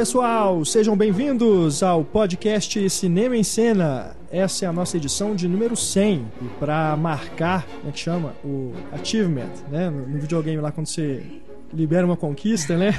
Pessoal, sejam bem-vindos ao podcast Cinema em Cena. Essa é a nossa edição de número 100 e para marcar, como é que chama? O achievement, né? No videogame lá quando você libera uma conquista, né?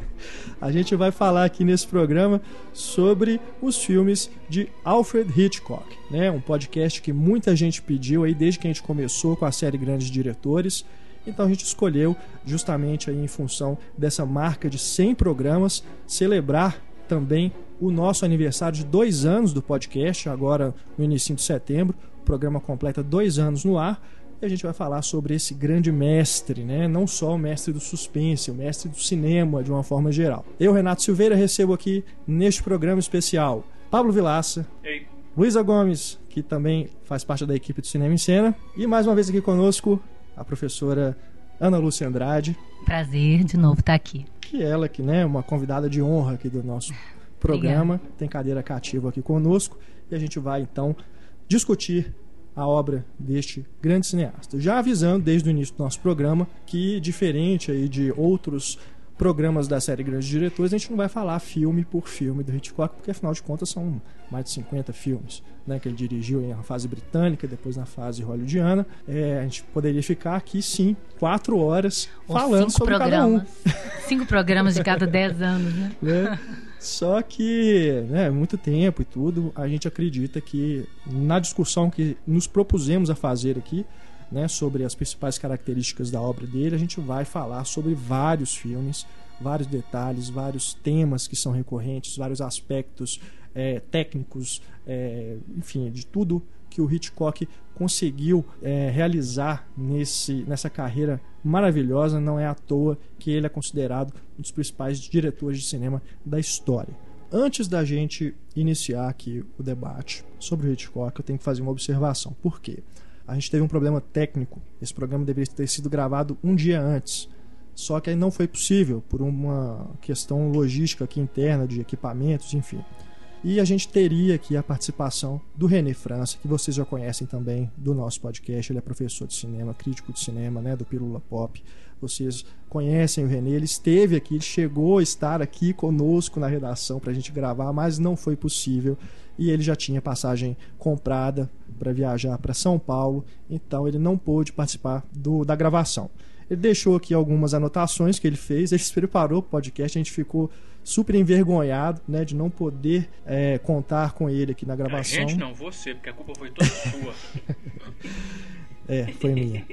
a gente vai falar aqui nesse programa sobre os filmes de Alfred Hitchcock, né? Um podcast que muita gente pediu aí desde que a gente começou com a série Grandes Diretores. Então a gente escolheu, justamente aí em função dessa marca de 100 programas, celebrar também o nosso aniversário de dois anos do podcast, agora no início de setembro. O programa completa dois anos no ar. E a gente vai falar sobre esse grande mestre, né? não só o mestre do suspense, o mestre do cinema de uma forma geral. Eu, Renato Silveira, recebo aqui neste programa especial Pablo Vilaça, Ei. Luísa Gomes, que também faz parte da equipe do Cinema em Cena, e mais uma vez aqui conosco a professora Ana Lúcia Andrade, Prazer de novo estar aqui. que ela que né, é uma convidada de honra aqui do nosso programa, tem cadeira cativa aqui conosco, e a gente vai então discutir a obra deste grande cineasta. Já avisando desde o início do nosso programa que, diferente aí de outros programas da série Grandes Diretores, a gente não vai falar filme por filme do Hitchcock, porque afinal de contas são mais de 50 filmes né, que ele dirigiu na fase britânica, depois na fase hollywoodiana. É, a gente poderia ficar aqui, sim, quatro horas Ou falando sobre cada um. programas. Cinco programas de cada dez anos, né? né? Só que, né, muito tempo e tudo, a gente acredita que na discussão que nos propusemos a fazer aqui, né, sobre as principais características da obra dele, a gente vai falar sobre vários filmes, vários detalhes, vários temas que são recorrentes, vários aspectos é, técnicos, é, enfim, de tudo que o Hitchcock conseguiu é, realizar nesse, nessa carreira maravilhosa. Não é à toa que ele é considerado um dos principais diretores de cinema da história. Antes da gente iniciar aqui o debate sobre o Hitchcock, eu tenho que fazer uma observação. Por quê? A gente teve um problema técnico. Esse programa deveria ter sido gravado um dia antes. Só que aí não foi possível por uma questão logística aqui interna de equipamentos, enfim. E a gente teria aqui a participação do René França, que vocês já conhecem também do nosso podcast. Ele é professor de cinema, crítico de cinema, né, do Pílula Pop. Vocês conhecem o René, ele esteve aqui, ele chegou a estar aqui conosco na redação para a gente gravar, mas não foi possível. E ele já tinha passagem comprada para viajar para São Paulo, então ele não pôde participar do, da gravação. Ele deixou aqui algumas anotações que ele fez, ele se preparou para o podcast, a gente ficou super envergonhado né, de não poder é, contar com ele aqui na A gravação. gente não, você, porque a culpa foi toda sua. É, foi minha.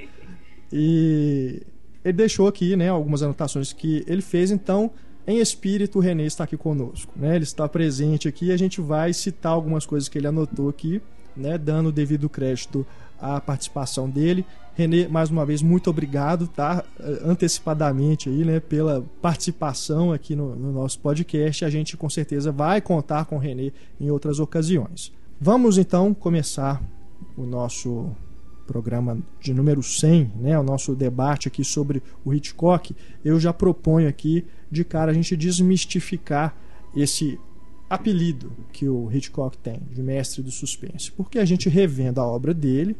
E ele deixou aqui né, algumas anotações que ele fez, então, em espírito, o Renê está aqui conosco. Né? Ele está presente aqui e a gente vai citar algumas coisas que ele anotou aqui, né, dando o devido crédito à participação dele. Renê, mais uma vez, muito obrigado, tá? Antecipadamente aí, né, pela participação aqui no, no nosso podcast. A gente com certeza vai contar com o Renê em outras ocasiões. Vamos então começar o nosso programa de número 100, né, o nosso debate aqui sobre o Hitchcock, eu já proponho aqui de cara a gente desmistificar esse apelido que o Hitchcock tem de mestre do suspense, porque a gente revendo a obra dele,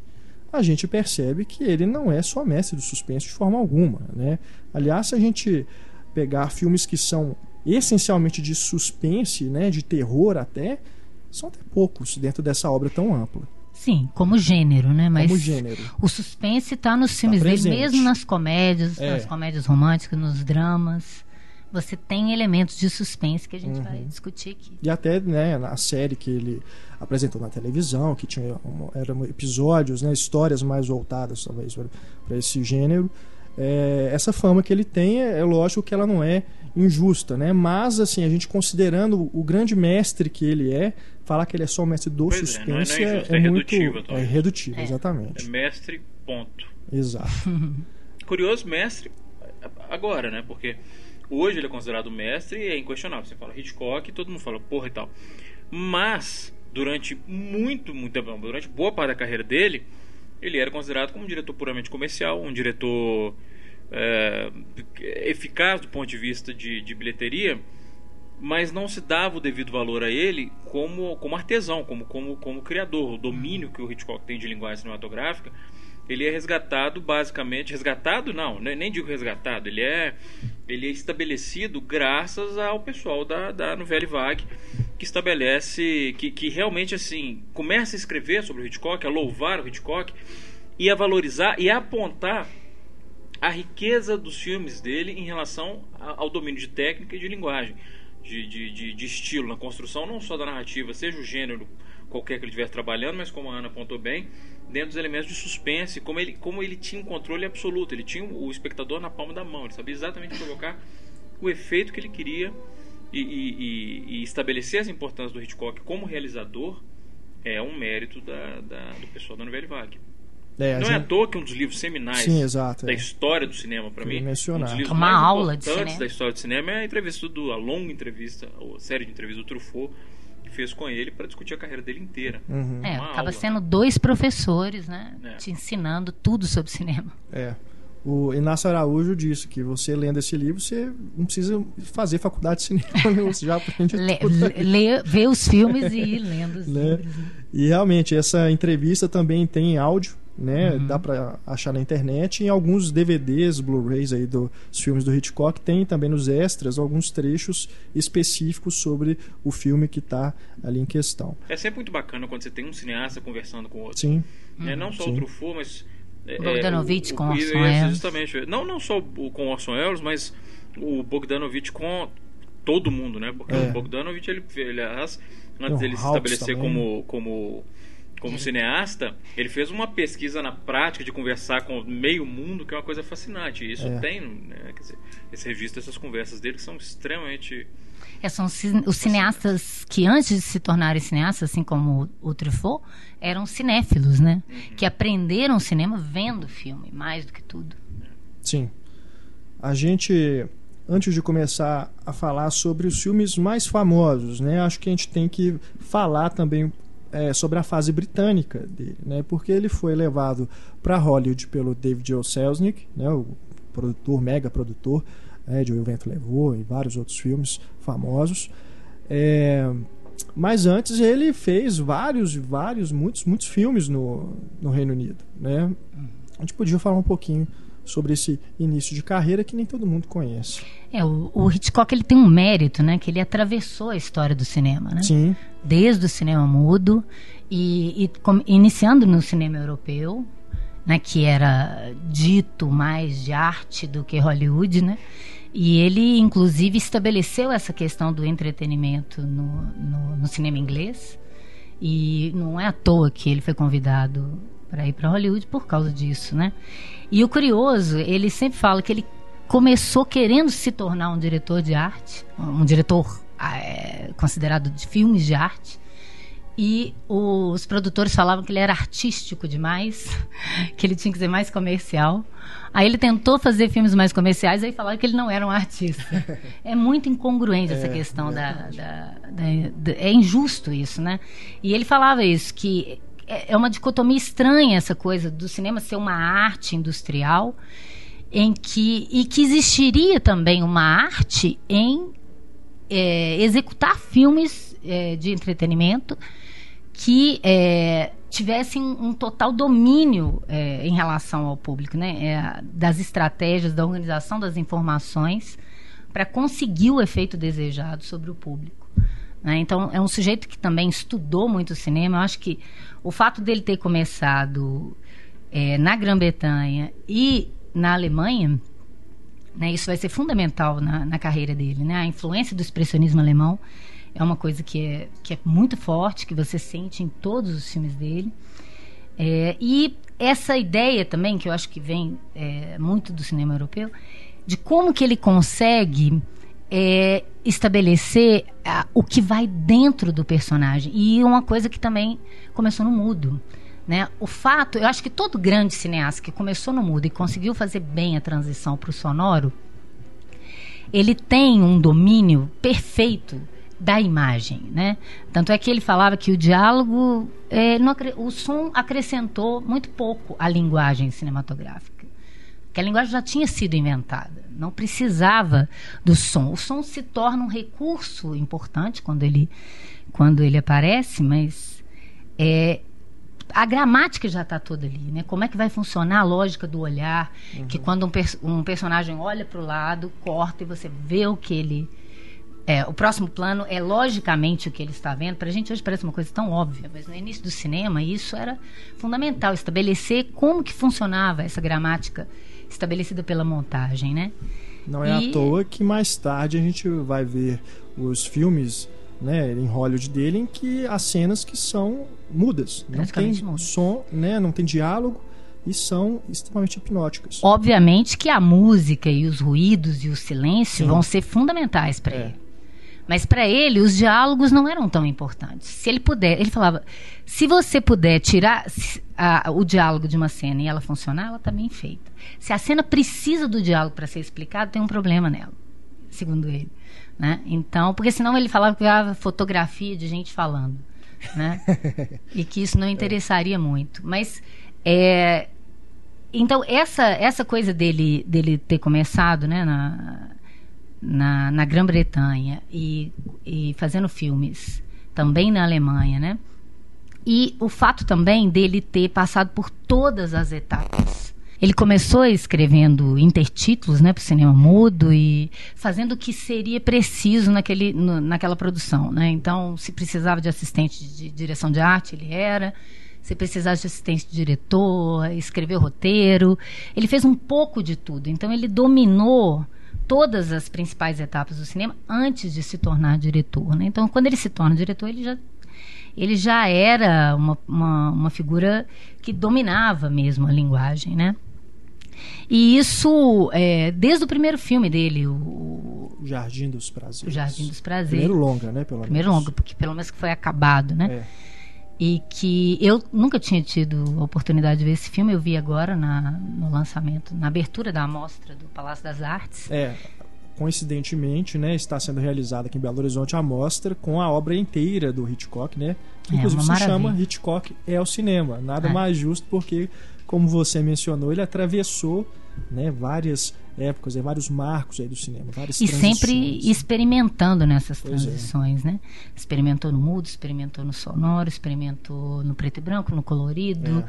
a gente percebe que ele não é só mestre do suspense de forma alguma, né? Aliás, se a gente pegar filmes que são essencialmente de suspense, né, de terror até, são até poucos dentro dessa obra tão ampla. Sim, como gênero, né? Mas Como gênero. o suspense está nos filmes dele, mesmo nas comédias, É. nas comédias românticas, nos dramas. Você tem elementos de suspense que a gente vai discutir aqui. E até né, na série que ele apresentou na televisão, que tinha eram episódios, né, histórias mais voltadas talvez para esse gênero. É, essa fama que ele tem, é, é lógico que ela não é injusta, né? Mas assim, a gente considerando o grande mestre que ele é, falar que ele é só o mestre do Pois é, não é- não é suspense é, injusto, é muito redutível, é talvez. redutível, É. É exatamente. mestre, ponto. Exato. Curioso, mestre, agora, né? Porque hoje ele é considerado mestre e é inquestionável. Você fala Hitchcock, todo mundo fala porra e tal. Mas, durante muito, muito tempo, durante boa parte da carreira dele, ele era considerado como um diretor puramente comercial, um diretor é, eficaz do ponto de vista de, de bilheteria, mas não se dava o devido valor a ele como, como artesão, como, como, como criador. O domínio que o Hitchcock tem de linguagem cinematográfica ele é resgatado basicamente, resgatado não, nem digo resgatado, ele é ele é estabelecido graças ao pessoal da, da Nouvelle Vague que estabelece que, que realmente assim começa a escrever sobre o Hitchcock, a louvar o Hitchcock e a valorizar e a apontar a riqueza dos filmes dele em relação ao domínio de técnica e de linguagem, de, de, de, de estilo. Na construção, não só da narrativa, seja o gênero qualquer que ele estivesse trabalhando, mas como a Ana apontou bem, dentro dos elementos de suspense, como ele, como ele tinha um controle absoluto, ele tinha o espectador na palma da mão, ele sabia exatamente provocar o efeito que ele queria e, e, e estabelecer as importâncias do Hitchcock como realizador é um mérito da, da, do pessoal da Nouvelle Vague. É, não gente... é à toa que um dos livros seminais Sim, exato, da é. história do cinema, para mim, mencionar. um dos livros Uma mais aula importantes da história do cinema é a entrevista do, a longa entrevista, a série de entrevistas do Truffaut, que fez com ele para discutir a carreira dele inteira. Uhum. É, acaba aula. sendo dois professores, né? É. Te ensinando tudo sobre cinema. É. O Inácio Araújo disse que você lendo esse livro, você não precisa fazer faculdade de cinema, você já aprende lê, tudo. Lê, vê os filmes e ir lendo os né? livros. Né? E realmente, essa entrevista também tem áudio, né? Uhum. Dá para achar na internet. E alguns DVDs, Blu-rays aí dos filmes do Hitchcock tem também nos extras alguns trechos específicos sobre o filme que está ali em questão. É sempre muito bacana quando você tem um cineasta conversando com outro. Sim. É, não só Sim. o Truffaut, mas é, Bogdanovich o, com o, Orson Welles. Justamente. Não, não só o, com Orson Welles, mas o Bogdanovich com todo mundo, né? Porque É. o Bogdanovich, ele, ele antes Tem o dele se estabelecer também. como, como, como cineasta, ele fez uma pesquisa na prática de conversar com meio mundo, que é uma coisa fascinante. E isso É. tem, né? Quer dizer, esse registro, essas conversas dele que são extremamente. É, são os cineastas que antes de se tornarem cineastas, assim como o, o Truffaut, eram cinéfilos, né? Que aprenderam cinema vendo filme, mais do que tudo. Sim. A gente, antes de começar a falar sobre os filmes mais famosos, né, acho que a gente tem que falar também é, sobre a fase britânica dele, né, porque ele foi levado para Hollywood pelo David O. Selznick, né, o produtor, mega produtor né, de O Vento Levou e vários outros filmes famosos. É, mas antes ele fez vários, vários, muitos, muitos filmes no, no Reino Unido, né? A gente podia falar um pouquinho sobre esse início de carreira que nem todo mundo conhece. É, o, o Hitchcock ele tem um mérito, né? Que ele atravessou a história do cinema, né? Sim, Desde o cinema mudo e, e com- iniciando no cinema europeu, né? Que era dito mais de arte do que Hollywood, né? E ele, inclusive, estabeleceu essa questão do entretenimento no, no, no cinema inglês. E não é à toa que ele foi convidado para ir para Hollywood por causa disso, né? E o curioso, ele sempre fala que ele começou querendo se tornar um diretor de arte, um diretor ah, é, considerado de filmes de arte. E os produtores falavam que ele era artístico demais, que ele tinha que ser mais comercial. Aí ele tentou fazer filmes mais comerciais, aí falaram que ele não era um artista. É muito incongruente essa questão da, da- da- da- É injusto isso, né? E ele falava isso, que é é uma dicotomia estranha essa coisa do cinema ser uma arte industrial, em que e que existiria também uma arte em é, executar filmes é, de entretenimento que é, tivessem um total domínio é, em relação ao público, né? É, das estratégias, da organização das informações para conseguir o efeito desejado sobre o público. né? Então, é um sujeito que também estudou muito cinema. Eu acho que o fato dele ter começado é, na Grã-Bretanha e na Alemanha né, isso vai ser fundamental na, na carreira dele. Né? A influência do expressionismo alemão é uma coisa que é, que é muito forte, que você sente em todos os filmes dele. É, e essa ideia também, que eu acho que vem é, muito do cinema europeu, de como que ele consegue é, estabelecer ah, o que vai dentro do personagem. E uma coisa que também começou no mudo. Né? O fato, eu acho que todo grande cineasta que começou no mudo e conseguiu fazer bem a transição para o sonoro, ele tem um domínio perfeito da imagem, né? Tanto é que ele falava que o diálogo, é, não o som acrescentou muito pouco à linguagem cinematográfica, que a linguagem já tinha sido inventada, não precisava do som. O som se torna um recurso importante quando ele quando ele aparece, mas é, a gramática já está toda ali, né? Como é que vai funcionar a lógica do olhar? Uhum. Que quando um, pers um personagem olha para o lado, corta e você vê o que ele é, o próximo plano é logicamente o que ele está vendo. Para a gente hoje parece uma coisa tão óbvia, mas no início do cinema isso era fundamental, estabelecer como que funcionava essa gramática estabelecida pela montagem, né? Não é e... à toa que mais tarde a gente vai ver os filmes né, em Hollywood dele em que as cenas que são mudas, não tem som, né, não tem diálogo e são extremamente hipnóticas. Obviamente que a música e os ruídos e o silêncio Sim. vão ser fundamentais para é. ele. Mas para ele, os diálogos não eram tão importantes. Se ele puder, ele falava: se você puder tirar a, o diálogo de uma cena e ela funcionar, ela está bem feita. Se a cena precisa do diálogo para ser explicado, tem um problema nela, segundo ele. Né? Então, porque senão ele falava que era fotografia de gente falando. Né? e que isso não interessaria muito. Mas é, então essa essa coisa dele dele ter começado né, na, na, na Grã-Bretanha e, e fazendo filmes também na Alemanha, né? E o fato também dele ter passado por todas as etapas. Ele começou escrevendo intertítulos né, para o cinema mudo e fazendo o que seria preciso naquele, no, naquela produção. Né? Então, se precisava de assistente de direção de arte, ele era. Se precisava de assistente de diretor, escreveu roteiro. Ele fez um pouco de tudo. Então, ele dominou todas as principais etapas do cinema antes de se tornar diretor. Né? Então, quando ele se torna diretor, ele já, ele já era uma, uma, uma figura que dominava mesmo a linguagem. Né? E isso, é, desde o primeiro filme dele, o Jardim dos Prazeres. O Jardim dos Prazeres. Primeiro longa, né? Pelo primeiro menos. longa, porque pelo menos que foi acabado, né? É e que eu nunca tinha tido a oportunidade de ver esse filme, eu vi agora na, no lançamento, na abertura da amostra do Palácio das Artes. É, coincidentemente, né, está sendo realizada aqui em Belo Horizonte a mostra com a obra inteira do Hitchcock, né? Que é, inclusive se maravilha. chama Hitchcock é o cinema. Nada é. mais justo porque, como você mencionou, ele atravessou né, várias épocas, é, vários marcos aí do cinema, várias E sempre experimentando nessas é. transições, é. né? Experimentou no mudo, experimentou no sonoro, experimentou no preto e branco, no colorido,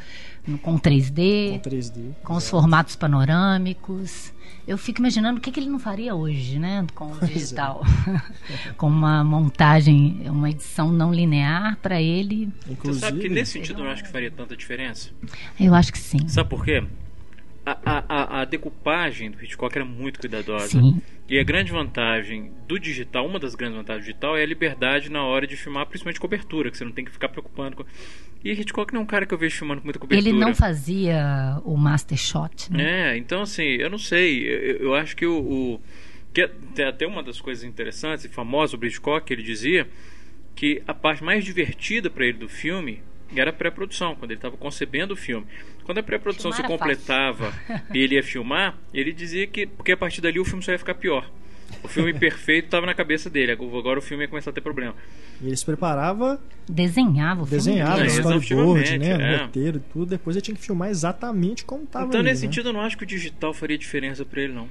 é. no, com 3D, com, 3D, com os formatos panorâmicos. Eu fico imaginando o que, que ele não faria hoje, né? Com o é. digital. com uma montagem, uma edição não linear para ele. Inclusive, Você sabe que nesse sentido eu não acho que faria tanta diferença? Eu acho que sim. Sabe por quê? A, a, a, decupagem do Hitchcock era muito cuidadosa. Sim. E a grande vantagem do digital, uma das grandes vantagens do digital é a liberdade na hora de filmar, principalmente cobertura, que você não tem que ficar preocupando com. E Hitchcock não é um cara que eu vejo filmando com muita cobertura. Ele não fazia o master shot, né? É, então assim, eu não sei. Eu, eu acho que o. o que é até uma das coisas interessantes e famosas sobre Hitchcock, ele dizia que a parte mais divertida para ele do filme era a pré-produção, quando ele estava concebendo o filme. Quando a pré-produção se completava e ele ia filmar, ele dizia que porque a partir dali o filme só ia ficar pior. O filme perfeito estava na cabeça dele, agora o filme ia começar a ter problema. E ele se preparava. Desenhava o filme. Desenhava, storyboard, né? É. roteiro e tudo. Depois ele tinha que filmar exatamente como estava. Então, ali, nesse né? sentido, eu não acho que o digital faria diferença para ele, não.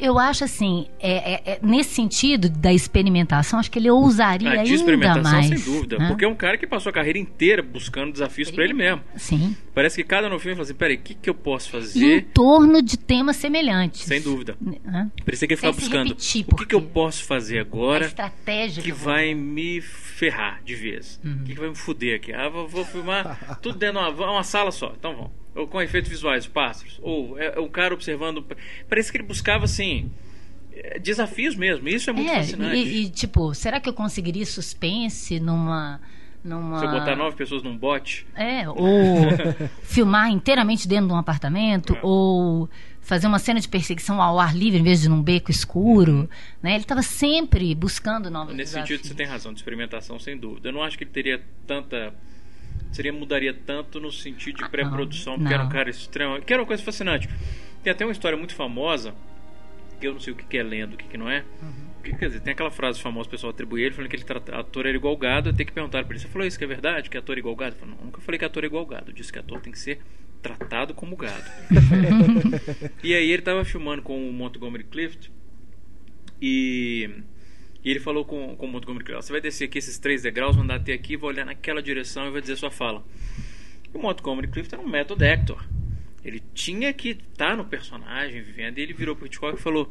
Eu acho assim, é, é, é, nesse sentido da experimentação, acho que ele ousaria ah, de ainda mais. sem dúvida. Né? Porque é um cara que passou a carreira inteira buscando desafios para ele mesmo. Sim. Parece que cada no filme fala assim, peraí, o que, que eu posso fazer? Em torno de temas semelhantes. Sem dúvida. Hã? Parecia que ele ficava buscando, repetir, o que, que eu posso fazer agora estratégia que, que vai me ferrar de vez? Uhum. O que, que vai me fuder aqui? Ah, vou, vou filmar tudo dentro de uma, uma sala só. Então vamos ou com efeitos visuais, pássaros, ou é, é um cara observando. Parece que ele buscava assim é, desafios mesmo. Isso é muito é, fascinante. E, e, tipo, será que eu conseguiria suspense numa numa... Se eu botar nove pessoas num bote. É, ou filmar inteiramente dentro de um apartamento, é. ou fazer uma cena de perseguição ao ar livre em vez de num beco escuro. Né? Ele estava sempre buscando novos Nesse desafios. sentido, você tem razão, de experimentação, sem dúvida. Eu não acho que ele teria tanta seria mudaria tanto no sentido de ah, pré-produção, porque era um cara extremo. Que era uma coisa fascinante. Tem até uma história muito famosa, que eu não sei o que é lendo, o que não é. Uhum. Que, quer dizer, tem aquela frase famosa que o pessoal atribui ele, falando que ele ator era igual gado, tem que perguntar para ele, você falou isso que é verdade, que ator é igual gado? Eu falei, não, nunca falei que ator é igual gado, eu disse que ator tem que ser tratado como gado. e aí ele estava filmando com o Montgomery Clift e e ele falou com, com o Montgomery Clift: Você vai descer aqui esses três degraus, vou andar até aqui, vou olhar naquela direção e vai dizer sua fala. E o Montgomery Clift era um method actor. Ele tinha que estar tá no personagem, vivendo. E ele virou pro Hitchcock e falou: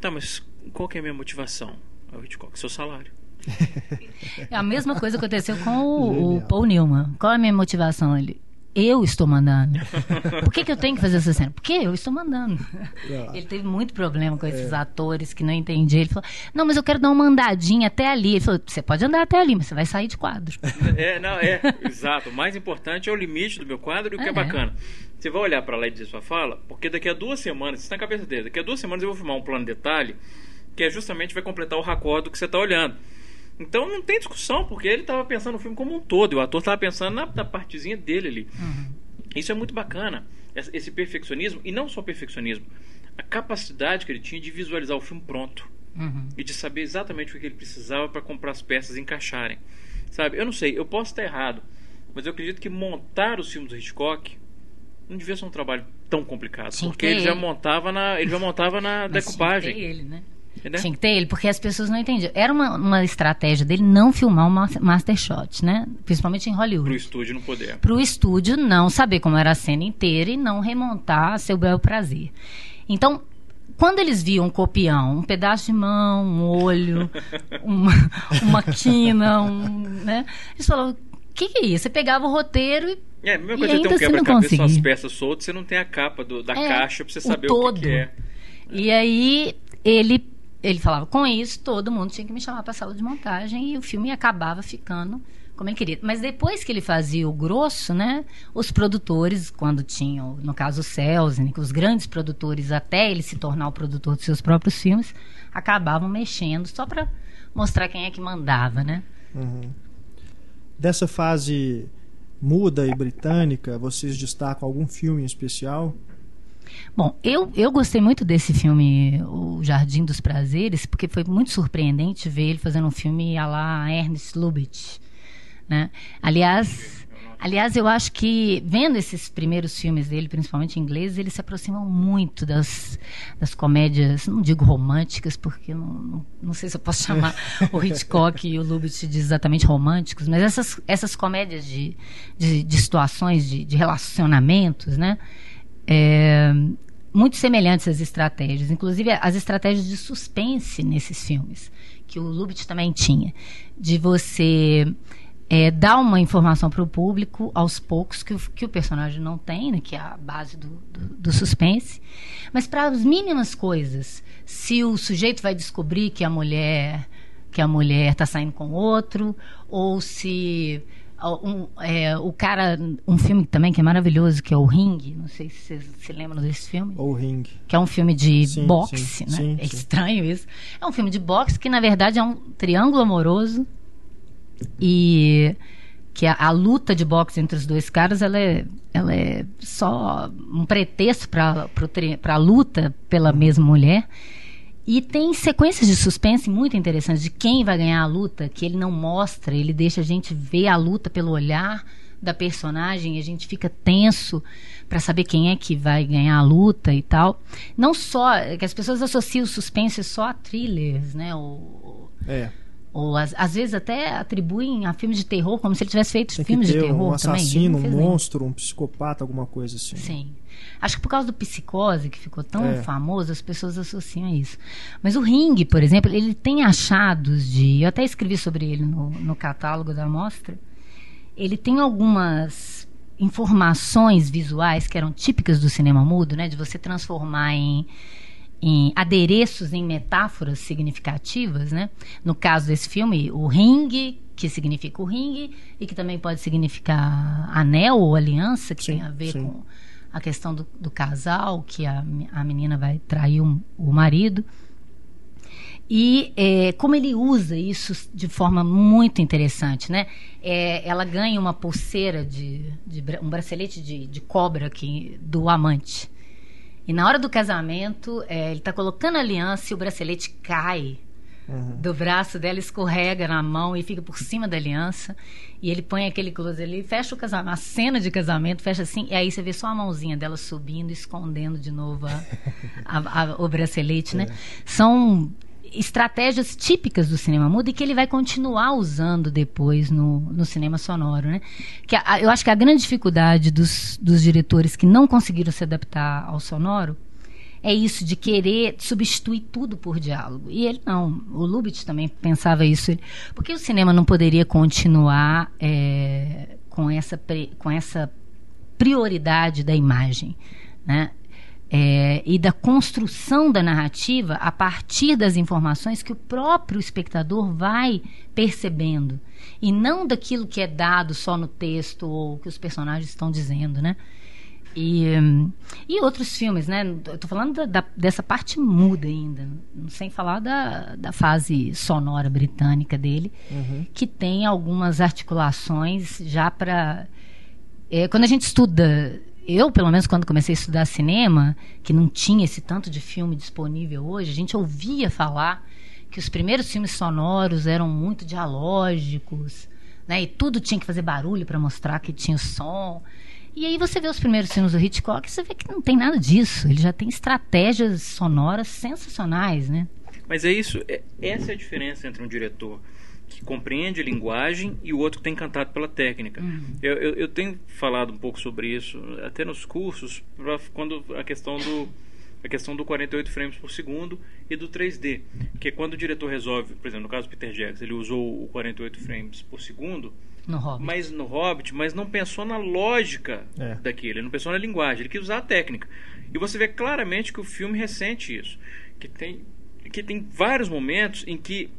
Tá, mas qual que é a minha motivação? Aí o Hitchcock, seu salário. É a mesma coisa aconteceu com o, o Paul Newman. Qual é a minha motivação? Ele, eu estou mandando. Por que, que eu tenho que fazer essa cena? Porque eu estou mandando. Ele teve muito problema com esses é. atores que não entendiam. Ele falou: Não, mas eu quero dar uma andadinha até ali. Ele falou: Você pode andar até ali, mas você vai sair de quadro. É, não, é, exato. O mais importante é o limite do meu quadro e o que é, é bacana. Você vai olhar para lá e dizer sua fala, porque daqui a duas semanas, isso está na cabeça dele, daqui a duas semanas eu vou filmar um plano de detalhe que é justamente vai completar o raccordo que você está olhando. Então não tem discussão, porque ele estava pensando no filme como um todo, e o ator estava pensando na, na, partezinha dele ali. Uhum. Isso é muito bacana, esse perfeccionismo, e não só perfeccionismo, a capacidade que ele tinha de visualizar o filme pronto. Uhum. E de saber exatamente o que ele precisava para comprar as peças e encaixarem. Sabe, eu não sei, eu posso estar errado, mas eu acredito que montar os filmes do Hitchcock não devia ser um trabalho tão complicado, Sim, porque ele já montava na, ele já montava na decupagem. Ter ele, né? Entendeu? Tinha que ter ele, porque as pessoas não entendiam. Era uma, uma estratégia dele não filmar o Master Shot, né? Principalmente em Hollywood. Pro estúdio não poder. Pro estúdio não saber como era a cena inteira e não remontar a seu bel prazer. Então, quando eles viam um copião, um pedaço de mão, um olho, uma, uma quina, um, né? Eles falavam, o que, que, é isso? Você pegava o roteiro e. É, a mesma coisa que ter um quebra-cabeça, as peças soltas, você não tem a capa do, da é, caixa pra você saber o, o que, que, é. E aí ele ele falava, com isso, todo mundo tinha que me chamar para a sala de montagem e o filme acabava ficando como ele queria. Mas depois que ele fazia o grosso, né, os produtores, quando tinham, no caso o Selznick, os grandes produtores, até ele se tornar o produtor de seus próprios filmes, acabavam mexendo só para mostrar quem é que mandava, né? Uhum. Dessa fase muda e britânica, vocês destacam algum filme em especial? Bom, eu, eu gostei muito desse filme, O Jardim dos Prazeres, porque foi muito surpreendente ver ele fazendo um filme a lá Ernest Lubitsch. Né? Aliás, aliás, eu acho que vendo esses primeiros filmes dele, principalmente em inglês, eles se aproximam muito das, das comédias, não digo românticas, porque não, não, não sei se eu posso chamar o Hitchcock e o Lubitsch de exatamente românticos, mas essas, essas comédias de, de, de situações, de, de relacionamentos, né? É, muito semelhantes às estratégias, inclusive as estratégias de suspense nesses filmes, que o Lubitsch também tinha, de você é, dar uma informação para o público aos poucos que o, que o personagem não tem, né, que é a base do, do, do suspense, mas para as mínimas coisas, se o sujeito vai descobrir que a mulher que a mulher está saindo com outro, ou se um, é, o cara, um filme também que é maravilhoso, que é o Ring. Não sei se vocês se lembram desse filme. O Ring. Que é um filme de sim, boxe, sim, né? Sim, é estranho isso. É um filme de boxe que, na verdade, é um triângulo amoroso. E que a, a luta de boxe entre os dois caras, ela é, ela é só um pretexto para a luta pela mesma mulher. E tem sequências de suspense muito interessantes de quem vai ganhar a luta, que ele não mostra, ele deixa a gente ver a luta pelo olhar da personagem, e a gente fica tenso para saber quem é que vai ganhar a luta e tal. Não só que as pessoas associam o suspense só a thrillers, né? Ou, é. Ou às, às, vezes até atribuem a filmes de terror como se ele tivesse feito Tem filmes de terror um assassino, também. um monstro, um psicopata, alguma coisa assim. Sim. Acho que por causa do psicose, que ficou tão é. famoso, as pessoas associam a isso. Mas o Ring, por exemplo, ele tem achados de. Eu até escrevi sobre ele no, no catálogo da mostra. Ele tem algumas informações visuais que eram típicas do cinema mudo, né? De você transformar em, em adereços em metáforas significativas, né? No caso desse filme, o ring, que significa o ringue, e que também pode significar anel ou aliança, que sim, tem a ver sim. com a questão do, do casal, que a, a menina vai trair um, o marido. E é, como ele usa isso de forma muito interessante, né? É, ela ganha uma pulseira de, de um bracelete de, de, cobra aqui do amante. E na hora do casamento, é, ele está colocando a aliança e o bracelete cai uhum. do braço dela, escorrega na mão e fica por cima da aliança. E ele põe aquele close ali, fecha o casamento, a cena de casamento, fecha assim, e aí você vê só a mãozinha dela subindo, escondendo de novo a, a, a, o bracelete, né? É. São estratégias típicas do cinema mudo e que ele vai continuar usando depois no, no cinema sonoro, né? Que a, eu acho que a grande dificuldade dos, dos diretores que não conseguiram se adaptar ao sonoro é isso de querer substituir tudo por diálogo. E ele não. O Lubitsch também pensava isso. Porque o cinema não poderia continuar é, com, essa, com essa prioridade da imagem, né? É, e da construção da narrativa a partir das informações que o próprio espectador vai percebendo e não daquilo que é dado só no texto ou que os personagens estão dizendo, né? E, e outros filmes, né? Eu tô falando da, da, dessa parte muda ainda, sem falar da, da fase sonora britânica dele, uhum. que tem algumas articulações já para. É, quando a gente estuda eu, pelo menos, quando comecei a estudar cinema, que não tinha esse tanto de filme disponível hoje, a gente ouvia falar que os primeiros filmes sonoros eram muito dialógicos, né? E tudo tinha que fazer barulho para mostrar que tinha som. E aí você vê os primeiros filmes do Hitchcock e você vê que não tem nada disso. Ele já tem estratégias sonoras sensacionais, né? Mas é isso, é, essa é a diferença entre um diretor que compreende a linguagem e o outro que tem encantado pela técnica. Uhum. Eu, eu, eu, tenho falado um pouco sobre isso, até nos cursos, quando a questão do a questão do 48 frames por segundo e do 3D, que é quando o diretor resolve, por exemplo, no caso do Peter Jackson, ele usou o 48 frames por segundo, no Hobbit. Mas no Hobbit, mas não pensou na lógica é. daquilo, ele não pensou na linguagem, ele quis usar a técnica. E você vê claramente que o filme ressente isso, que tem que tem vários momentos em que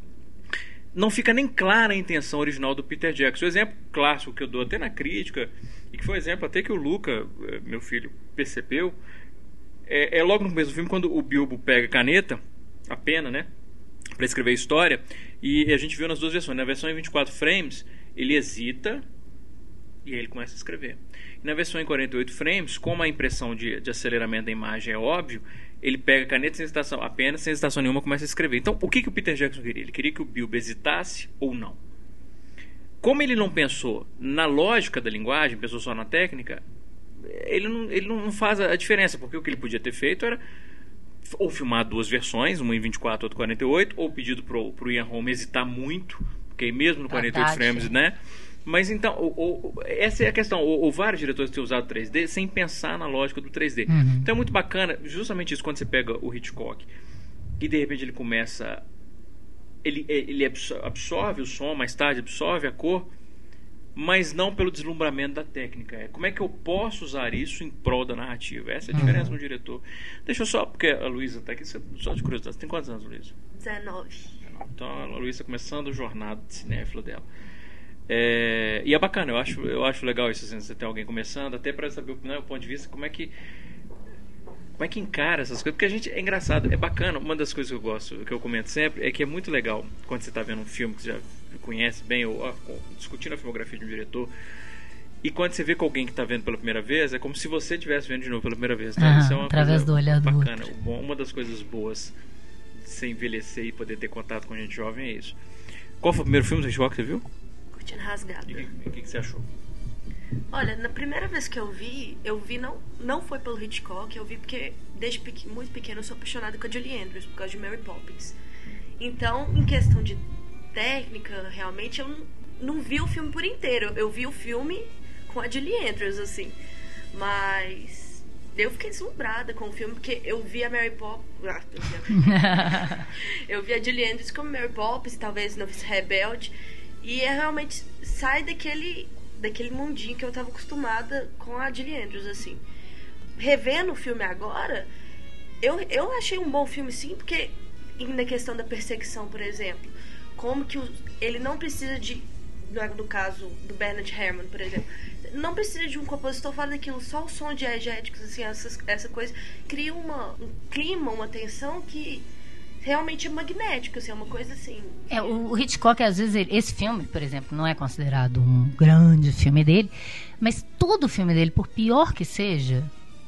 não fica nem clara a intenção original do Peter Jackson. O exemplo clássico que eu dou até na crítica, e que foi um exemplo até que o Luca, eh, meu filho, percebeu, é, é logo no começo do filme, quando o Bilbo pega a caneta, a pena, né? Para escrever a história, e a gente viu nas duas versões. Na versão em 24 frames, ele hesita e aí ele começa a escrever. E na versão em 48 frames, como a impressão de, de aceleramento da imagem é óbvio, ele pega a caneta sem hesitação, apenas sem hesitação nenhuma começa a escrever. Então, o que, que o Peter Jackson queria? Ele queria que o Bilbo hesitasse ou não. Como ele não pensou na lógica da linguagem, pensou só na técnica, ele não, ele não faz a diferença, porque o que ele podia ter feito era ou filmar duas versões, uma em 24 outra em 48, ou pedido pro, pro Ian Holm hesitar muito porque mesmo no 48 frames, né? Mas então, o, o, essa é a questão. O, o, vários diretores têm usado 3D sem pensar na lógica do 3D. Uhum. Então é muito bacana, justamente isso, quando você pega o Hitchcock e de repente ele começa. Ele, ele absorve o som, mais tarde absorve a cor, mas não pelo deslumbramento da técnica. É como é que eu posso usar isso em prol da narrativa? Essa é a diferença uhum. no diretor. Deixa eu só, porque a Luísa está aqui, só de curiosidade. Você tem quantos anos, Luísa? 19. Então a Luísa começando o jornada de cinéfilo dela. É, e é bacana, eu acho, eu acho legal isso, assim, você ter alguém começando, até para saber né, o ponto de vista, como é que como é que encara essas coisas, porque a gente é engraçado, é bacana, uma das coisas que eu gosto, que eu comento sempre, é que é muito legal quando você está vendo um filme que você já conhece bem, ou ó, discutindo a filmografia de um diretor, e quando você vê com alguém que está vendo pela primeira vez, é como se você estivesse vendo de novo pela primeira vez. Né? Isso é uma através do olhar bacana. Uma das coisas boas sem envelhecer e poder ter contato com gente jovem é isso. Qual foi o primeiro filme do Hitchcock que você viu? Cortina Rasgada. E o que, que, você achou? Olha, na primeira vez que eu vi, eu vi não, não foi pelo Hitchcock, eu vi porque desde muito pequeno eu sou apaixonada com a Julie Andrews, por causa de Mary Poppins. Então, em questão de técnica, realmente eu não, não vi o filme por inteiro. Eu vi o filme com a Julie Andrews, assim. Mas eu fiquei deslumbrada com o filme, porque eu vi a Mary Poppins. Ah, eu vi a Julie Andrews como Mary Poppins, talvez Novice Rebelde. E é realmente sai daquele, daquele mundinho que eu estava acostumada com a Julie Andrews, assim. Revendo o filme agora, eu, eu achei um bom filme sim, porque na questão da perseguição, por exemplo, como que o, ele não precisa de no caso do Bernard Herrmann, por exemplo, não precisa de um compositor falar daquilo, só o som diegéticos, assim, essas, essa coisa, cria uma, um clima, uma tensão que realmente é magnético, assim, é uma coisa assim. É, o Hitchcock, às vezes, ele, esse filme, por exemplo, não é considerado um grande filme dele, mas todo filme dele, por pior que seja,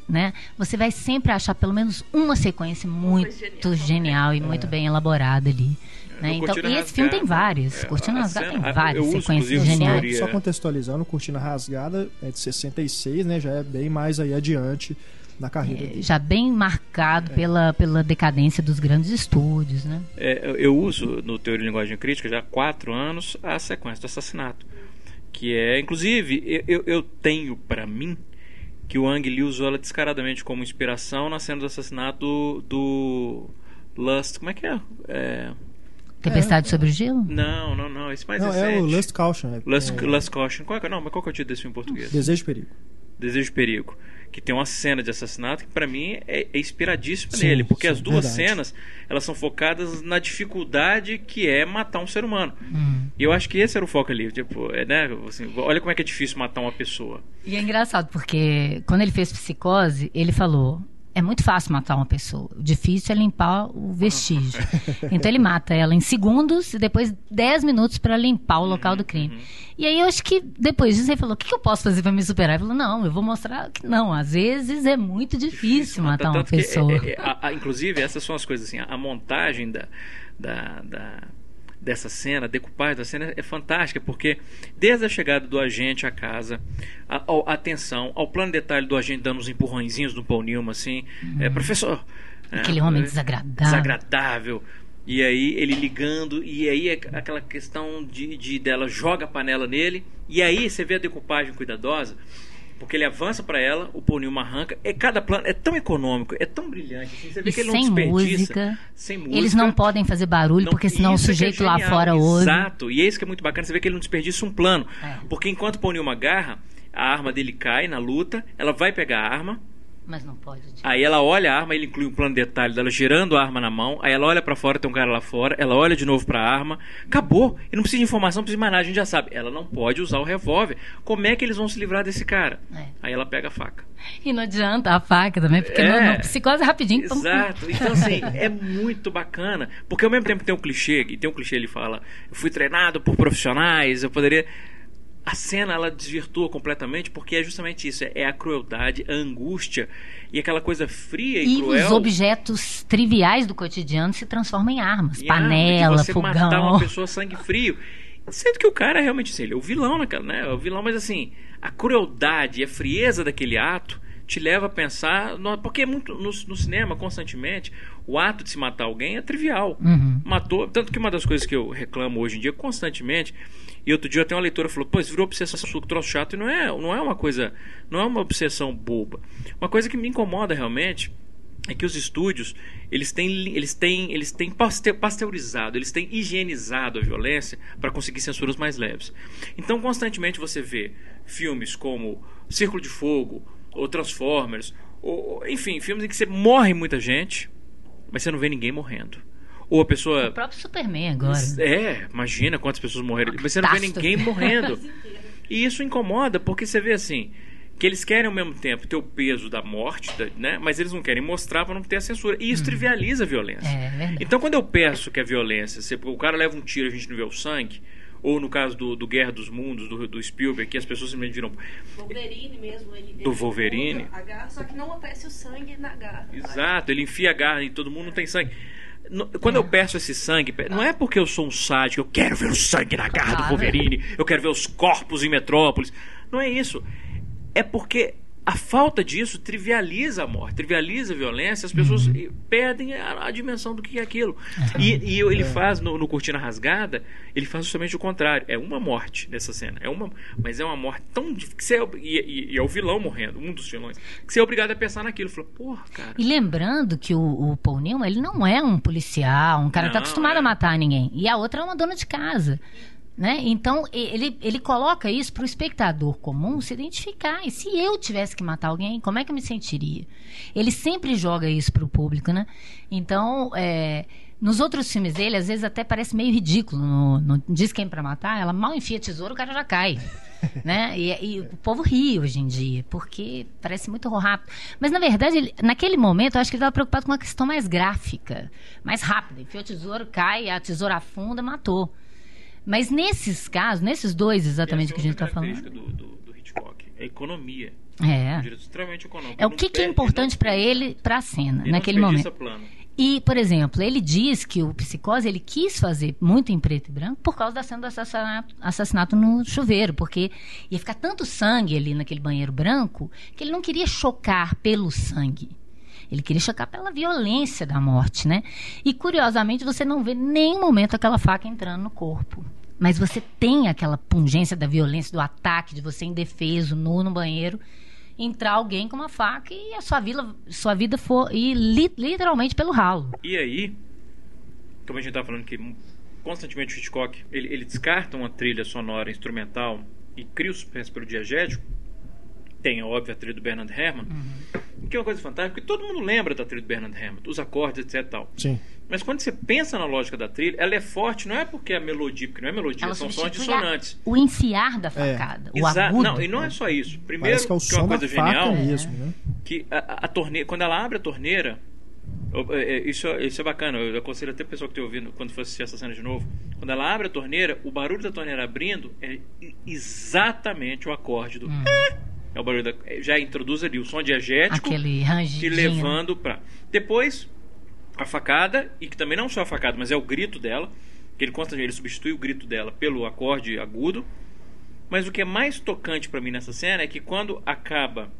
né, você vai sempre achar pelo menos uma sequência muito genial, genial e é. muito bem elaborada ali. Né? Então, e esse filme tem vários. É, Cortina Rasgada tem várias sequências geniais. Só contextualizando, Cortina Rasgada é de 66, né? Já é bem mais aí adiante na carreira É, dele. já bem marcado pela, pela decadência dos grandes estúdios, né? É, eu- uso no Teoria de Linguagem Crítica já há quatro anos a sequência do assassinato. Que é, inclusive, eu, eu, tenho pra mim que o Ang Lee usou ela descaradamente como inspiração na cena do assassinato do, do Lust. Como é que é? É, Tempestade sobre o Gelo? Não, não, não. Esse mais Não, recente. é o Lust Caution. É, Lust, é, Lust Caution. Qual é, é- não, mas qual que é o título desse filme em português? Desejo de Perigo. Desejo de Perigo. Que tem uma cena de assassinato que pra mim é, é inspiradíssima Sim, nele. Porque sim, as duas verdade. cenas elas são focadas na dificuldade que é matar um ser humano. Hum. E eu acho que esse era o foco ali. Tipo, é, né? Assim, olha como é que é difícil matar uma pessoa. E é engraçado, porque quando ele fez psicose, ele falou: é muito fácil matar uma pessoa. O difícil é limpar o vestígio. então ele mata ela em segundos e depois 10 minutos para limpar o local do crime. E aí eu acho que depois disso ele falou: o que, que eu posso fazer para me superar? Ele falou: não, eu vou mostrar que não. Às vezes é muito difícil matar uma Tanto que, pessoa. é, é, a- a- inclusive, essas são as coisas assim. A, a montagem da, da, da- dessa cena, a decupagem da cena é fantástica, porque desde a chegada do agente à casa, a, a atenção, ao plano de detalhe do agente dando uns empurrõezinhos no Paul Newman, assim, é, professor. é, Uhum. Aquele homem é, desagradável. desagradável. E aí ele ligando, e aí é aquela questão de, de dela joga a panela nele, e aí você vê a decupagem cuidadosa, porque ele avança pra ela, o Newman arranca, é cada plano é tão econômico, é tão brilhante, assim, você vê E que ele sem não desperdiça, música. sem música. Eles não podem fazer barulho, Não, porque senão o é é sujeito lá genial, fora ouve. Exato, e é isso que é muito bacana, você vê que ele não desperdiça um plano. É. Porque enquanto o Newman agarra, a arma dele cai na luta, ela vai pegar a arma, Mas não pode. tipo, Aí ela olha a arma, ele inclui um plano de detalhe dela girando a arma na mão. Aí ela olha pra fora, tem um cara lá fora. Ela olha de novo pra arma. Acabou. E não precisa de informação, não precisa de mais nada. A gente já sabe. Ela não pode usar o revólver. Como é que eles vão se livrar desse cara? É. Aí ela pega a faca. E não adianta a faca também, porque É. no psicose é rapidinho. pum. Exato. Então, assim, é muito bacana. Porque ao mesmo tempo tem um clichê, e tem um clichê, ele fala: Eu fui treinado por profissionais, eu poderia. A cena ela desvirtua completamente porque é justamente isso: é a crueldade, a angústia e aquela coisa fria e, E cruel. os objetos triviais do cotidiano se transformam em armas. arma, Panela, de você matar fogão. uma pessoa sangue frio. Sendo que o cara realmente, assim, ele é o vilão naquela, né? É o vilão, mas assim, a crueldade e a frieza daquele ato te leva a pensar. porque é muito no, no cinema, constantemente, o ato de se matar alguém é trivial. Uhum. Matou. Tanto que uma das coisas que eu reclamo hoje em dia constantemente. E outro dia até uma leitora falou: Pô, isso virou obsessão que troço chato. E não é, não é uma coisa. Não é uma obsessão boba. Uma coisa que me incomoda realmente é que os estúdios eles têm eles têm eles têm paste- pasteurizado eles têm higienizado a violência para conseguir censuras mais leves então constantemente você vê filmes como Círculo de Fogo ou Transformers ou enfim filmes em que você morre muita gente mas você não vê ninguém morrendo ou a pessoa O próprio Superman agora. é, imagina quantas pessoas morreram. Mas você não vê ninguém morrendo. E isso incomoda, porque você vê assim, que eles querem ao mesmo tempo ter o peso da morte, né? Mas eles não querem mostrar para não ter a censura. E isso trivializa a violência. É verdade. Então quando eu peço que a violência, se o cara leva um tiro e a gente não vê o sangue, ou no caso do, do Guerra dos Mundos, do, do Spielberg, que as pessoas simplesmente viram. Wolverine mesmo. Ele, Do Wolverine. a garra, só que não aparece o sangue na garra. Exato, ele enfia a garra e todo mundo não tem sangue. Quando eu peço esse sangue, não é porque eu sou um sádico, eu quero ver o sangue na garra do. Wolverine, eu quero ver os corpos em Metrópolis. Não é isso. É porque a falta disso trivializa a morte, trivializa a violência, as pessoas Uhum. perdem a, a dimensão do que é aquilo. E, e ele faz no, no Cortina Rasgada, ele faz justamente o contrário. É uma morte nessa cena. É uma, mas é uma morte tão dif- que você é, e, e- é o vilão morrendo, um dos vilões, que você é obrigado a pensar naquilo. Fala, porra, cara. E lembrando que o, o Paul Newman, ele não é um policial, um cara que tá Não, acostumado é. a matar ninguém. E a outra é uma dona de casa. Né? Então, ele, ele coloca isso para o espectador comum se identificar. E se eu tivesse que matar alguém, como é que eu me sentiria? Ele sempre joga isso para o público, né? Então, é, nos outros filmes dele, às vezes até parece meio ridículo. No, no Diz Quem para Matar, ela mal enfia tesouro, o cara já cai. né? E, e o povo ri hoje em dia, porque parece muito rápido. Mas, na verdade, ele- naquele momento, eu acho que ele estava preocupado com uma questão mais gráfica, mais rápida. Enfia o tesouro, cai, a tesoura afunda, matou. Mas nesses casos, nesses dois exatamente que a gente é está falando. Do, do, do Hitchcock. É economia. É. Um extremamente econômico. É o que, que é importante para ele, para a cena, ele naquele momento. plano. E, por exemplo, ele diz que o Psicose ele quis fazer muito em preto e branco por causa da cena do assassinato, assassinato no chuveiro, porque ia ficar tanto sangue ali naquele banheiro branco que ele não queria chocar pelo sangue. Ele queria chocar pela violência da morte, né? E curiosamente você não vê nem momento aquela faca entrando no corpo. Mas você tem aquela pungência da violência, do ataque, de você indefeso, nu no banheiro, entrar alguém com uma faca e a sua vida, sua vida for ir li, literalmente pelo ralo. E aí, como a gente tá falando que constantemente o Hitchcock ele, ele descarta uma trilha sonora instrumental e cria o suspense pelo diegético, tem, a trilha do Bernard Herrmann, uhum. Que é uma coisa fantástica, porque todo mundo lembra da trilha do Bernard Herrmann, os acordes, etc. Tal. Sim. Mas quando você pensa na lógica da trilha, ela é forte, não é porque é melodia, porque não é melodia, Ela são sons dissonantes. O enfiar da facada, o Exa- agudo. Não, e não é só isso. Primeiro, Parece que é o que é uma coisa genial, mesmo, né? que a, a- torneira, quando ela abre a torneira, é, é, isso, isso é bacana, eu aconselho até a pessoa que está ouvindo, quando for assistir essa cena de novo, quando ela abre a torneira, o barulho da torneira abrindo é exatamente o acorde do... É o barulho da, é, já introduz ali o som diegético Aquele te rangidinho. levando pra... Depois, a facada, e que também não só a facada, mas é o grito dela, que ele consta, ele substitui o grito dela pelo acorde agudo. Mas o que é mais tocante pra mim nessa cena é que quando acaba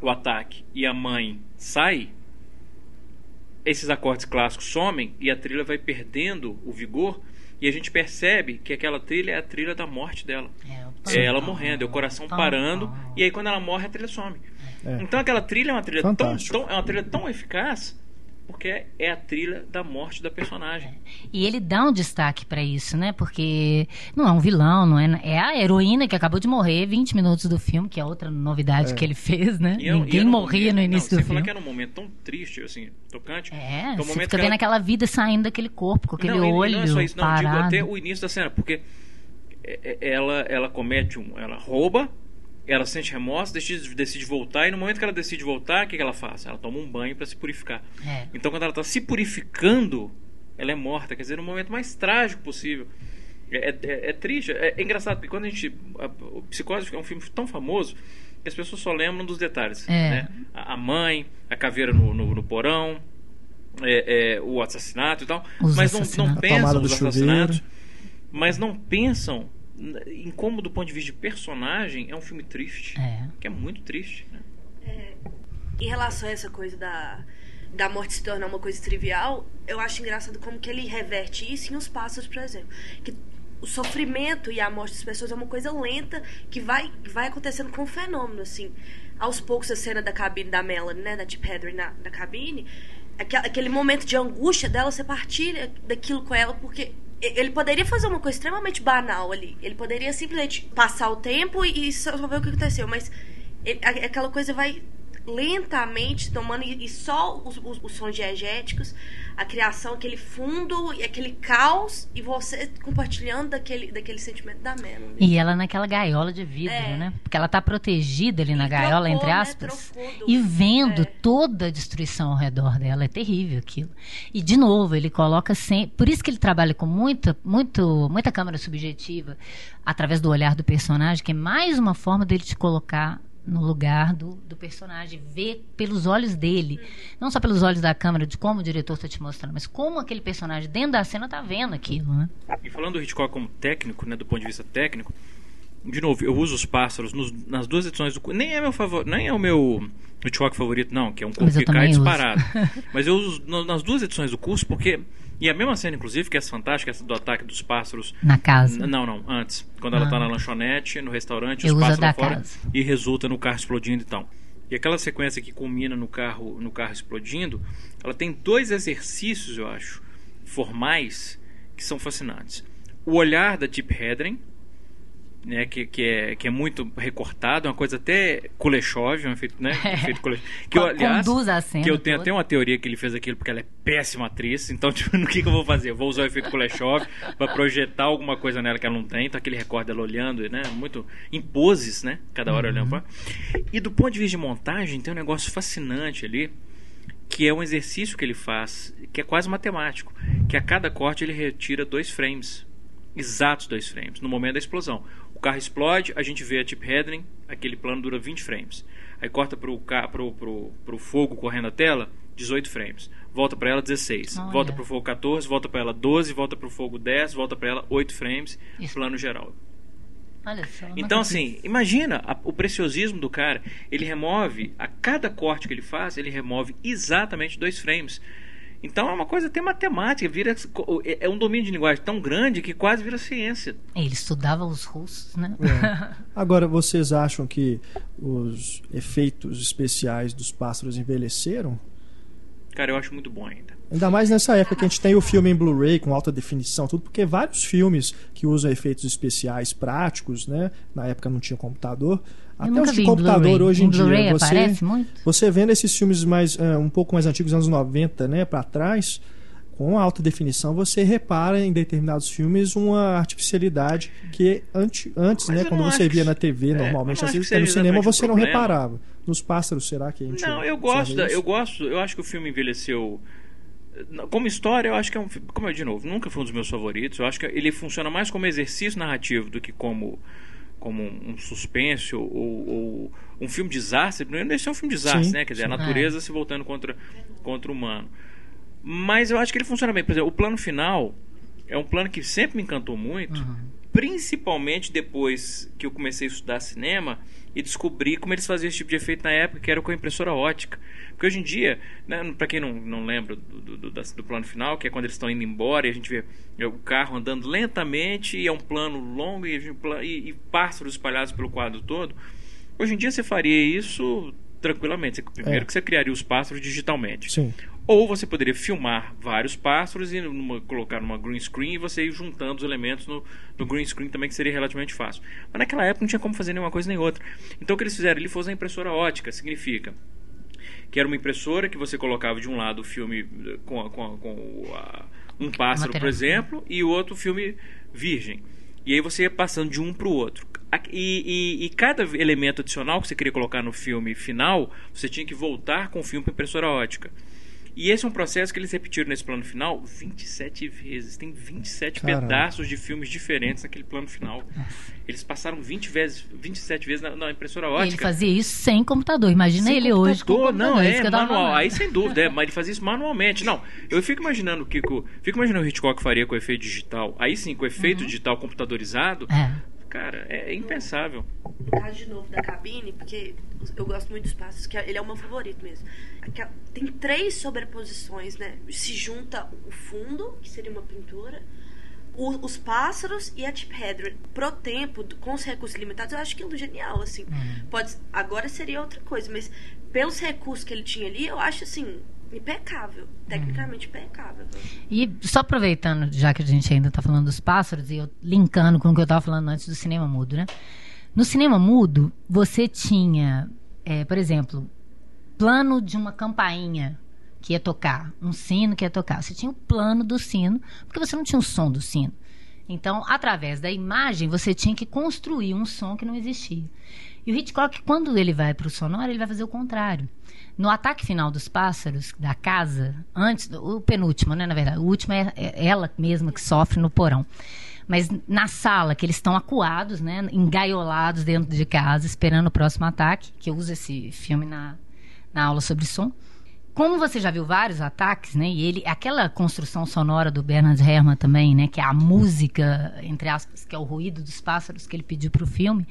o ataque e a mãe sai, esses acordes clássicos somem e a trilha vai perdendo o vigor e a gente percebe que aquela trilha é a trilha da morte dela. É, É ela morrendo, é o coração parando e aí quando ela morre a trilha some. É. Então aquela trilha é uma trilha tão, Fantástico. tão- é uma trilha tão eficaz porque é a trilha da morte da personagem. E ele dá um destaque pra isso, né? Porque não é um vilão, não é, é a heroína que acabou de morrer 20 minutos do filme, que é outra novidade que ele fez, né? E é Ninguém é num morria momento- no início não, do filme. que era um momento tão triste, assim, tocante. É, Então, você fica vendo ela- aquela vida saindo daquele corpo, com aquele não, olho não é só isso, não, digo parado. até o início da cena, porque é- é- ela, ela comete um. Ela rouba, ela sente remorso, decide, decide voltar, e no momento que ela decide voltar, o que, que ela faz? Ela toma um banho para se purificar. É. Então quando ela está se purificando, ela é morta, quer dizer, no momento mais trágico possível. É, é- é triste, é, é engraçado, porque quando a gente. a- o Psicose é um filme tão famoso que as pessoas só lembram dos detalhes. É. Né? A, a mãe, a caveira no, no, no porão, é, é, o assassinato e tal. Os mas não, não pensam nos do assassinatos. Mas não pensam em como, do ponto de vista de personagem, é um filme triste. É. Que é muito triste. Né? Em relação a essa coisa da, da morte se tornar uma coisa trivial, eu acho engraçado como que ele reverte isso em Os Pássaros, por exemplo. Que o sofrimento e a morte das pessoas é uma coisa lenta que vai, vai acontecendo com um fenômeno, assim. Aos poucos, a cena da cabine da Melanie, né, da Tip Hedren na, na cabine, aque- aquele momento de angústia dela, você partilha daquilo com ela, porque ele poderia fazer uma coisa extremamente banal ali. Ele poderia simplesmente passar o tempo e só ver o que aconteceu, mas ele- aquela coisa vai lentamente tomando e, só os, os, os sons diegéticos, a criação, aquele fundo e aquele caos e você compartilhando daquele, daquele sentimento da Melanie. E ela naquela gaiola de vidro, É. né? Porque ela tá protegida ali na E gaiola, trocou, entre né? aspas. Trocou do- E vendo É. toda a destruição ao redor dela. É terrível aquilo. E, de novo, ele coloca sempre. Por isso que ele trabalha com muita, muito, muita câmera subjetiva, através do olhar do personagem, que é mais uma forma dele te colocar no lugar do, do personagem, ver pelos olhos dele. Não só pelos olhos da câmera, de como o diretor está te mostrando, mas como aquele personagem dentro da cena tá vendo aquilo, né? E falando do Hitchcock como técnico, né, do ponto de vista técnico, de novo, eu uso os pássaros nos- nas duas edições do nem é meu favor, nem é o meu Hitchcock favorito não, que é um Mas eu que cai uso. disparado. Mas eu uso no- nas duas edições do curso porque e a mesma cena inclusive que é essa fantástica, essa do ataque dos pássaros. Na casa. Não, não, antes, quando ela Ah. tá na lanchonete, no restaurante, Eu os pássaros fora casa. e resulta no carro explodindo e tal. E aquela sequência que culmina no carro, no carro explodindo, ela tem dois exercícios, eu acho, formais que são fascinantes. O olhar da Tip Hedren, né, que, que, é, que é muito recortado, é uma coisa até Kuleshov, um efeito, né, efeito Kuleshov, que eu, aliás, conduz a cena que eu tenho toda. até uma teoria que ele fez aquilo porque ela é péssima atriz, então tipo, no que, que eu vou fazer? Eu vou usar o efeito Kuleshov para projetar alguma coisa nela que ela não tem, então aquele recorde dela olhando, né, muito em poses, né, cada hora olhando pra... E do ponto de vista de montagem, tem um negócio fascinante ali, que é um exercício que ele faz, que é quase matemático, que a cada corte ele retira dois frames, exatos dois frames, no momento da explosão. O carro explode, a gente vê a tip heading, aquele plano dura 20 frames. Aí corta pro, pro, pro, pro fogo correndo a tela, 18 frames. Volta para ela 16. Olha. Volta pro fogo 14, volta para ela 12, volta pro fogo 10, volta para ela 8 frames, Isso. plano geral. Olha só. Então, assim, imagina a- o preciosismo do cara. Ele remove, a cada corte que ele faz, ele remove exatamente dois frames. Então é uma coisa até matemática, vira é é um domínio de linguagem tão grande que quase vira ciência. Ele estudava os russos, né? É. Agora, vocês acham que os efeitos especiais dos pássaros envelheceram? Cara, eu acho muito bom ainda. Ainda mais nessa época que a gente tem o filme em Blu-ray com alta definição, tudo, porque vários filmes que usam efeitos especiais práticos, né? Na época não tinha computador. Até os de computador hoje em, dia. Você, aparece muito? você vendo esses filmes mais eh, um pouco mais antigos, anos 90, né, para trás, com alta definição, você repara em determinados filmes uma artificialidade que ante, antes, Mas né, quando você acho via que- na TV, é, normalmente, seja no cinema você um não problema. reparava. Nos pássaros, será que a gente Não, eu gosto, da- eu gosto, eu acho que o filme envelheceu como história, eu acho que é um como eu de novo, nunca foi um dos meus favoritos. Eu acho que ele funciona mais como exercício narrativo do que como como um suspense ou, ou um filme de desastre. Não esse é um filme de desastre, Sim, né? Quer dizer, a sim. natureza se voltando contra contra o humano. Mas eu acho que ele funciona bem. Por exemplo, o plano final é um plano que sempre me encantou muito, principalmente depois que eu comecei a estudar cinema e descobri como eles faziam esse tipo de efeito na época, que era com a impressora ótica. Porque hoje em dia, né, para quem não, não lembra do, do, do- do plano final, que é quando eles estão indo embora e a gente vê é, o carro andando lentamente e é um plano longo e, e, e pássaros espalhados pelo quadro todo. Hoje em dia você faria isso tranquilamente. Primeiro É. que você criaria os pássaros digitalmente. Sim. Ou você poderia filmar vários pássaros e numa- colocar numa green screen e você ir juntando os elementos no, no green screen também, que seria relativamente fácil. Mas naquela época não tinha como fazer nenhuma coisa nem outra. Então o que eles fizeram ali foi usar a impressora ótica, significa que era uma impressora que você colocava de um lado o filme eh, com, a- com, a- com a- um pássaro, por exemplo, e o outro filme virgem. E aí você ia passando de um para o outro. E, e- e cada elemento adicional que você queria colocar no filme final, você tinha que voltar com o filme para impressora ótica. E esse é um processo que eles repetiram nesse plano final 27 vezes. Tem 27 Caramba. pedaços de filmes diferentes naquele plano final. Eles passaram 20 vezes, 27 vezes na, na impressora ótica. Ele fazia isso sem computador. Imagina Sem ele hoje com computador, computador. não, é tava manual. Aí sem dúvida, é, mas ele fazia isso manualmente. Não, eu fico imaginando o que que o- fico imaginando o Hitchcock faria com efeito digital. Aí sim, com efeito digital computadorizado, É. cara, é, é impensável. No caso de novo da cabine, porque eu gosto muito dos passos, que ele é o meu favorito mesmo. Tem três sobreposições, né? Se junta o fundo, que seria uma pintura, o- os pássaros e a tip header. Pro tempo, do- com os recursos limitados, eu acho aquilo genial, assim. Pode, agora seria outra coisa, mas pelos recursos que ele tinha ali, eu acho, assim, impecável. Tecnicamente impecável. E só aproveitando, já que a gente ainda está falando dos pássaros, e eu linkando com o que eu estava falando antes do cinema mudo, né? No cinema mudo, você tinha, é, por exemplo, plano de uma campainha que ia tocar, um sino que ia tocar. Você tinha o plano do sino, porque você não tinha o som do sino. Então, através da imagem, você tinha que construir um som que não existia. E o Hitchcock, quando ele vai para o sonoro, ele vai fazer o contrário. No ataque final dos pássaros, da casa, antes, o penúltimo, né, na verdade, o último é, é ela mesma que sofre no porão. Mas na sala, que eles estão acuados, né, engaiolados dentro de casa, esperando o próximo ataque, que eu uso esse filme na, na aula sobre som. Como você já viu vários ataques, né? E ele, aquela construção sonora do Bernard Herrmann também, né? Que é a música, entre aspas, que é o ruído dos pássaros que ele pediu para o filme.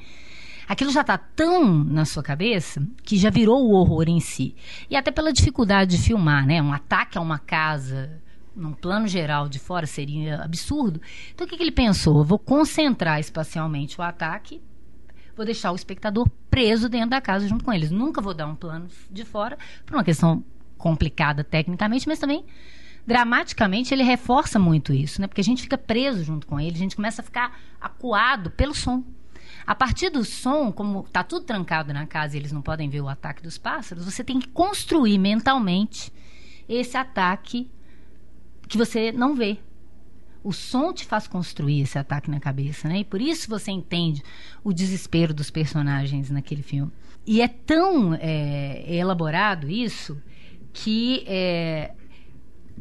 Aquilo já está tão na sua cabeça que já virou o horror em si. E até pela dificuldade de filmar, né? Um ataque a uma casa num plano geral de fora seria absurdo. Então o que, que ele pensou? Eu vou concentrar espacialmente o ataque vou deixar o espectador preso dentro da casa junto com eles. Nunca vou dar um plano de fora, por uma questão complicada tecnicamente, mas também dramaticamente ele reforça muito isso, né? Porque a gente fica preso junto com ele, a gente começa a ficar acuado pelo som. A partir do som, como está tudo trancado na casa e eles não podem ver o ataque dos pássaros, você tem que construir mentalmente esse ataque que você não vê. O som te faz construir esse ataque na cabeça, né? E por isso você entende o desespero dos personagens naquele filme. E é tão é, elaborado isso que é,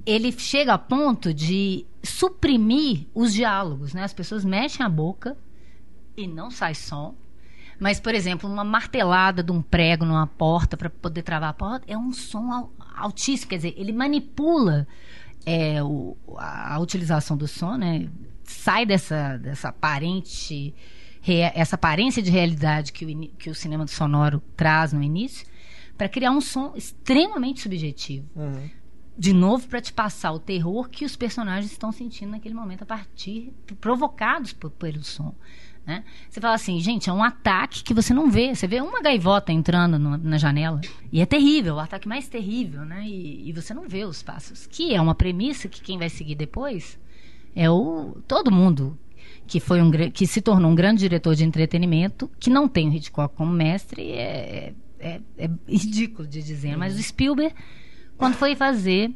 ele chega a ponto de suprimir os diálogos, né? As pessoas mexem a boca e não sai som. Mas, por exemplo, uma martelada de um prego numa porta para poder travar a porta é um som al- altíssimo. Quer dizer, ele manipula é, o- a, utilização do som, né? Sai dessa, dessa aparente essa aparência de realidade que o, que o cinema sonoro traz no início para criar um som extremamente subjetivo Uhum. de novo para te passar o terror que os personagens estão sentindo naquele momento a partir provocados por- pelo som. Né? Você fala assim, gente, é um ataque que você não vê. Você vê uma gaivota entrando no- na janela e é terrível, o ataque mais terrível, né? E, e você não vê os passos. Que é uma premissa que quem vai seguir depois é o todo mundo que foi um que se tornou um grande diretor de entretenimento que não tem o Hitchcock como mestre é, é, é ridículo de dizer, mas o Spielberg quando foi fazer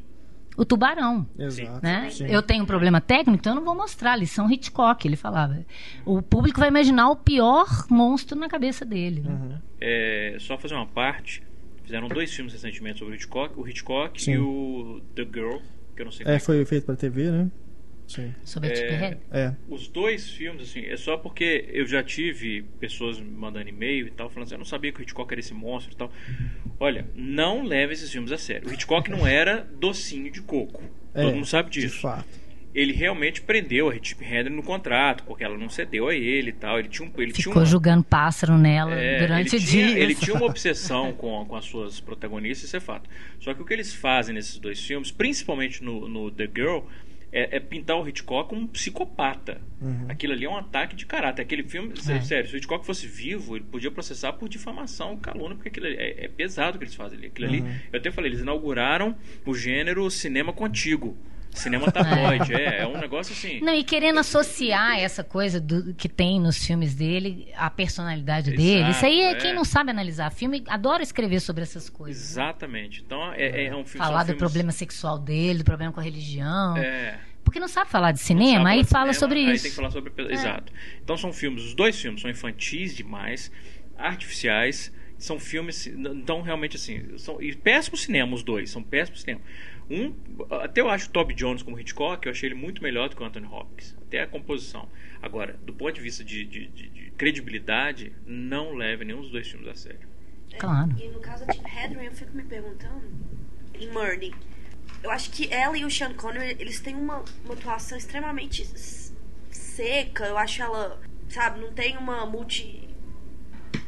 o Tubarão. Exato. Né? Sim. Eu tenho um problema técnico, então eu não vou mostrar. Lição Hitchcock, ele falava. O público vai imaginar o pior monstro na cabeça dele. né? Uhum. É, só fazer uma parte. Fizeram dois filmes recentemente sobre o Hitchcock, o Hitchcock Sim. e o The Girl, que eu não sei É, como foi feito pra TV, né? Sim. Sobre a É. É. Os dois filmes, assim, é só porque eu já tive pessoas me mandando e-mail e tal, falando assim, eu não sabia que o Hitchcock era esse monstro e tal. Olha, não leve esses filmes a sério. O Hitchcock não era docinho de coco. É, Todo mundo sabe De disso. fato. Ele realmente prendeu a Chip Henry no contrato, porque ela não cedeu a ele e tal. Ele tinha um. Ele tinha Ficou uma, jogando pássaro nela é, durante ele dias. tinha, ele tinha uma obsessão com, com as suas protagonistas, isso é fato. Só que o que eles fazem nesses dois filmes, principalmente no, no The Girl, é, é pintar o Hitchcock como um psicopata. Uhum. Aquilo ali é um ataque de caráter. Aquele filme, É. sério, se o Hitchcock fosse vivo, ele podia processar por difamação, calúnia, porque aquilo ali é, é pesado o que eles fazem ali. Aquilo ali, Uhum. eu até falei, eles inauguraram o gênero cinema contigo. Cinema tabloide, é, é um negócio assim. Não, e querendo associar essa coisa do, que tem nos filmes dele, a personalidade Exato, dele. Isso aí é, é. quem não sabe analisar filme, adora escrever sobre essas coisas. Exatamente. Então é, é um filme. Falar do filmes- problema sexual dele, do problema com a religião. É. Porque não sabe falar de cinema, aí fala cinema, sobre aí isso. É. tem que falar sobre. Exato. Então são filmes, os dois filmes são infantis demais, artificiais. São filmes, então realmente assim, são e péssimo cinema os dois, são péssimos cinema. Um, até eu acho o Toby Jones como Hitchcock, eu achei ele muito melhor do que o Anthony Hopkins, até a composição. Agora, do ponto de vista de, de- de- de credibilidade, não leve nenhum dos dois filmes a sério. Claro. E no caso da Tim Hedren, eu fico me perguntando, em Murney, eu acho que ela e o Sean Connery, eles têm uma, uma atuação extremamente seca. Eu acho ela, sabe, não tem uma multi.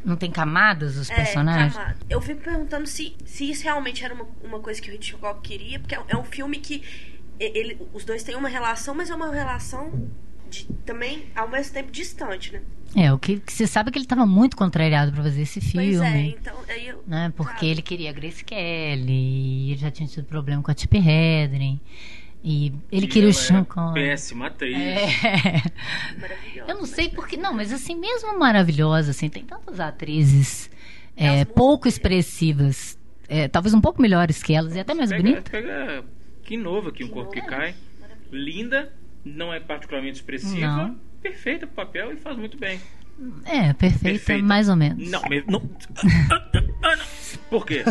Não tem camadas os é, personagens? camada. Eu fico perguntando se, se isso realmente era uma, uma coisa que o Hitchcock queria, porque é, é um filme que ele, os dois têm uma relação, mas é uma relação de- também ao mesmo tempo distante, né? É, o que, que se sabe é que ele estava muito contrariado para fazer esse filme. Pois é, então aí eu. né? Porque sabe? ele queria a Grace Kelly, ele já tinha tido problema com a Tippi Hedren. E ele E queria o Sean Connery. Péssima atriz. É. Maravilhosa. Eu não sei porque. Não, mas assim, mesmo maravilhosa, assim, tem tantas atrizes é, pouco expressivas, é, talvez um pouco melhores que elas, e até mais pega, bonitas. Pega que novo aqui, um corpo que cai. Linda, não é particularmente expressiva, Não. perfeita pro papel e faz muito bem. É, perfeita, Perfeita. mais ou menos. Não. Ah, não. Por quê?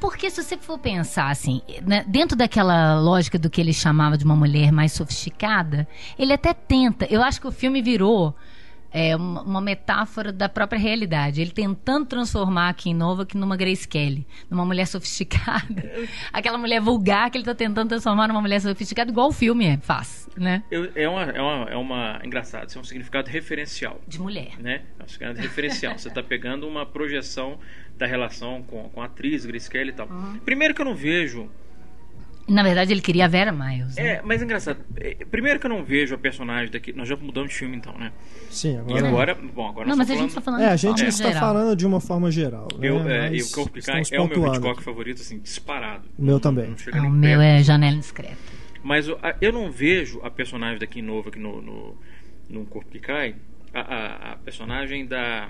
Porque se você for pensar assim, né, dentro daquela lógica do que ele chamava de uma mulher mais sofisticada, ele até tenta. Eu acho que o filme virou é, uma, uma metáfora da própria realidade. Ele tentando transformar a Kim Novak numa Grace Kelly, numa mulher sofisticada. Aquela mulher vulgar que ele está tentando transformar numa mulher sofisticada, igual o filme é, faz, né? Eu- é, uma, é, uma, é uma. Engraçado, isso é um significado referencial. De mulher. Né? É um significado referencial. Você está pegando uma projeção da relação com, com a atriz, Grace Kelly e tal. Primeiro que eu não vejo Na verdade, ele queria a Vera Miles. né? É, mas é engraçado. É, Primeiro que eu não vejo a personagem daqui. Nós já mudamos de filme então, né? Sim, E agora. agora. Bom, agora Não, mas a estamos gente está falando É, a de gente está geral. falando de uma forma geral. Né? Eu, é, e o Corpo que Cai estamos é o meu. Hitchcock favorito, assim, disparado. O meu Não- também. não chega Ah, o meu perto. é Janela Indiscreta. Mas a- eu não vejo a personagem daqui novo aqui no, no, no Corpo que Cai, a, a- a personagem da.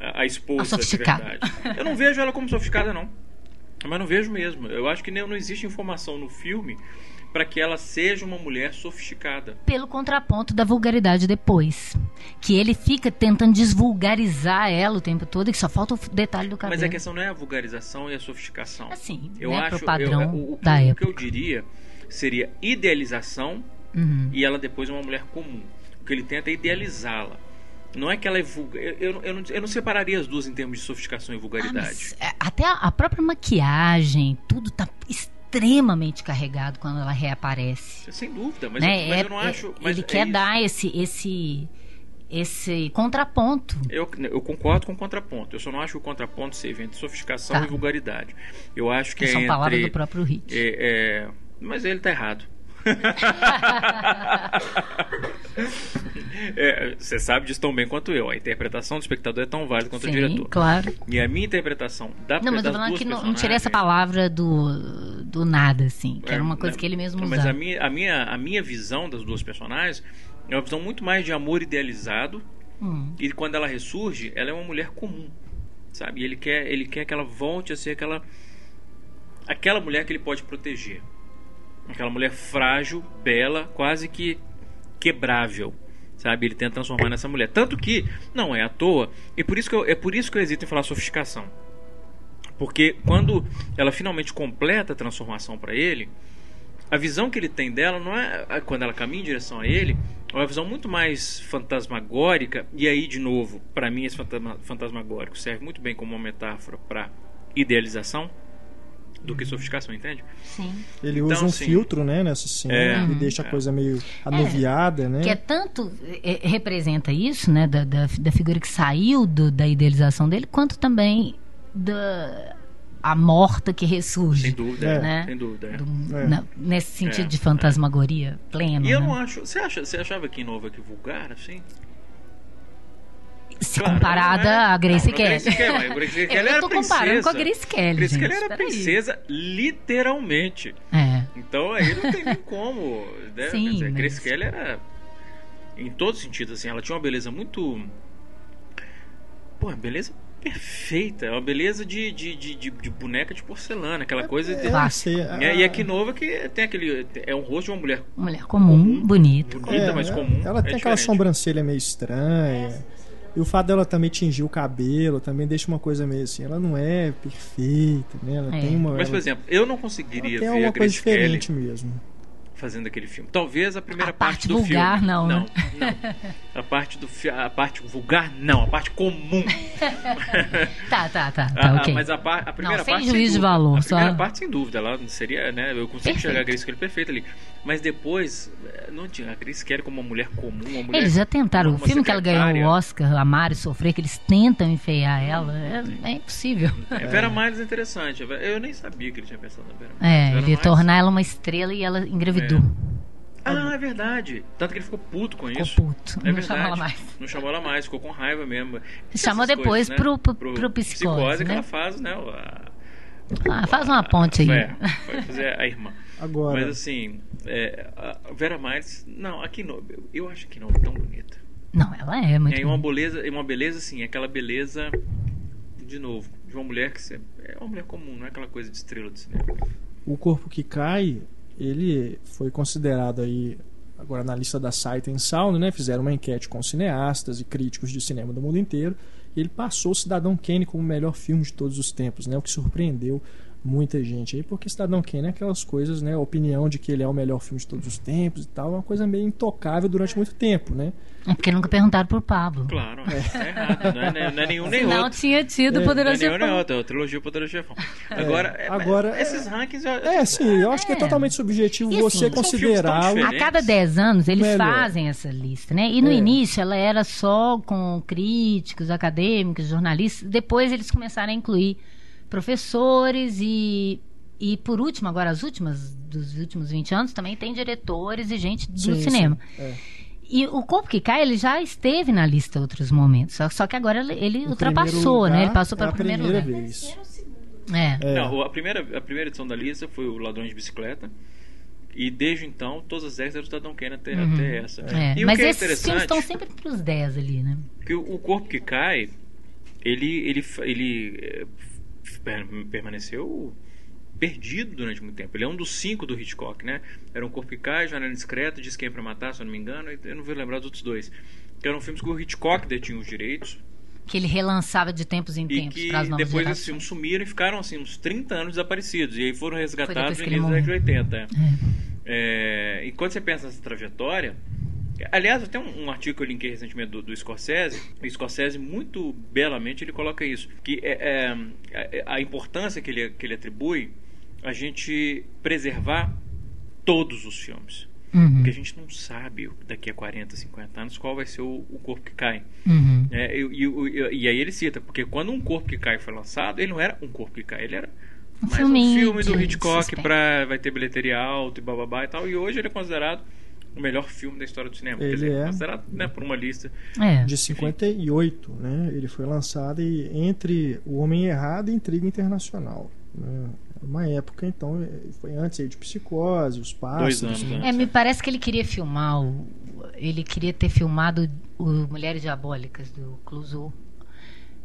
A, a esposa A de sofisticada. verdade. Eu não vejo ela como sofisticada, não. Mas não vejo mesmo. Eu acho que nem, não existe informação no filme para que ela seja uma mulher sofisticada. Pelo contraponto da vulgaridade depois. Que ele fica tentando desvulgarizar ela o tempo todo e que só falta o detalhe do cabelo. Mas a questão não é a vulgarização e a sofisticação. Assim, eu né, acho pro padrão eu- o, o que, da o que época. eu diria seria idealização Uhum. e ela depois é uma mulher comum. O que ele tenta é idealizá-la. Não é que ela é vulgar. Eu, eu, eu, não, eu não separaria as duas em termos de sofisticação e Ah, vulgaridade. mas, é, até a, própria maquiagem, tudo tá extremamente carregado quando ela reaparece. Sem dúvida, mas, né? eu, mas É- eu não é- acho. mas ele é quer isso. dar esse, esse, esse contraponto. Eu, eu concordo com o contraponto. Eu só não acho que o contraponto seja entre sofisticação Tá. e vulgaridade. Eu acho que Que é são entre. palavras do próprio Hit. É, é, mas ele tá errado. É, Você sabe disso tão bem quanto eu. A interpretação do espectador é tão válida quanto o Sim, diretor. claro. E a minha interpretação da Não, mas eu tô falando que não, não tirei essa palavra do, do nada, assim. Que era uma É, coisa que ele mesmo Mas usava. a minha, a, minha, a minha visão das duas personagens é uma visão muito mais de amor idealizado. Hum. E quando ela ressurge, ela é uma mulher comum. Sabe? E ele quer, ele quer que ela volte a ser aquela. aquela mulher que ele pode proteger. Aquela mulher frágil, bela, quase que quebrável. Sabe? Ele tenta transformar nessa mulher. Tanto que não é à toa. E por isso que eu, é por isso que eu hesito em falar sofisticação. Porque quando ela finalmente completa a transformação para ele, a visão que ele tem dela não é quando ela caminha em direção a ele, é uma visão muito mais fantasmagórica. E aí, de novo, para mim, esse fantasma, fantasmagórico serve muito bem como uma metáfora para idealização do que sofisticação, entende? Sim. Ele Então, usa um sim. filtro, né, nessa cena, É. que deixa a É. coisa meio anuviada, né? Que é tanto. é, representa isso, né? Da, da, da figura que saiu do- da idealização dele, quanto também da. A morta que Sem ressurge. dúvida, É. Né? sem dúvida. é. Do- É. na- nesse sentido É, de fantasmagoria plena. E eu né? não acho. Você, acha, você achava que Nova que vulgar, assim? Se Claro, comparada é- à Grace não, a Kelly. Grace Kelly, Grace Kelly eu era tô comparando princesa. com a Grace Kelly. Grace gente, Kelly era espera aí. princesa, literalmente. É. Então aí não tem nem como. Né? Sim, dizer, mas- Grace Kelly era. Em todos os sentidos, assim, ela tinha uma beleza muito. Pô, uma beleza perfeita. Uma beleza de, de, de, de- de boneca de porcelana, aquela coisa. de- É, Clássico. sei, E, a- e aqui nova que tem aquele. É um rosto de uma mulher Uma mulher comum, bonita. bonita, é, mas ela- comum. Ela é tem aquela diferente. sobrancelha meio estranha. E o fato dela também tingir o cabelo também deixa uma coisa meio assim. Ela não é perfeita, né? Ela É. tem uma. Mas, por exemplo, eu não ela conseguiria tem ver a coisa Grace Kelly diferente mesmo. fazendo aquele filme. Talvez a primeira A parte, parte do vulgar, filme. não, não, né? não. A parte do fi- a parte vulgar não, a parte comum. Tá, tá, tá. Tá a- ok. mas a, par- a primeira Não, sem parte juízo de valor, A só- primeira parte sem dúvida, ela seria, né, eu consigo Perfeito. enxergar a Grace Kelly perfeita ali. Mas depois eh, não tinha a Grace Kelly como uma mulher comum, uma mulher Eles já tentaram. O filme que ela ganhou o. Oscar, Amar e Sofrer, que eles tentam enfeiar ela, é, é impossível. É, Vera Miles é interessante. Eu nem sabia que ele tinha pensado na Vera Miles. É, Vera ele ia Miles- tornar ela uma estrela e ela engravidou. Ah, é verdade. Tanto que ele ficou puto com Ficou isso. puto. É não verdade. chamou ela mais. Não chamou ela mais, ficou com raiva mesmo. Essas Chamou depois coisas, né? pro- pro- pro psicose, que né? ela faz, né? a- Ah, faz uma ponte aí. É, fazer a irmã. Agora, Mas assim, é, a Vera Miles, não, aqui não, eu acho que não é tão bonita. Não, ela é muito. E aí uma beleza, uma beleza assim, aquela beleza de novo, de uma mulher que você, é uma mulher comum, não é aquela coisa de estrela de cinema. o corpo que cai, ele foi considerado aí agora na lista da Sight and Sound, né? Fizeram uma enquete com cineastas e críticos de cinema do mundo inteiro. E ele passou o Cidadão Kane como o melhor filme de todos os tempos, né? O que surpreendeu muita gente aí, porque Cidadão Kane é aquelas coisas, né? A opinião de que ele é o melhor filme de todos os tempos e tal, é uma coisa meio intocável durante muito tempo, né? É porque nunca perguntaram pro Pablo. Claro, é, errado, não é, não é nenhum nem Senão outro. tinha tido É, Não é Poderoso nenhum nem Chefão. outro, é o trilogia Poderoso Chefão. Agora, é, agora, esses rankings... eu- É, sim, eu acho que é É. totalmente subjetivo E você assim, tão A cada 10 anos eles Melhor. fazem essa lista, né? E no É. início ela era só com críticos, acadêmicos, jornalistas. Depois eles começaram a incluir professores e e por último, agora as últimas dos últimos 20 anos também tem diretores e gente do Sim, cinema. sim, é. E o Corpo que Cai, ele já esteve na lista em outros momentos. Só, só que agora ele, ele O ultrapassou, primeiro né? Ele lugar passou é para o primeiro primeira lugar. vez. É. É. Não, a primeira, a primeira edição da lista foi o Ladrões de Bicicleta. E desde então, todas as 10 eram do Cidadão Kane até, Uhum. até essa. É, E o Mas que é esses filmes interessante estão sempre entre os 10 ali, né? que o, o Corpo que Cai, ele, ele, ele eh, permaneceu perdido durante muito tempo. Ele é um dos cinco do Hitchcock, né? Era um Corpo que Cai, Janela Discreta, Diz Quem é Pra Matar, se eu não me engano. e Eu não vou lembrar dos outros dois. Que eram filmes que o Hitchcock detinha os direitos. Que ele relançava de tempos em E tempos que para as novas depois esses filmes sumiram e ficaram assim uns 30 anos desaparecidos. E aí foram resgatados depois no que ele início da década de morreu. 80. é. É, e quando você pensa nessa trajetória, Aliás, até um, um artigo que eu linkei recentemente do, do Scorsese. O Scorsese, muito belamente, ele coloca isso. Que é, é, a, a importância que ele, que ele atribui a gente preservar todos os filmes. Uhum. Porque a gente não sabe daqui a 40, 50 anos qual vai ser o, o corpo que cai. Uhum. É, e, e- e aí ele cita, porque quando um corpo que cai foi lançado, ele não era um corpo que cai, ele era Um mais um filme do Hitchcock pra vai ter bilheteria alta e bababá e tal. E hoje ele é considerado o melhor filme da história do cinema. Quer Ele dizer, é. considerado né, por uma lista. É. De 58, né? Ele foi lançado e entre O Homem Errado e Intriga Internacional. Né? Uma época, então, eh, foi antes aí de Psicose, Os Pássaros. anos né? antes. É, me parece que ele queria filmar o, ele queria ter filmado o Mulheres Diabólicas do Clouseau.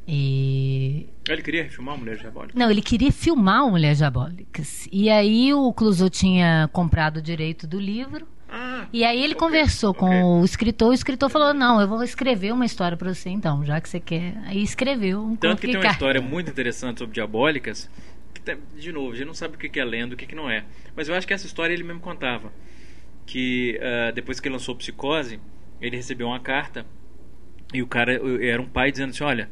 E Ele queria refilmar Mulher Diabólica. não, ele queria filmar o Mulheres Diabólicas. E aí o Clouseau tinha comprado o direito do livro. Ah, E aí ele ok, conversou ok. com o escritor, o escritor falou: "Não, eu vou escrever uma história pra você então, já que você quer". Aí escreveu um Tanto que tem uma história muito interessante sobre diabólicas. Que, tem- de novo, a gente não sabe o que é lenda, o que não é. Mas eu acho que essa história ele mesmo contava. Que ah, depois que ele lançou Psicose, ele recebeu uma carta. E o cara era um pai dizendo assim: Olha,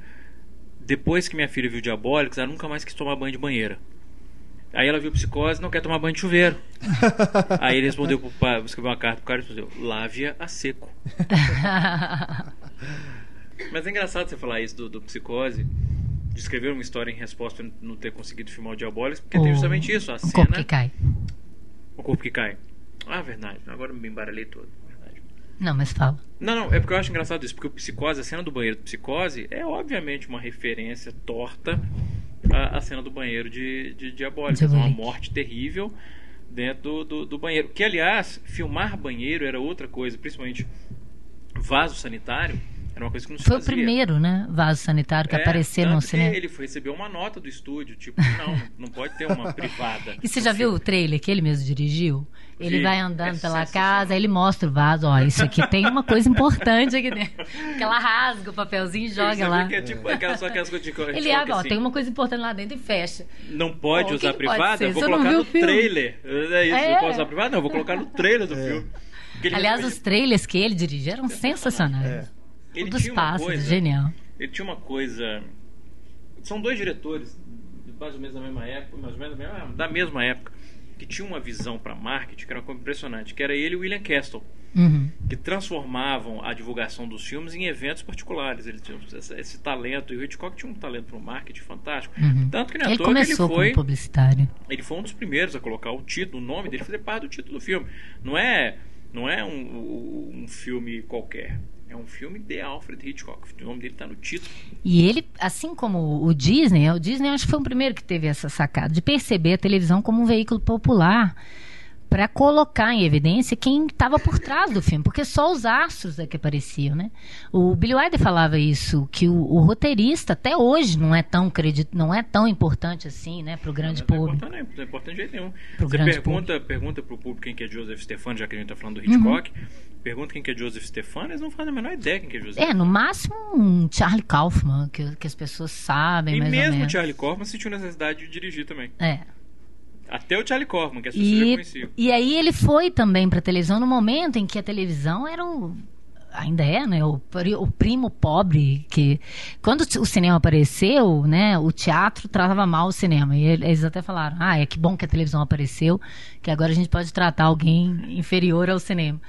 depois que minha filha viu diabólicos, ela nunca mais quis tomar banho de banheira. Aí ela viu psicose não quer tomar banho de chuveiro. Aí ele respondeu pro pai, escreveu uma carta pro cara e respondeu: lave-a a seco. Mas é engraçado você falar isso do, do psicose, de escrever uma história em resposta a não ter conseguido filmar o Diabólicos, porque tem O- justamente isso, a o cena. corpo que cai. O corpo que cai. Ah, verdade. Agora eu me embaralhei todo. Não, mas fala. Não, não, é porque eu acho engraçado isso, porque o Psicose, a cena do banheiro do Psicose é obviamente uma referência torta à, à cena do banheiro de, de uma morte terrível dentro do, do, do banheiro. Que, aliás, filmar banheiro era outra coisa, principalmente vaso sanitário, era uma coisa que não se Foi o fazia. primeiro, né, vaso sanitário que É, apareceu no cinema. Ele foi receber uma nota do estúdio, tipo, não, não pode ter uma privada. E você já viu o trailer que ele mesmo dirigiu? Ele vai andando É pela casa, aí ele mostra o vaso, ó, isso aqui tem uma coisa importante aqui dentro. Que ela rasga o papelzinho e joga viu lá. que é tipo aquelas, só aquelas coisas de Ele de abre, ó, assim, tem uma coisa importante lá dentro e fecha. Não pode Ó, usar pode privada? ser? Vou Você colocar no filme? trailer. É isso, É. não pode usar privada? Não, vou colocar no trailer do filme. Porque ele Aliás, os trailers que ele dirigiu eram sensacionais. É. ele o dos pássaros, coisa- genial. Ele tinha uma coisa. São dois diretores, mais ou menos da mesma época, mais ou menos da mesma, da mesma época, que tinham uma visão para marketing que era uma coisa impressionante, que era ele e o William Castle, Uhum. que transformavam a divulgação dos filmes em eventos particulares. Ele tinha esse, esse talento, e o Hitchcock tinha um talento para o marketing fantástico. Uhum. Tanto que não é Ele que ele começou foi. como publicitário. ele foi um dos primeiros a colocar o título, o nome dele fazer parte do título do filme. Não é, não é um- um filme qualquer. É um filme de Alfred Hitchcock. O nome dele está no título. E ele, assim como o Disney, o Disney acho que foi o primeiro que teve essa sacada de perceber a televisão como um veículo popular para colocar em evidência quem estava por trás do filme, porque só os astros é que apareciam, né? O Billy Wilder falava isso, que o, o roteirista até hoje não é tão credit, não é tão importante assim, né, para o grande não, não é público. importante, não é importante de jeito nenhum. Pro Você grande pergunta, pergunta pro público quem que é Joseph Stefano, já que a gente está falando do Hitchcock. Pergunta quem que é Joseph Stefano, eles não fazem a menor ideia quem que é Joseph É, no máximo um Charlie Kaufman, que, que as pessoas sabem E mesmo. Charlie Kaufman sentiu necessidade de dirigir também. É. Até o Charlie Kaufman, que as pessoas já E, conheciam. e aí ele foi também para televisão no momento em que a televisão era o ainda é, né, o, o primo pobre que quando o cinema apareceu, né, o teatro tratava mal o cinema. E eles até falaram: "Ah, é que bom que a televisão apareceu, que agora a gente pode tratar alguém inferior ao cinema".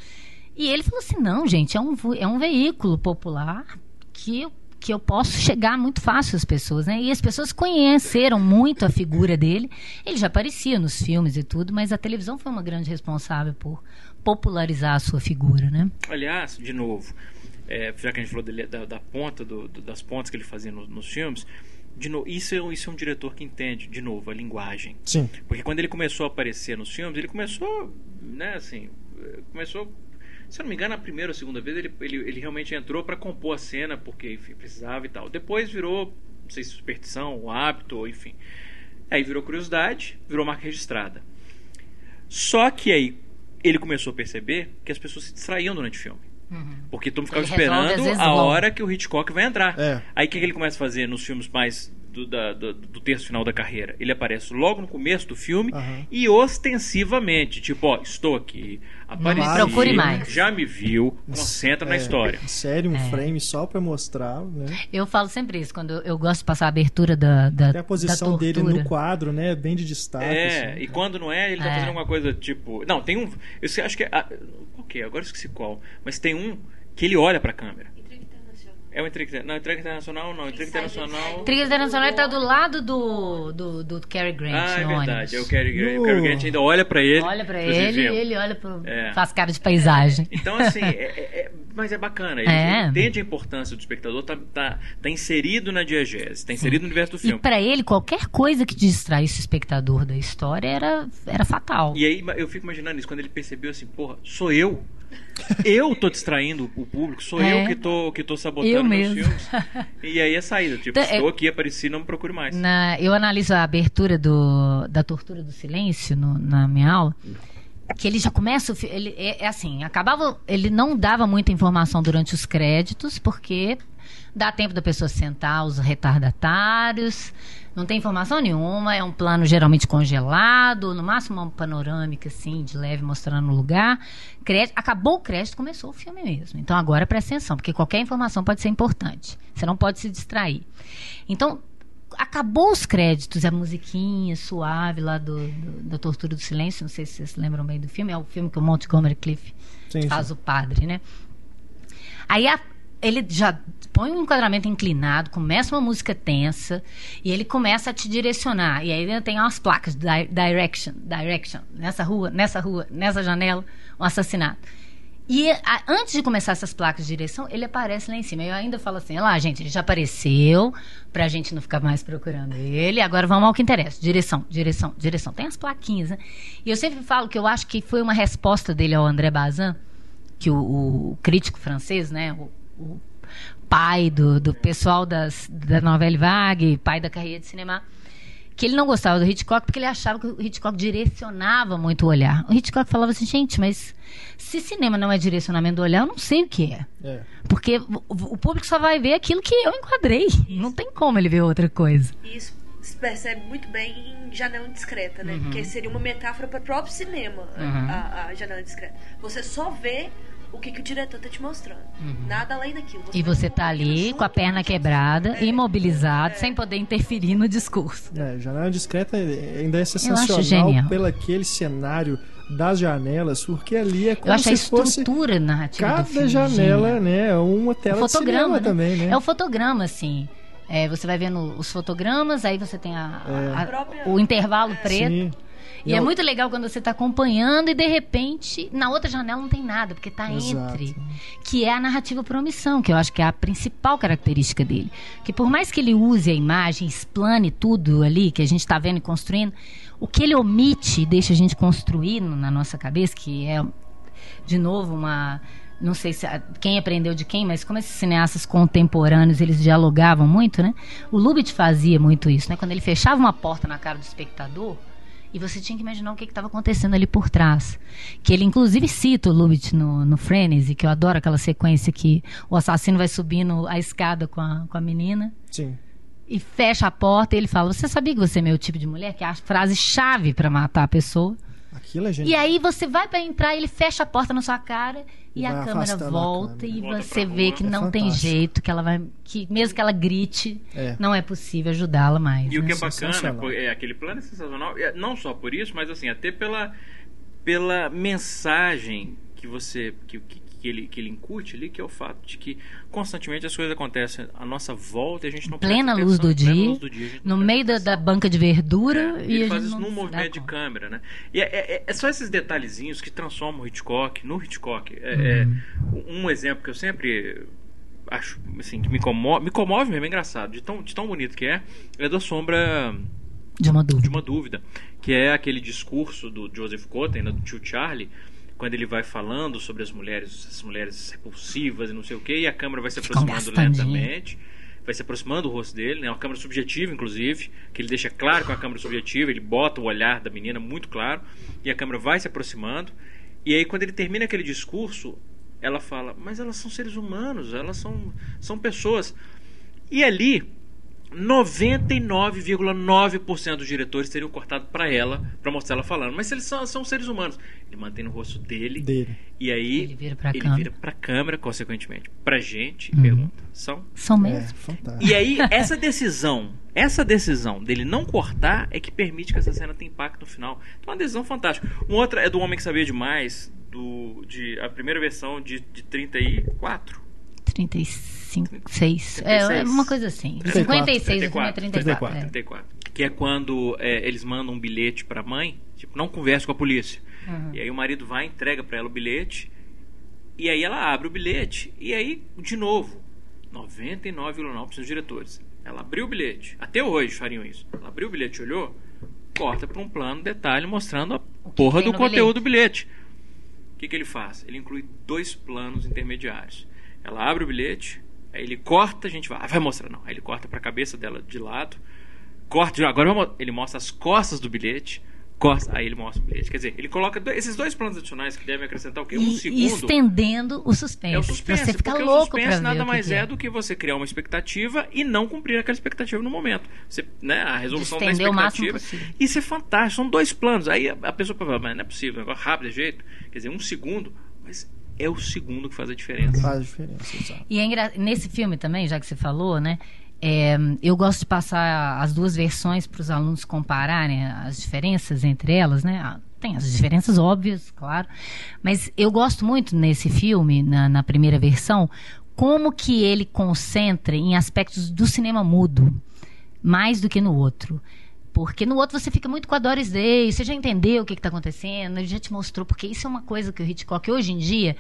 E ele falou assim: "Não, gente, é um é um veículo popular que eu que eu posso chegar muito fácil às pessoas, né? E as pessoas conheceram muito a figura dele. Ele já aparecia nos filmes e tudo, mas a televisão foi uma grande responsável por popularizar a sua figura, né? Aliás, de novo, é, já que a gente falou dele- da, da ponta, do- do- das pontas que ele fazia no- nos filmes, de novo, isso, é, um- isso é um diretor que entende, de novo, a linguagem. Sim. Porque quando ele começou a aparecer nos filmes, ele começou, né, assim, começou, se eu não me engano, a primeira ou segunda vez ele, ele, ele realmente entrou para compor a cena, porque enfim, precisava e tal. Depois virou, não sei se superstição, ou hábito, ou enfim. Aí virou curiosidade, virou marca registrada. Só que aí ele começou a perceber que as pessoas se distraíam durante o filme. Porque todo mundo ficava Ele resolve, esperando vezes, a hora que o Hitchcock vai entrar. É. Aí o que, que ele começa a fazer nos filmes mais do, da- do, do terço final da carreira. Ele aparece logo no começo do filme Aham. e ostensivamente, tipo, ó, estou aqui, apareci, procure mais. já me viu, concentra na É, história. Série, um frame só pra mostrar, né? Eu falo sempre isso, quando eu, gosto de passar a abertura da, da, Tem a posição da dele no quadro, né? Bem de destaque. É, assim. e quando não é, ele tá É. fazendo alguma coisa tipo. Não, tem um. Eu sei- acho que é. ah, que é? Agora eu esqueci qual. Mas tem um que ele olha pra câmera. É o Intriga Não, Intriga Internacional não. Intriga Internacional. Trilha Internacional tá do lado do, do, do Cary Grant Ah, é no verdade. ônibus. É o Cary Grant. O Cary Grant ainda olha pra ele. Olha pra inclusive, ele e ele olha pro... É. faz cara de paisagem. Então, assim, é- é- é- mas é bacana. Ele, É. entende a importância do espectador, tá, tá, tá inserido na diegese, tá inserido no universo do E filme. pra ele, qualquer coisa que distraísse o espectador da história era, era fatal. E aí eu fico imaginando isso, quando ele percebeu assim, porra, sou eu. Eu tô distraindo o público, sou É. eu que tô, que tô sabotando Eu meus mesmo. filmes. E aí a saída, tipo, Então, é- estou aqui, apareci, não me procure mais. Na- eu analiso a abertura do, da tortura do silêncio no- na minha aula. Que ele já começa. Ele, é, é assim, acabava. Ele não dava muita informação durante os créditos, porque dá tempo da pessoa sentar, os retardatários. Não tem informação nenhuma, é um plano geralmente congelado, no máximo uma panorâmica, assim, de leve mostrando o lugar. Crédito, acabou o crédito, começou o filme mesmo. Então agora presta atenção, porque qualquer informação pode ser importante. Você não pode se distrair. Então, acabou os créditos, a musiquinha suave lá do, do- da Tortura do Silêncio, não sei se vocês lembram bem do filme, é o filme que o Montgomery Cliff Sim, faz sim. o padre, né? Aí a- ele já põe um enquadramento inclinado, começa uma música tensa e ele começa a te direcionar. E aí ainda tem umas placas, di- direction, direction, nessa rua, nessa rua, nessa janela, um assassinato. E a- antes de começar essas placas de direção, ele aparece lá em cima. Eu ainda falo assim: lá, gente, ele já apareceu, pra gente não ficar mais procurando ele. Agora vamos ao que interessa: direção, direção, direção. Tem as plaquinhas, né? E eu sempre falo que eu acho que foi uma resposta dele ao André Bazin, que o, o crítico francês, né? O, o pai do, do pessoal das, da Novelle Vague, pai da carreira de cinema que ele não gostava do Hitchcock porque ele achava que o Hitchcock direcionava muito o olhar. O Hitchcock falava assim, gente, mas se cinema não é direcionamento do olhar, eu não sei o que é. É. Porque o, o público só vai ver aquilo que eu enquadrei. Não tem como ele ver outra coisa. E isso se percebe muito bem em Janela Indiscreta, né? Uhum. Porque seria uma metáfora para o próprio cinema, a, a Janela Indiscreta. Você só vê o que, que o diretor tá te mostrando. Nada além daquilo. Uhum. E você tá ali com a perna quebrada, É. imobilizado, sem poder interferir no discurso. É, janela discreta ainda é acho sensacional genial. pelo aquele cenário das janelas, porque ali é Eu como acho a se fosse estrutura narrativa do cada filme janela, genial. né, é uma O tela de fotograma, cinema né? também, né? É o fotograma, assim. É, você vai vendo os fotogramas, aí você tem a- a- A o intervalo preto. Sim. E é muito legal quando você está acompanhando e de repente na outra janela não tem nada, porque está entre. Que é a narrativa por omissão, que eu acho que é a principal característica dele. Que por mais que ele use a imagem, explane tudo ali que a gente está vendo e construindo, o que ele omite e deixa a gente construir na nossa cabeça, que é, de novo, uma. Não sei se quem aprendeu de quem, mas como esses cineastas contemporâneos eles dialogavam muito, né? O Lubitsch fazia muito isso, né? Quando ele fechava uma porta na cara do espectador, e você tinha que imaginar o que estava acontecendo ali por trás. Que ele, inclusive, cita o Lubitsch no, no Frenzy, que eu adoro aquela sequência que o assassino vai subindo a escada com a, com a menina Sim. e fecha a porta e ele fala: Você sabia que você é meu tipo de mulher? Que é a frase chave para matar a pessoa. Aquilo é E genial. aí você vai para entrar, ele fecha a porta na sua cara e, E a câmera afastando a volta câmera. e Volta você vê rua. que É não tem fantástico. jeito, que ela vai. que mesmo que ela grite, É. não é possível ajudá-la mais. E o né? que é bacana, Sensacional. pô, é aquele plano é sensacional, é, não só por isso, mas assim, até pela, pela mensagem que você que, que, que ele, que ele incute ali, que é o fato de que constantemente as coisas acontecem à nossa volta e a gente não Plena luz atenção, do plena dia, luz do dia, no meio da, da banca de verdura É, e ele faz isso num movimento de conta. câmera, né? E é, é- é só esses detalhezinhos que transformam o Hitchcock no Hitchcock. É, é, um exemplo que eu sempre acho assim que me comove, me comove mesmo, é engraçado, de tão, de tão bonito que é, é da sombra De uma de dúvida. uma dúvida, que é aquele discurso do Joseph Cotten, né, do tio Charlie, quando ele vai falando sobre as mulheres, as mulheres repulsivas e não sei o que, e a câmera vai se aproximando lentamente, vai se aproximando do rosto dele, né, uma câmera subjetiva, inclusive, que ele deixa claro com a câmera subjetiva, ele bota o olhar da menina muito claro, e a câmera vai se aproximando, e aí quando ele termina aquele discurso, ela fala, mas elas são seres humanos, elas são, são pessoas. E ali, 99,9% dos diretores teriam cortado pra ela, pra mostrar ela falando. Mas eles são, são seres humanos. Ele mantém no rosto dele. Dele. E aí Ele vira pra ele câmera. vira pra câmera, consequentemente. Pra gente, Uhum. pergunta. São? São É, mesmo. fantástico. E aí, essa decisão, essa decisão dele não cortar é que permite que essa cena tenha impacto no final. Então, é uma decisão fantástica. Uma outra é do Homem que Sabia Demais, do, de, a primeira versão de, de 34. 35, 6. É, é 36. uma coisa assim. 34, 56, o filme é 34. 34. é. 34. Que é quando é, eles mandam um bilhete pra mãe, tipo, não converse com a polícia. Uhum. E aí o marido vai, entrega pra ela o bilhete, e aí ela abre o bilhete, e aí, de novo, 99,9% dos diretores. Ela abriu o bilhete, até hoje fariam isso. Ela abriu o bilhete, olhou, corta pra um plano, detalhe, mostrando a porra do conteúdo do bilhete. O que, que ele faz? Ele inclui dois planos intermediários. Ela abre o bilhete, aí ele corta, a gente vai, ah, vai mostrar não. Aí ele corta pra cabeça dela de lado, corta, de- agora vamos- ele mostra as costas do bilhete, corta, aí ele mostra o bilhete. Quer dizer, ele coloca dois- esses dois planos adicionais que devem acrescentar o quê? Um E, e segundo. estendendo o suspense. É o suspense, Você fica porque louco o suspense nada mais que é. do que você criar uma expectativa e não cumprir aquela expectativa no momento. Você, né, a resolução da expectativa. Isso é fantástico, são dois planos. Aí a, a pessoa fala, mas não é possível, agora rápido é jeito. Quer dizer, um segundo, mas é o segundo que faz a diferença. Faz diferença, exato. E é engra... nesse filme também, já que você falou, né? é, eu gosto de passar as duas versões para os alunos compararem as diferenças entre elas, né? Ah, Tem as diferenças óbvias, claro, mas eu gosto muito nesse filme, na, na primeira versão, como que ele concentra em aspectos do cinema mudo, mais do que no outro. Porque no outro você fica muito com a Doris Day, você já entendeu o que está acontecendo, ele já te mostrou, porque isso é uma coisa que o Hitchcock hoje em dia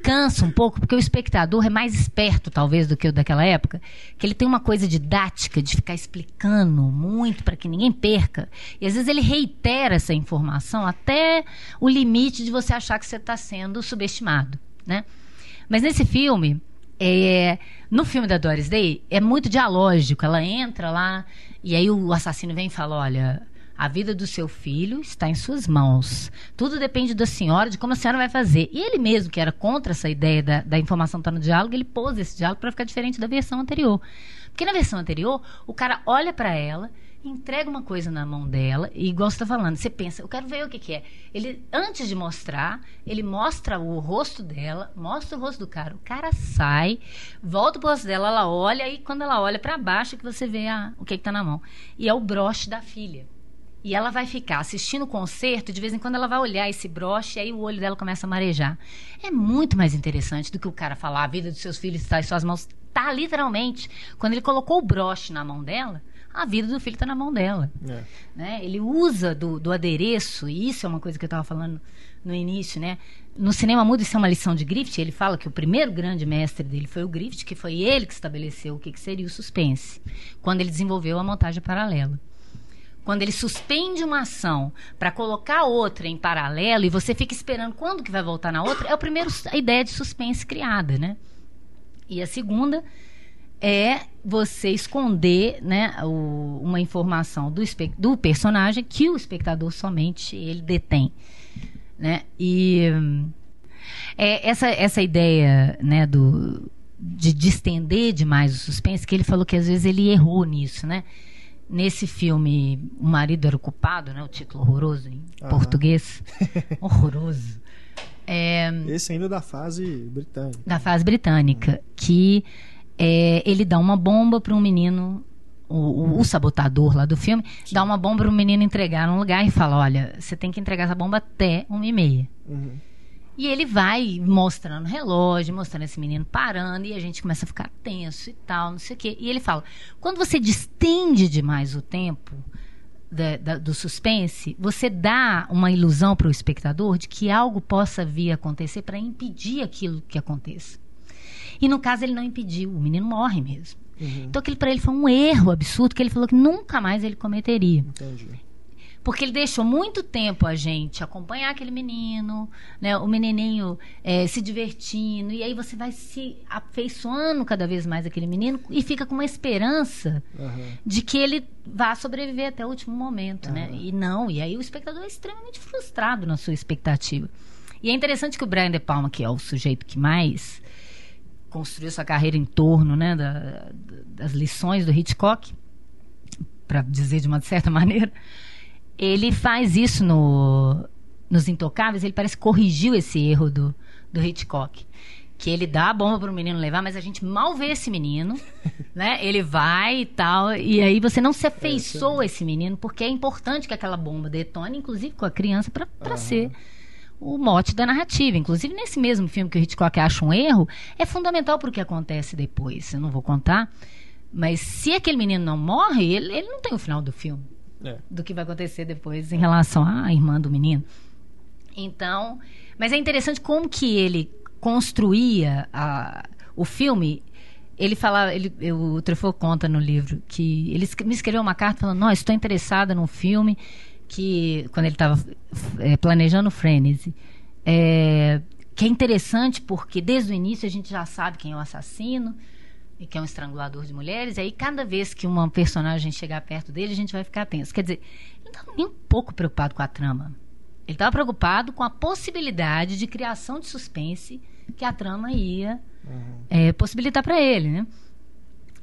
cansa um pouco, porque o espectador é mais esperto, talvez, do que o daquela época, que ele tem uma coisa didática de ficar explicando muito para que ninguém perca. E às vezes ele reitera essa informação até o limite de você achar que você está sendo subestimado, né? Mas nesse filme, é, no filme da Doris Day, é muito dialógico. Ela entra lá e aí o assassino vem e fala: Olha, a vida do seu filho está em suas mãos. Tudo depende da senhora, de como a senhora vai fazer. E ele mesmo, que era contra essa ideia da, da informação estar no diálogo, ele pôs esse diálogo para ficar diferente da versão anterior. Porque na versão anterior, o cara olha para ela, entrega uma coisa na mão dela, e igual você está falando, você pensa, eu quero ver o que, que é. Ele, antes de mostrar, ele mostra o rosto dela, mostra o rosto do cara. O cara sai, volta pro rosto dela, ela olha, e quando ela olha para baixo, é que você vê a, o que, que tá na mão. E é o broche da filha. E ela vai ficar assistindo o concerto, de vez em quando ela vai olhar esse broche, e aí o olho dela começa a marejar. É muito mais interessante do que o cara falar, a vida dos seus filhos está em suas mãos. Tá literalmente. Quando ele colocou o broche na mão dela, a vida do filho está na mão dela. É. Né? Ele usa do, do adereço, e isso é uma coisa que eu estava falando no início, né? No cinema mudo, isso é uma lição de Griffith. Ele fala que o primeiro grande mestre dele foi o Griffith, que foi ele que estabeleceu o que, que seria o suspense, quando ele desenvolveu a montagem paralela. Quando ele suspende uma ação para colocar outra em paralelo e você fica esperando quando que vai voltar na outra, é a ideia de suspense criada, né? E a segunda é você esconder né, o- uma informação do, do personagem que o espectador somente ele detém. Né? E é, essa, essa ideia né, do, de distender demais o suspense, que ele falou que às vezes ele errou nisso, né? Nesse filme, O Marido Era o Culpado, né? O título horroroso em Aham. português. horroroso. É, Esse ainda da fase britânica. da fase britânica, que é, ele dá uma bomba para um menino, o, o- sabotador lá do filme, dá uma bomba para um menino entregar num lugar e fala: Olha, você tem que entregar essa bomba até uma e meia. Uhum. E ele vai mostrando o relógio, mostrando esse menino parando, e a gente começa a ficar tenso e tal, não sei o quê. E ele fala: quando você distende demais o tempo da- da- do suspense, você dá uma ilusão para o espectador de que algo possa vir a acontecer para impedir aquilo que aconteça. E no caso, ele não impediu, o menino morre mesmo. Uhum. Então aquilo para ele foi um erro absurdo que ele falou que nunca mais ele cometeria. Entendi. Porque ele deixou muito tempo a gente acompanhar aquele menino, né, o menininho eh, se divertindo, e aí você vai se afeiçoando cada vez mais aquele menino e fica com uma esperança Aham. de que ele vá sobreviver até o último momento, né? Aham. E não, e aí o espectador é extremamente frustrado na sua expectativa. E é interessante que o Brian De Palma, que é o sujeito que mais construiu sua carreira em torno né, da, das lições do Hitchcock, para dizer de uma certa maneira, ele faz isso no, nos Intocáveis, ele parece que corrigiu esse erro do, do Hitchcock. Que ele dá a bomba para o menino levar, mas a gente mal vê esse menino, né? Ele vai e tal, e aí você não se afeiçoa é, esse menino, porque é importante que aquela bomba detone, inclusive com a criança, para uhum. ser o mote da narrativa. Inclusive, nesse mesmo filme que o Hitchcock acha um erro, é fundamental para o que acontece depois. Eu não vou contar. Mas se aquele menino não morre, ele, ele não tem o final do filme. É. Do que vai acontecer depois em relação à irmã do menino. Então, mas é interessante como que ele construía a, o filme. Ele falava, ele, o Truffaut conta no livro que ele me escreveu uma carta falando: "Não, estou interessada num filme que quando ele estava é, planejando o Frenzy, é, que é interessante porque desde o início a gente já sabe quem é o assassino." e que é um estrangulador de mulheres, e aí cada vez que uma personagem chegar perto dele, a gente vai ficar tenso. Quer dizer, ele não estava nem um pouco preocupado com a trama. Ele estava preocupado com a possibilidade de criação de suspense que a trama ia uhum. é, possibilitar para ele, né?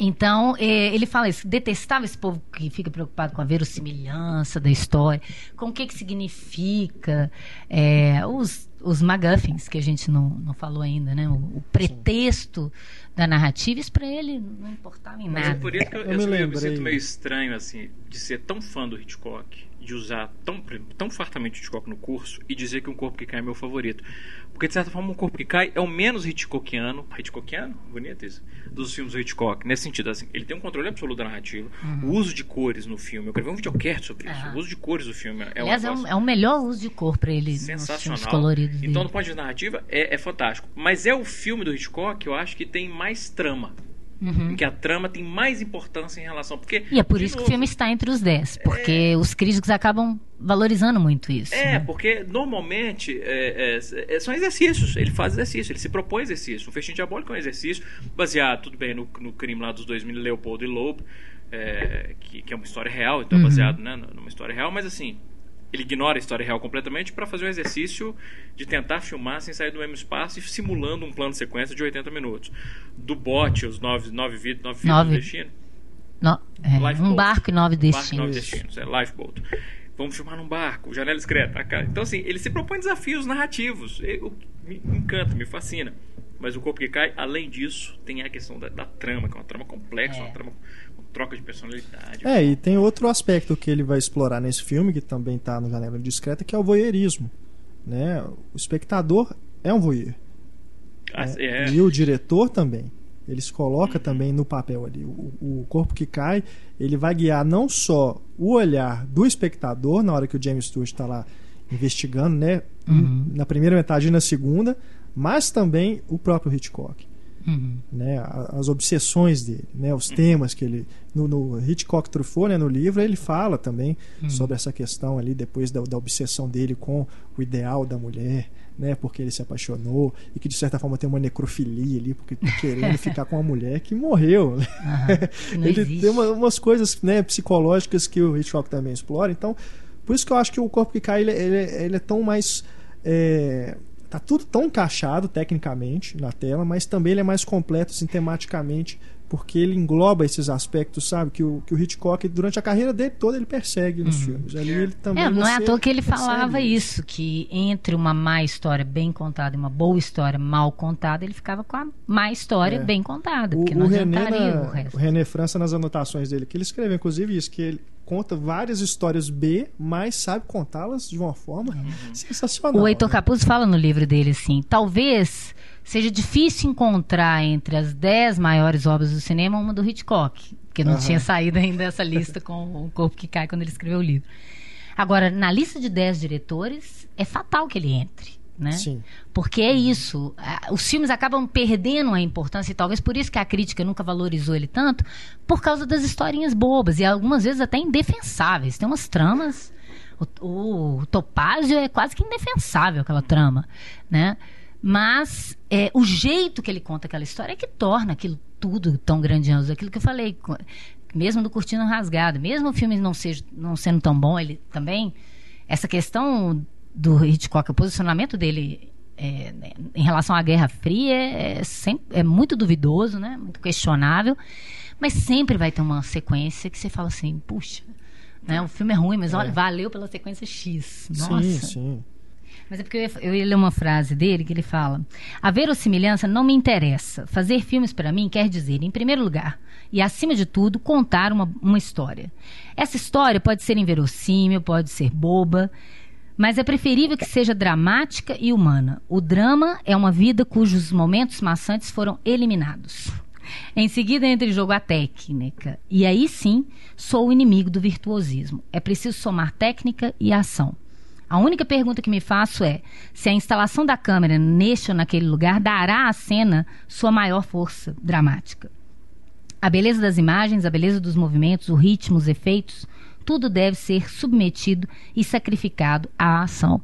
Então, é, ele fala isso, detestava esse povo que fica preocupado com a verossimilhança da história, com o que, que significa é, os, os MacGuffins, que a gente não, não falou ainda, né? O, o pretexto Sim. da narrativa, isso para ele não importava em Mas é nada. É por isso que eu, eu, eu, eu me sinto meio estranho, assim, de ser tão fã do Hitchcock de usar tão, tão fartamente Hitchcock no curso e dizer que um corpo que cai é meu favorito. Porque, de certa forma, um corpo que cai é o menos Hitchcockiano, Hitchcockiano? Bonito isso, dos filmes do Hitchcock. Nesse sentido, assim, ele tem um controle absoluto da narrativa, uhum. o uso de cores no filme. Eu gravei um videocast sobre isso. Uhum. O uso de cores do filme é Aliás, é, um, é o melhor uso de cor para ele. Sensacional. coloridos então, dele. do ponto de vista narrativa, é, é fantástico. Mas é o filme do Hitchcock que eu acho que tem mais trama. Uhum. Em que a trama tem mais importância em relação. Porque, e é por isso novo, que o filme está entre os 10, porque é... os críticos acabam valorizando muito isso. É, né? porque normalmente é, é, é, são exercícios. Ele faz exercício, ele se propõe exercício. O Festim Diabólico é um exercício baseado, tudo bem, no, no crime lá dos 2000, Leopoldo e Loeb, é, que, que, é uma história real, então é uhum. baseado né, numa história real, mas assim, ele ignora a história real completamente para fazer um exercício de tentar filmar sem sair do mesmo espaço e simulando um plano de sequência de 80 minutos. Do bote, os nove, nove, vidas, nove, nove. do destino. No, é, um barco e nove destinos. Barco e nove destinos, é Lifeboat. Vamos filmar num barco, janela discreta. Então, assim, ele se propõe desafios narrativos. Eu, me encanta, me fascina. Mas o corpo que cai, além disso, tem a questão da, da trama, que é uma trama complexa, é. uma trama troca de personalidade. É, e tem outro aspecto que ele vai explorar nesse filme, que também está no Janela Discreta, que é o voyeurismo. Né? O espectador é um voyeur. Ah, é. E o diretor também. Ele se coloca uhum. também no papel ali. O, o, corpo que cai, ele vai guiar não só o olhar do espectador na hora que o James Stewart está lá investigando, né? Uhum. Na primeira metade e na segunda, mas também o próprio Hitchcock. Uhum. Né, as obsessões dele, né, os temas que ele. No, no Hitchcock Truffaut, né, no livro, ele fala também uhum. sobre essa questão ali, depois da, da, obsessão dele com o ideal da mulher, né, porque ele se apaixonou e que de certa forma tem uma necrofilia ali, porque tá querendo ficar com uma mulher que morreu. Uhum. ele existe. tem uma, umas coisas né, psicológicas que o Hitchcock também explora. Então, por isso que eu acho que o Corpo que Cai ele, ele, ele é tão mais. É, Tá tudo tão encaixado tecnicamente na tela, mas também ele é mais completo assim, tematicamente, porque ele engloba esses aspectos, sabe? Que o, que o Hitchcock, durante a carreira dele toda, ele persegue nos uhum. filmes. Ali ele também é, não é à toa que ele falava isso. isso, que entre uma má história bem contada e uma boa história mal contada, ele ficava com a má história é. bem contada, porque o, não o René, na, o resto. O René França, nas anotações dele, que ele escreveu, inclusive, isso, que ele conta várias histórias B, mas sabe contá-las de uma forma é. sensacional. O Heitor né? Capuzzo fala no livro dele assim: talvez seja difícil encontrar entre as dez maiores obras do cinema uma do Hitchcock, porque não uhum. tinha saído ainda essa lista com o corpo que cai quando ele escreveu o livro. Agora, na lista de dez diretores, é fatal que ele entre né? Sim. Porque é isso. Os filmes acabam perdendo a importância, e talvez por isso que a crítica nunca valorizou ele tanto, por causa das historinhas bobas, e algumas vezes até indefensáveis. Tem umas tramas. O, o Topázio é quase que indefensável aquela trama, né? Mas é, o jeito que ele conta aquela história é que torna aquilo tudo tão grandioso. Aquilo que eu falei, mesmo do Cortina Rasgado, mesmo o filme não, seja, não sendo tão bom, ele também. Essa questão do Hitchcock, o posicionamento dele é, né, em relação à Guerra Fria é, sempre, é muito duvidoso, né? Muito questionável. Mas sempre vai ter uma sequência que você fala assim, puxa, né? O filme é ruim, mas olha, valeu pela sequência X. Nossa. Sim, sim. Mas é porque eu ia, eu ia ler uma frase dele que ele fala: A verossimilhança não me interessa. Fazer filmes para mim quer dizer, em primeiro lugar, e acima de tudo, contar uma, uma história. Essa história pode ser inverossímil, pode ser boba, mas é preferível que seja dramática e humana. O drama é uma vida cujos momentos maçantes foram eliminados. Em seguida entra em jogo a técnica. E aí sim, sou o inimigo do virtuosismo. É preciso somar técnica e ação. A única pergunta que me faço é se a instalação da câmera neste ou naquele lugar dará à cena sua maior força dramática. A beleza das imagens, a beleza dos movimentos, o ritmo, os efeitos, tudo deve ser submetido e sacrificado à ação.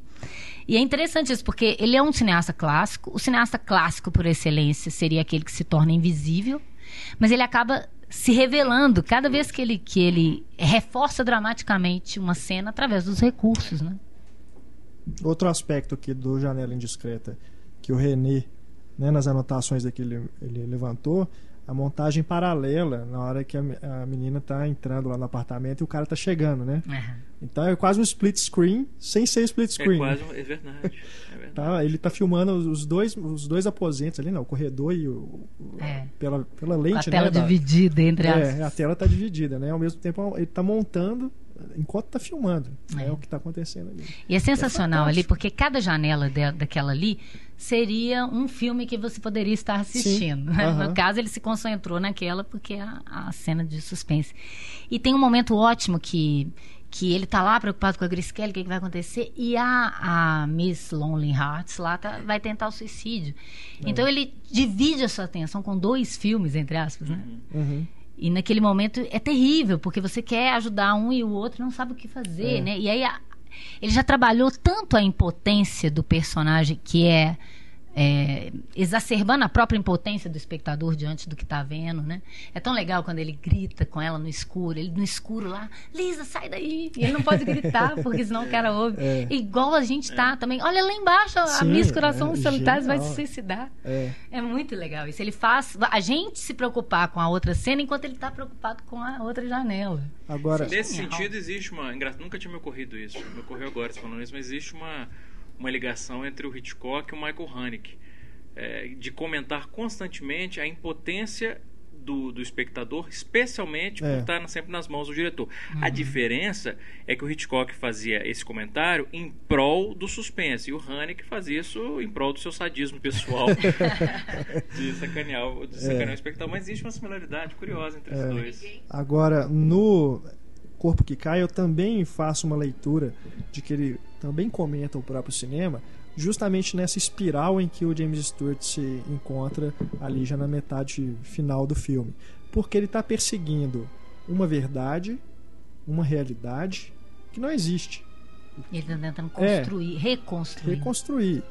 E é interessante isso, porque ele é um cineasta clássico. O cineasta clássico, por excelência, seria aquele que se torna invisível, mas ele acaba se revelando cada vez que ele, que ele reforça dramaticamente uma cena através dos recursos. Né? Outro aspecto aqui do Janela Indiscreta, que o René, né, nas anotações daqui ele, ele levantou, a montagem paralela na hora que a, a menina tá entrando lá no apartamento e o cara tá chegando, né? Uhum. Então é quase um split screen, sem ser split screen. É quase, é verdade. É verdade. Tá, ele tá filmando os dois, os dois aposentos ali, não, o corredor e o, o É. pela, pela lente, a tela né? da- dividida entre as. é, a tela tá dividida, né? Ao mesmo tempo ele tá montando enquanto tá filmando. É, É. o que tá acontecendo ali. E é sensacional ali, fantástico. porque cada janela de- daquela ali seria um filme que você poderia estar assistindo. Né? No caso, ele se concentrou naquela porque é a, a cena de suspense. E tem um momento ótimo que, que ele tá lá preocupado com a Grace Kelly, o que, que vai acontecer, e a, a Miss Lonely Hearts lá tá- vai tentar o suicídio. É. Então ele divide a sua atenção com dois filmes, entre aspas, né? Uhum. E naquele momento é terrível, porque você quer ajudar um e o outro não sabe o que fazer, É. né? E aí a- ele já trabalhou tanto a impotência do personagem, que é, é, exacerbando a própria impotência do espectador diante do que está vendo, né? É tão legal quando ele grita com ela no escuro, ele no escuro lá, Lisa, sai daí! E ele não pode gritar, porque senão o cara ouve. É. Igual a gente tá também. Olha lá embaixo, a Sim, Miss Coração é Solitários vai se suicidar. É. É muito legal isso. Ele faz a gente se preocupar com a outra cena enquanto ele está preocupado com a outra janela. Agora, Nesse Genial. sentido, existe uma. Nunca tinha me ocorrido isso. Me ocorreu agora você falando isso, mas existe uma, uma ligação entre o Hitchcock e o Michael Haneke. é, de comentar constantemente a impotência do, do espectador, especialmente por É. estar na- sempre nas mãos do diretor. Uhum. A diferença é que o Hitchcock fazia esse comentário em prol do suspense e o Haneke fazia isso em prol do seu sadismo pessoal de sacanear, o- de sacanear o espectador. Mas existe uma similaridade curiosa entre os É. dois. agora no Corpo que Cai eu também faço uma leitura de que ele também comenta o próprio cinema, justamente nessa espiral em que o James Stewart se encontra ali já na metade final do filme, porque ele está perseguindo uma verdade, uma realidade que não existe. Ele está tentando É. construir, reconstruir. reconstruir.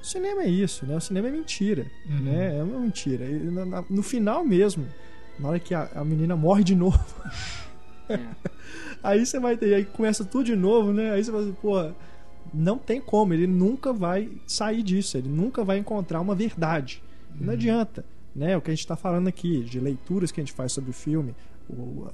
O cinema é isso, né? O cinema é mentira, Uhum. né? É uma mentira. No final mesmo, na hora que a, a menina morre de novo, É. aí você vai ter, aí começa tudo de novo, né? Aí você vai assim, pô, não tem como, ele nunca vai sair disso, ele nunca vai encontrar uma verdade. Não adianta, né? O que a gente está falando aqui, de leituras que a gente faz sobre o filme,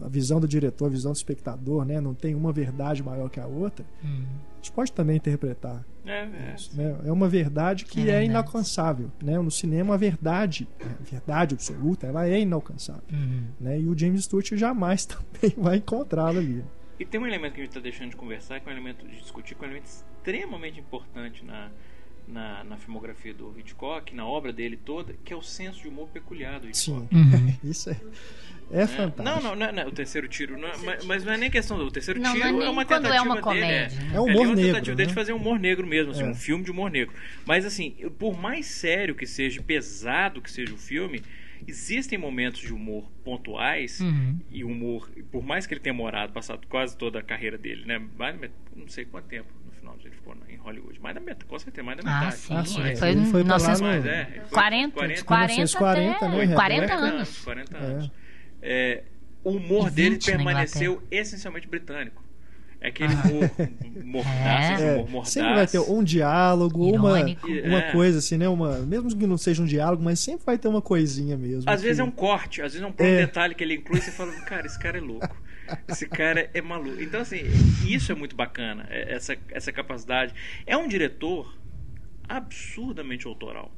a visão do diretor, a visão do espectador, né? Não tem uma verdade maior que a outra. Hum. A gente pode também interpretar É, é. isso, né? É uma verdade que É é, inalcançável. Né? No cinema, a verdade, a verdade absoluta, ela é inalcançável. Uhum. Né? E o James Stewart jamais também vai encontrá-la ali. E tem um elemento que a gente está deixando de conversar, que é um elemento de discutir, que é um elemento extremamente importante na, na, na filmografia do Hitchcock, na obra dele toda, que é o senso de humor peculiar do Hitchcock. Sim, Uhum. isso é, é É. fantástico. Não, não, não, é- não é o terceiro tiro, não é- mas, mas não é nem questão do o terceiro Não, tiro, não é é, uma tentativa é uma dele, comédia, né? É humor ali uma negro, tentativa dele de né? fazer humor negro mesmo, assim, É. um filme de humor negro. Mas assim, por mais sério que seja, pesado que seja o filme, existem momentos de humor pontuais Uhum. e humor, por mais que ele tenha morado, passado quase toda a carreira dele, né? Mais não sei quanto tempo no final ele ficou em Hollywood, mais da metade, com certeza, mais da Ah, metade. sim. Ah, sim, Ele é. foi Ele em foi pra lá 1940, Mas no- é, ele foi 40, 40, de 40 1940, até né, 40 Rebeca? anos. 40 É. anos. É, o humor dele 20 na permaneceu essencialmente britânico. É aquele humor esse É, humor mordaz. sempre vai ter um diálogo, uma, Irônico. uma É. coisa assim, né? Uma, mesmo que não seja um diálogo, mas sempre vai ter uma coisinha mesmo. Às vezes é que- um corte, às vezes é um próprio É. detalhe que ele inclui e você fala, cara, esse cara é louco. Esse cara é maluco. Então, assim, isso é muito bacana, é- essa, essa capacidade. É um diretor absurdamente autoral.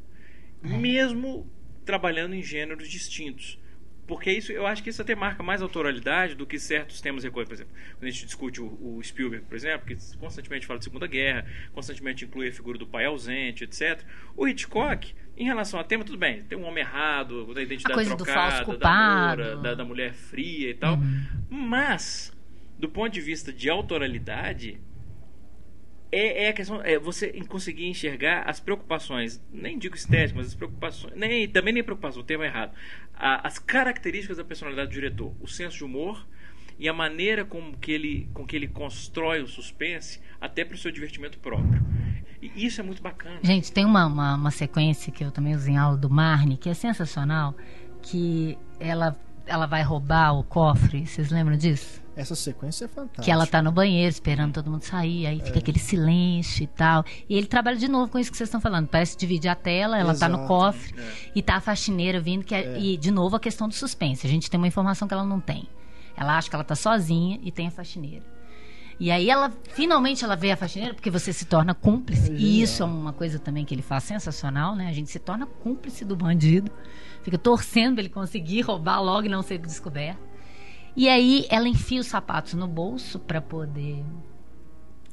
Mesmo trabalhando em gêneros distintos. Porque isso, eu acho que isso até marca mais autoralidade do que certos temas recorrentes. Por exemplo, quando a gente discute o, o Spielberg, por exemplo, que constantemente fala de Segunda Guerra, constantemente inclui a figura do pai ausente, etc. O Hitchcock, em relação ao tema, tudo bem, tem um homem errado, da identidade A trocada, da moura, da, da mulher fria e tal. Mas, do ponto de vista de autoralidade, é, é a questão é você conseguir enxergar as preocupações, nem digo estéticas, mas as preocupações, nem também nem preocupação, o tema é errado. A- as características da personalidade do diretor, o senso de humor e a maneira com que ele com que ele constrói o suspense até para o seu divertimento próprio. E isso é muito bacana. Gente, tem uma, uma, uma sequência que eu também usei em aula do Marne, que é sensacional, que ela, ela vai roubar o cofre. Vocês lembram disso? Essa sequência é fantástica. Que ela tá no banheiro esperando todo mundo sair, aí É. fica aquele silêncio e tal. E ele trabalha de novo com isso que vocês estão falando. Parece dividir a tela, ela tá no Exato. cofre É. e tá a faxineira vindo. Que é- E, de novo, a questão do suspense. A gente tem uma informação que ela não tem. Ela acha que ela tá sozinha e tem a faxineira. E aí ela, finalmente ela vê a faxineira, porque você se torna cúmplice. E isso é uma coisa também que ele faz sensacional, né? A gente se torna cúmplice do bandido. Fica torcendo ele conseguir roubar logo e não ser descoberto. E aí ela enfia os sapatos no bolso para poder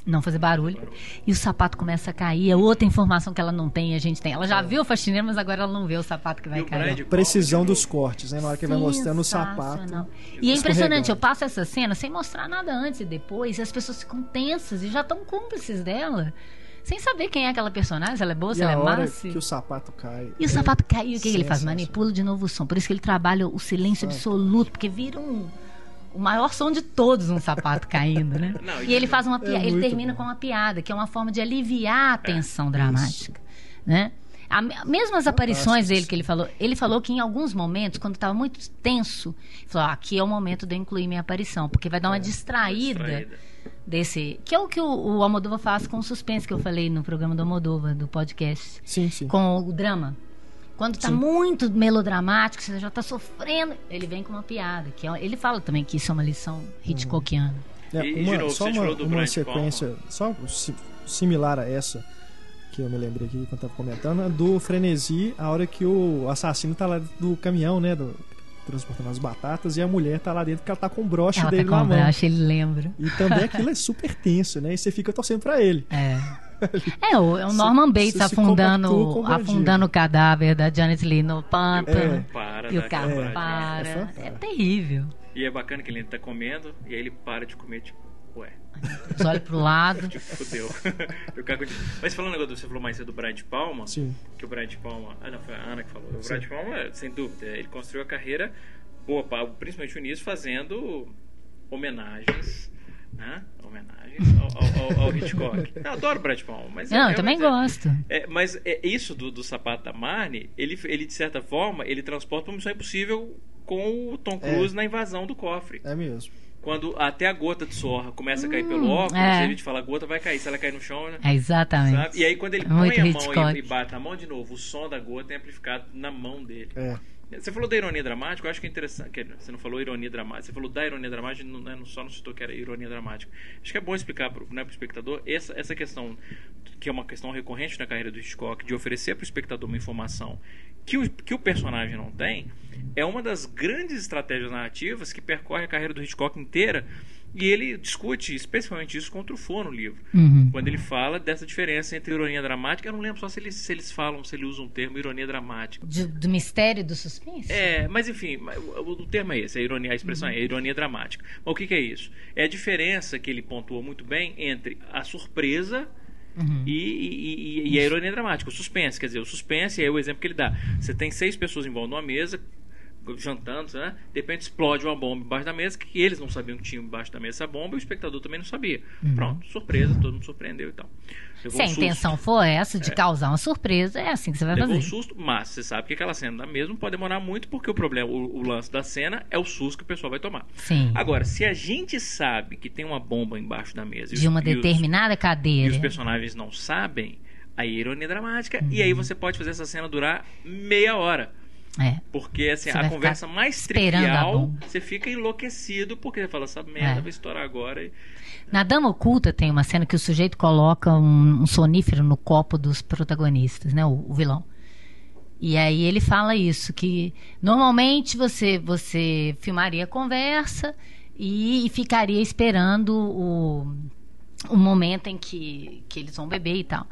não fazer barulho. E o sapato começa a cair. É outra informação que ela não tem e a gente tem. Ela já viu o faxineiro, mas agora ela não vê o sapato que vai E cair. Precisão dos cortes, né? Na hora que vai mostrando o sapato. E é impressionante, eu passo essa cena sem mostrar nada antes e depois, e as pessoas ficam tensas e já estão cúmplices dela. Sem saber quem é aquela personagem, se ela é boa, se E ela é hora massa. que o sapato cai. E o é sapato caiu, o que, que ele faz? Manipula de novo o som. Por isso que ele trabalha o silêncio absoluto, porque vira um, o maior som de todos um sapato caindo, né? Não, e ele faz uma É piada, ele termina bom. com uma piada, que é uma forma de aliviar a tensão dramática, né? A, mesmo as aparições dele que ele falou, ele falou que em alguns momentos, quando estava muito tenso, ele falou: ah, aqui é o momento de eu incluir minha aparição, porque vai dar uma distraída, Distraída. desse. Que é o que o, o Almodóvar faz com o suspense que eu falei no programa do Almodóvar, do podcast Sim, sim. com o drama. Quando tá Sim. muito melodramático, você já tá sofrendo, ele vem com uma piada. Que é- ele fala também que isso é uma lição Hitchcockiana. É, E, uma, novo, só uma, uma sequência, só si- similar a essa, que eu me lembrei aqui quando tava comentando, é do frenesi, a hora que o assassino tá lá do caminhão, né? Do, transportando as batatas, e a mulher tá lá dentro porque ela tá com o broche Ela tá dele com na mão. braço, ele lembra. E também aquilo é super tenso, né? E você fica torcendo pra ele. É. É, o, é o Norman Bates se- se afundando, afundando o cadáver da Janet Lee no pântano. É. Para, E o carro. É para. fantástico. É terrível. E é bacana que ele tá comendo e aí ele para de comer, tipo, ué, Os olhos pro lado. tipo, fudeu. Eu cago de- Mas falando agora, do- você falou mais cedo do Brian de Palma, Sim. que o Brian de Palma. Ah, não, foi a Ana que falou. O Brian de Palma, sem dúvida, ele construiu a carreira boa, pa- principalmente o início, fazendo homenagens. Né? Homenagens ao, ao- ao- Hitchcock. Eu adoro de Palma, mas. Não, é- eu também é- gosto. É, mas é isso do, do sapato da Marne, ele, ele de certa forma, ele transporta uma missão impossível com o Tom É. Cruise na invasão do cofre. É mesmo. Quando até a gota de sorra começa a cair pelo óculos, é. ele te fala, a gota vai cair, se ela cair no chão, né? É exatamente. Sabe? E aí quando ele É põe muito a mão e, e bate na mão de novo, o som da gota é amplificado na mão dele. É. Você falou da ironia dramática, eu acho que é interessante. que Você não falou ironia dramática, você falou da ironia dramática, não, né, só não citou que era ironia dramática. Acho que é bom explicar para né, o espectador essa, essa questão, que é uma questão recorrente na carreira do Hitchcock, de oferecer para o espectador uma informação que o, que o personagem não tem, é uma das grandes estratégias narrativas que percorre a carreira do Hitchcock inteira. E ele discute especialmente isso com o Truffaut no livro. Uhum. Quando ele fala dessa diferença entre ironia dramática, eu não lembro só se eles, se eles falam, se ele usa um termo ironia dramática. De- do mistério do suspense? É, mas enfim, o, o termo é esse, a, ironia, a expressão é ironia dramática. Mas o que, que é isso? É a diferença que ele pontuou muito bem entre a surpresa Uhum. e, e- e- e a ironia dramática, o suspense. Quer dizer, o suspense é o exemplo que ele dá. Você tem seis pessoas em volta de uma mesa, jantando, né? De repente explode uma bomba embaixo da mesa, que eles não sabiam que tinha embaixo da mesa essa bomba, e o espectador também não sabia. Pronto, surpresa, todo mundo surpreendeu e tal. Levou Se a um susto. intenção for essa, de causar uma surpresa, é assim que você vai Levou um fazer. susto, mas você sabe que aquela cena da mesa não pode demorar muito, porque o problema, o, o lance da cena é o susto que o pessoal vai tomar. Sim. Agora, se a gente sabe que tem uma bomba embaixo da mesa e os- De uma e os- determinada e cadeira. os personagens não sabem, aí é ironia dramática, e Uhum. aí você pode fazer essa cena durar meia hora. É. Porque assim, a conversa mais trivial, você fica enlouquecido porque você fala, essa merda É. vai estourar agora. E... Na Dama Oculta tem uma cena que o sujeito coloca um, um sonífero no copo dos protagonistas, né? O, o vilão. E aí ele fala isso, que normalmente você, você filmaria a conversa e, e ficaria esperando o, o momento em que, que eles vão beber e tal.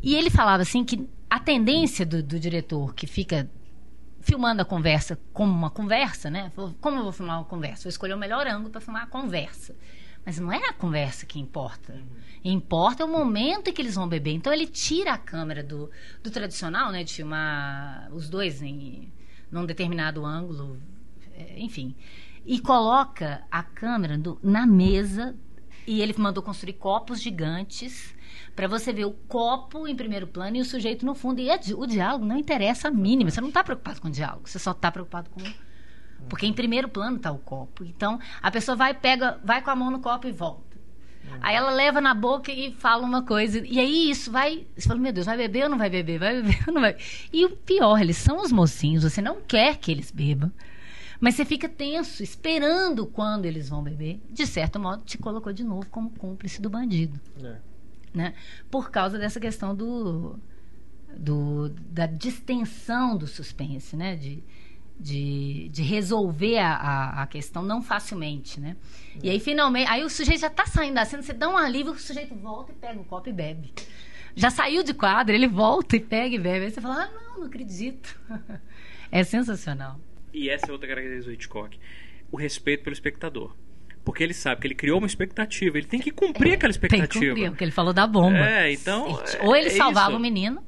E ele falava assim que a tendência do, do diretor que fica filmando a conversa como uma conversa, né? Como eu vou filmar uma conversa? Vou escolher o melhor ângulo para filmar a conversa. Mas não é a conversa que importa. Importa o momento em que eles vão beber. Então ele tira a câmera do, do tradicional, né? De filmar os dois em num determinado ângulo, é, enfim. E coloca a câmera do- na mesa e ele mandou construir copos gigantes para você ver o copo em primeiro plano e o sujeito no fundo. E é di- o diálogo não interessa a mínima. Você não está preocupado com o diálogo, você só está preocupado com. Porque em primeiro plano está o copo. Então a pessoa vai, pega, vai com a mão no copo e volta. Aí ela leva na boca e fala uma coisa. E aí isso vai. Você fala, meu Deus, vai beber ou não vai beber? Vai beber ou não vai? E o pior, eles são os mocinhos, você não quer que eles bebam. Mas você fica tenso, esperando quando eles vão beber. De certo modo, te colocou de novo como cúmplice do bandido É. né? Por causa dessa questão do, do da distensão do suspense, né? De, de, de resolver a, a, a questão não facilmente, né? E aí finalmente, aí o sujeito já está saindo da cena, você dá um alívio, o sujeito volta e pega um copo e bebe. Já saiu de quadro, ele volta e pega e bebe. Aí você fala, ah, não, não acredito. É sensacional. e essa é outra característica do Hitchcock: o respeito pelo espectador. Porque ele sabe que ele criou uma expectativa, ele tem que cumprir aquela Tem que expectativa. cumprir, porque ele falou da bomba. É, então, Ou ele é salvava isso. o menino,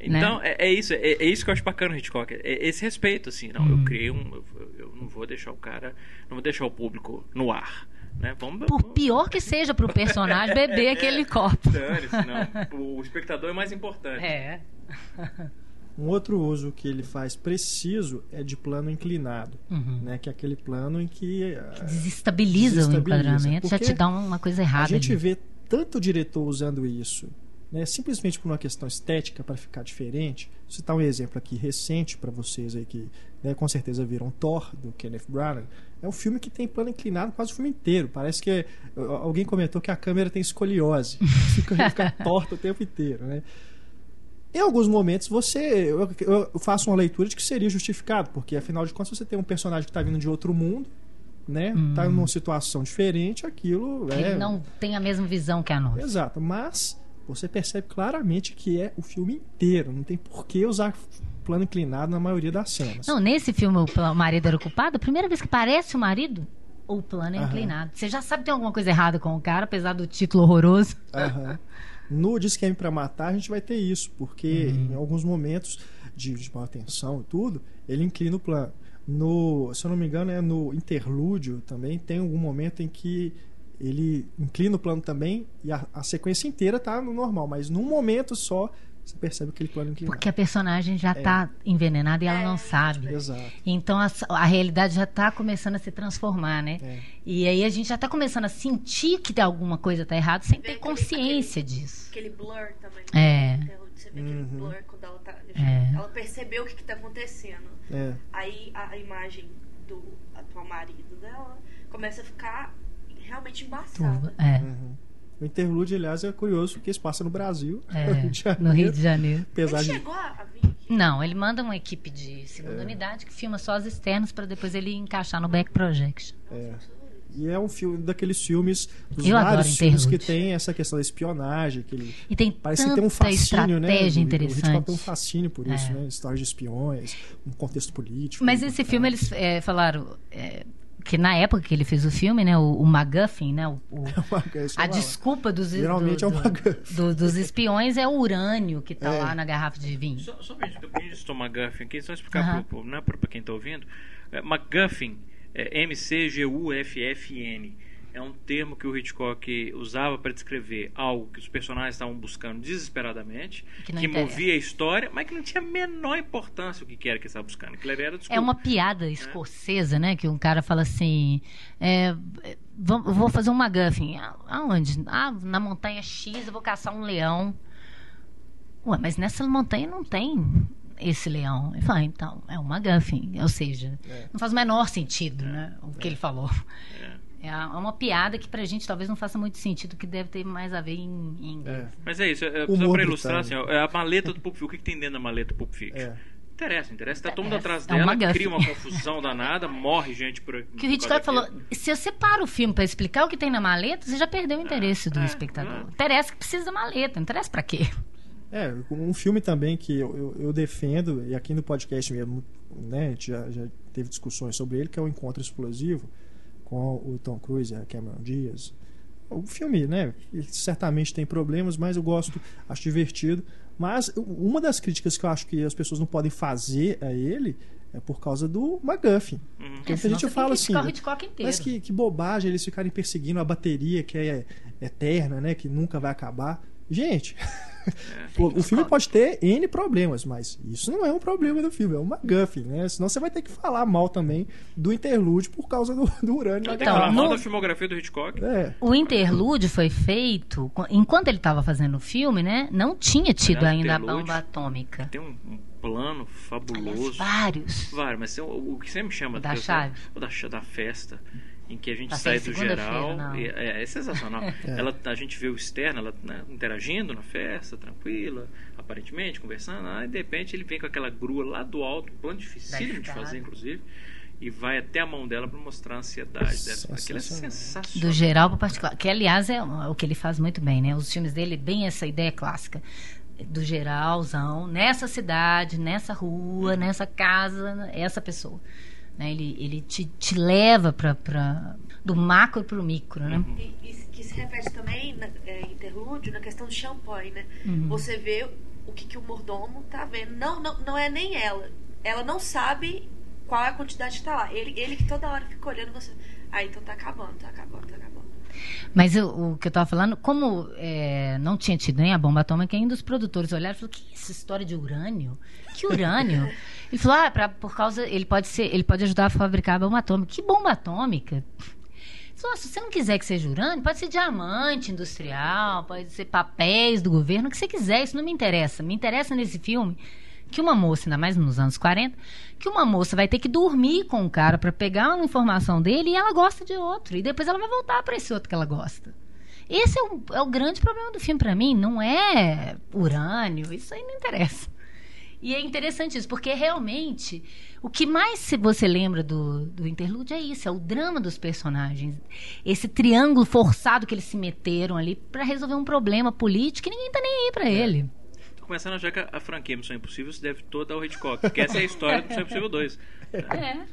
Então, é, é isso, é, é isso que eu acho bacana no Hitchcock. É esse respeito, assim. Não, Hum. eu criei um. Eu, eu não vou deixar o cara. Não vou deixar o público no ar. Né? Vamos, por vamos- pior que seja pro personagem beber aquele copo. Não. O espectador é mais importante. É. Um outro uso que ele faz preciso é de plano inclinado, Uhum. né? Que é aquele plano em que ah, Desestabiliza, Desestabiliza, o enquadramento, já te dá uma coisa a errada. gente ali. vê tanto diretor usando isso, né? Simplesmente por uma questão estética para ficar diferente. Vou citar um exemplo aqui recente para vocês aí que né, com certeza viram Thor do Kenneth Branagh. É um filme que tem plano inclinado quase o filme inteiro. Parece que uh, alguém comentou que a câmera tem escoliose, fica, fica torta o tempo inteiro, né? Em alguns momentos você eu, eu faço uma leitura de que seria justificado, porque afinal de contas você tem um personagem que está vindo de outro mundo, né? Tá numa situação diferente, aquilo é Ele não tem a mesma visão que a nossa. Exato, mas você percebe claramente que é o filme inteiro, não tem por que usar plano inclinado na maioria das cenas. Não, nesse filme o marido era ocupado, a primeira vez que aparece o marido, o plano é Aham. inclinado. Você já sabe que tem alguma coisa errada com o cara, apesar do título horroroso. Aham. No Disqueme para Matar, a gente vai ter isso, porque Uhum. em alguns momentos de, de maior tensão e tudo, ele inclina o plano. No, se eu não me engano, é no interlúdio também, tem algum momento em que ele inclina o plano também e a, a sequência inteira tá no normal, mas num momento só você percebe aquele plano inclinado. Porque a personagem já está envenenada e ela não sabe. Exato. Então a, a realidade já está começando a se transformar, né? É. E aí a gente já está começando a sentir que alguma coisa está errada sem ter consciência aquele- disso. Aquele blur também. É. Até Você vê aquele Uhum. blur quando ela tá. É. Ela percebeu o que, que tá acontecendo. É. Aí a, a imagem do atual marido dela começa a ficar realmente embaçada. Tudo. É. Uhum. O interlúdio, aliás, é curioso porque se passa no Brasil, É, no Rio de Janeiro. no Rio de Janeiro. Apesar Ele de chegou a vir? Não, ele manda uma equipe de É. segunda unidade que filma só as externas para depois ele encaixar no back projection. É. E é um filme daqueles filmes, dos Eu vários filmes que tem essa questão da espionagem, que ele E tem parece que tem um fascínio, né? estratégia O- interessante. tem um fascínio por isso, É. né? Histórias de espiões, um contexto político. Mas esse filme eles é, falaram, é, que na época que ele fez o filme, né, o, o MacGuffin, né, o, o- É a eu desculpa dos, Geralmente do- é o do- MacGuffin. do- dos espiões é o urânio que tá É. lá na garrafa de vinho. Só, só pra gente depois de tomar McGuffin aqui, só explicar pro, pro, né, quem tá ouvindo. É, McGuffin é M-C-G-U-F-F-N. É um termo que o Hitchcock usava para descrever algo que os personagens estavam buscando desesperadamente, Que que, movia a história, mas que não tinha a menor importância o que era que ele estava buscando. Aquilo era desculpa. É uma piada escocesa, né? Que um cara fala assim: é, é, vou, fazer um MacGuffin. Ah, Aonde? Ah, na montanha X eu vou caçar um leão. Ué, mas nessa montanha não tem esse leão. Ele fala, então, é um MacGuffin. Ou seja, não faz o menor sentido, né? O que ele falou. É. é uma piada que pra gente talvez não faça muito sentido, que deve ter mais a ver em, em inglês. É. Mas é isso, é, só para ilustrar, assim, ó, é a maleta do Pulp Fiction. O que, que tem dentro da maleta do Pulp Fiction? É. Interessa, interessa. Tá todo mundo É, atrás é dela, MacGuffin. cria uma confusão danada, morre gente por aqui. Que o Hitchcock falou, se você para o filme pra explicar o que tem na maleta, você já perdeu o interesse do é, espectador. é. Interessa que precisa da maleta, não interessa pra quê? É, um filme também que eu, eu, eu defendo, e aqui no podcast mesmo, né, a gente já, já teve discussões sobre ele, que é o Encontro Explosivo, com o Tom Cruise e a Cameron Diaz. O filme, né, ele certamente tem problemas, mas eu gosto, acho divertido. Mas uma das críticas que eu acho que as pessoas não podem fazer a ele é por causa do MacGuffin. Uhum. Porque É, muita senão gente fala assim, mas que, que bobagem eles ficarem perseguindo a bateria que é eterna, né? Que nunca vai acabar. Gente, pô, o filme pode ter N problemas, mas isso não é um problema do filme, é uma MacGuffin, né? Senão você vai ter que falar mal também do interlúdio por causa do, do urânio na Tem que Então, falar mal no- da filmografia do Hitchcock. É, O interlúdio foi feito enquanto ele estava fazendo o filme, né? Não tinha tido Aliás, ainda a bomba atômica. Tem um, um plano Aliás, fabuloso. vários. Vários, mas o, o que sempre me chama O da chave. O da, da festa. Em que a gente Passei sai do geral. e- É, é sensacional. Ela, a gente vê o externo, ela né, interagindo na festa, tranquila, aparentemente, conversando. Aí de repente ele vem com aquela grua lá do alto, um plano dificílimo de fazer, inclusive. E vai até a mão dela para mostrar a ansiedade dela. Aquilo é Sensacional. Do geral para particular. Que, aliás, é o que ele faz muito bem, né? Os filmes dele, bem essa ideia clássica. Do geralzão, nessa cidade, nessa rua, nessa casa, essa pessoa. Né? Ele, ele te, te leva para pra, do macro pro micro, né? E, e que se repete também, na, é, interlúdio, na questão do champanhe, né? Uhum. Você vê o que, que o mordomo tá vendo. Não, não, não é nem ela. Ela não sabe qual é a quantidade que tá lá. Ele, ele que toda hora fica olhando você. Ah, então tá acabando, tá acabando, tá acabando. Mas eu- o que eu tava falando, como é, não tinha tido nem a bomba atômica, ainda os produtores olharam e falaram, que essa história de urânio? Que urânio? ele falou, ah, pra, por causa, ele pode ser, ele pode ajudar a fabricar a bomba atômica. Que bomba atômica? Falou, "Ah, se você não quiser que seja urânio, pode ser diamante industrial, pode ser papéis do governo, o que você quiser, isso não me interessa. Me interessa nesse filme que uma moça, ainda mais nos anos 40, que uma moça vai ter que dormir com o cara para pegar uma informação dele e ela gosta de outro. E depois ela vai voltar para esse outro que ela gosta. Esse é o, é o grande problema do filme para mim. Não é urânio, isso aí não interessa. E é interessante isso, porque realmente o que mais se você lembra do, do interlúdio é isso, é o drama dos personagens. Esse triângulo forçado que eles se meteram ali para resolver um problema político e ninguém tá nem aí para ele. Tô começando a achar que a, a franquia Missão Impossível se deve toda ao Hitchcock. Porque essa é a história do Missão Impossível 2. É,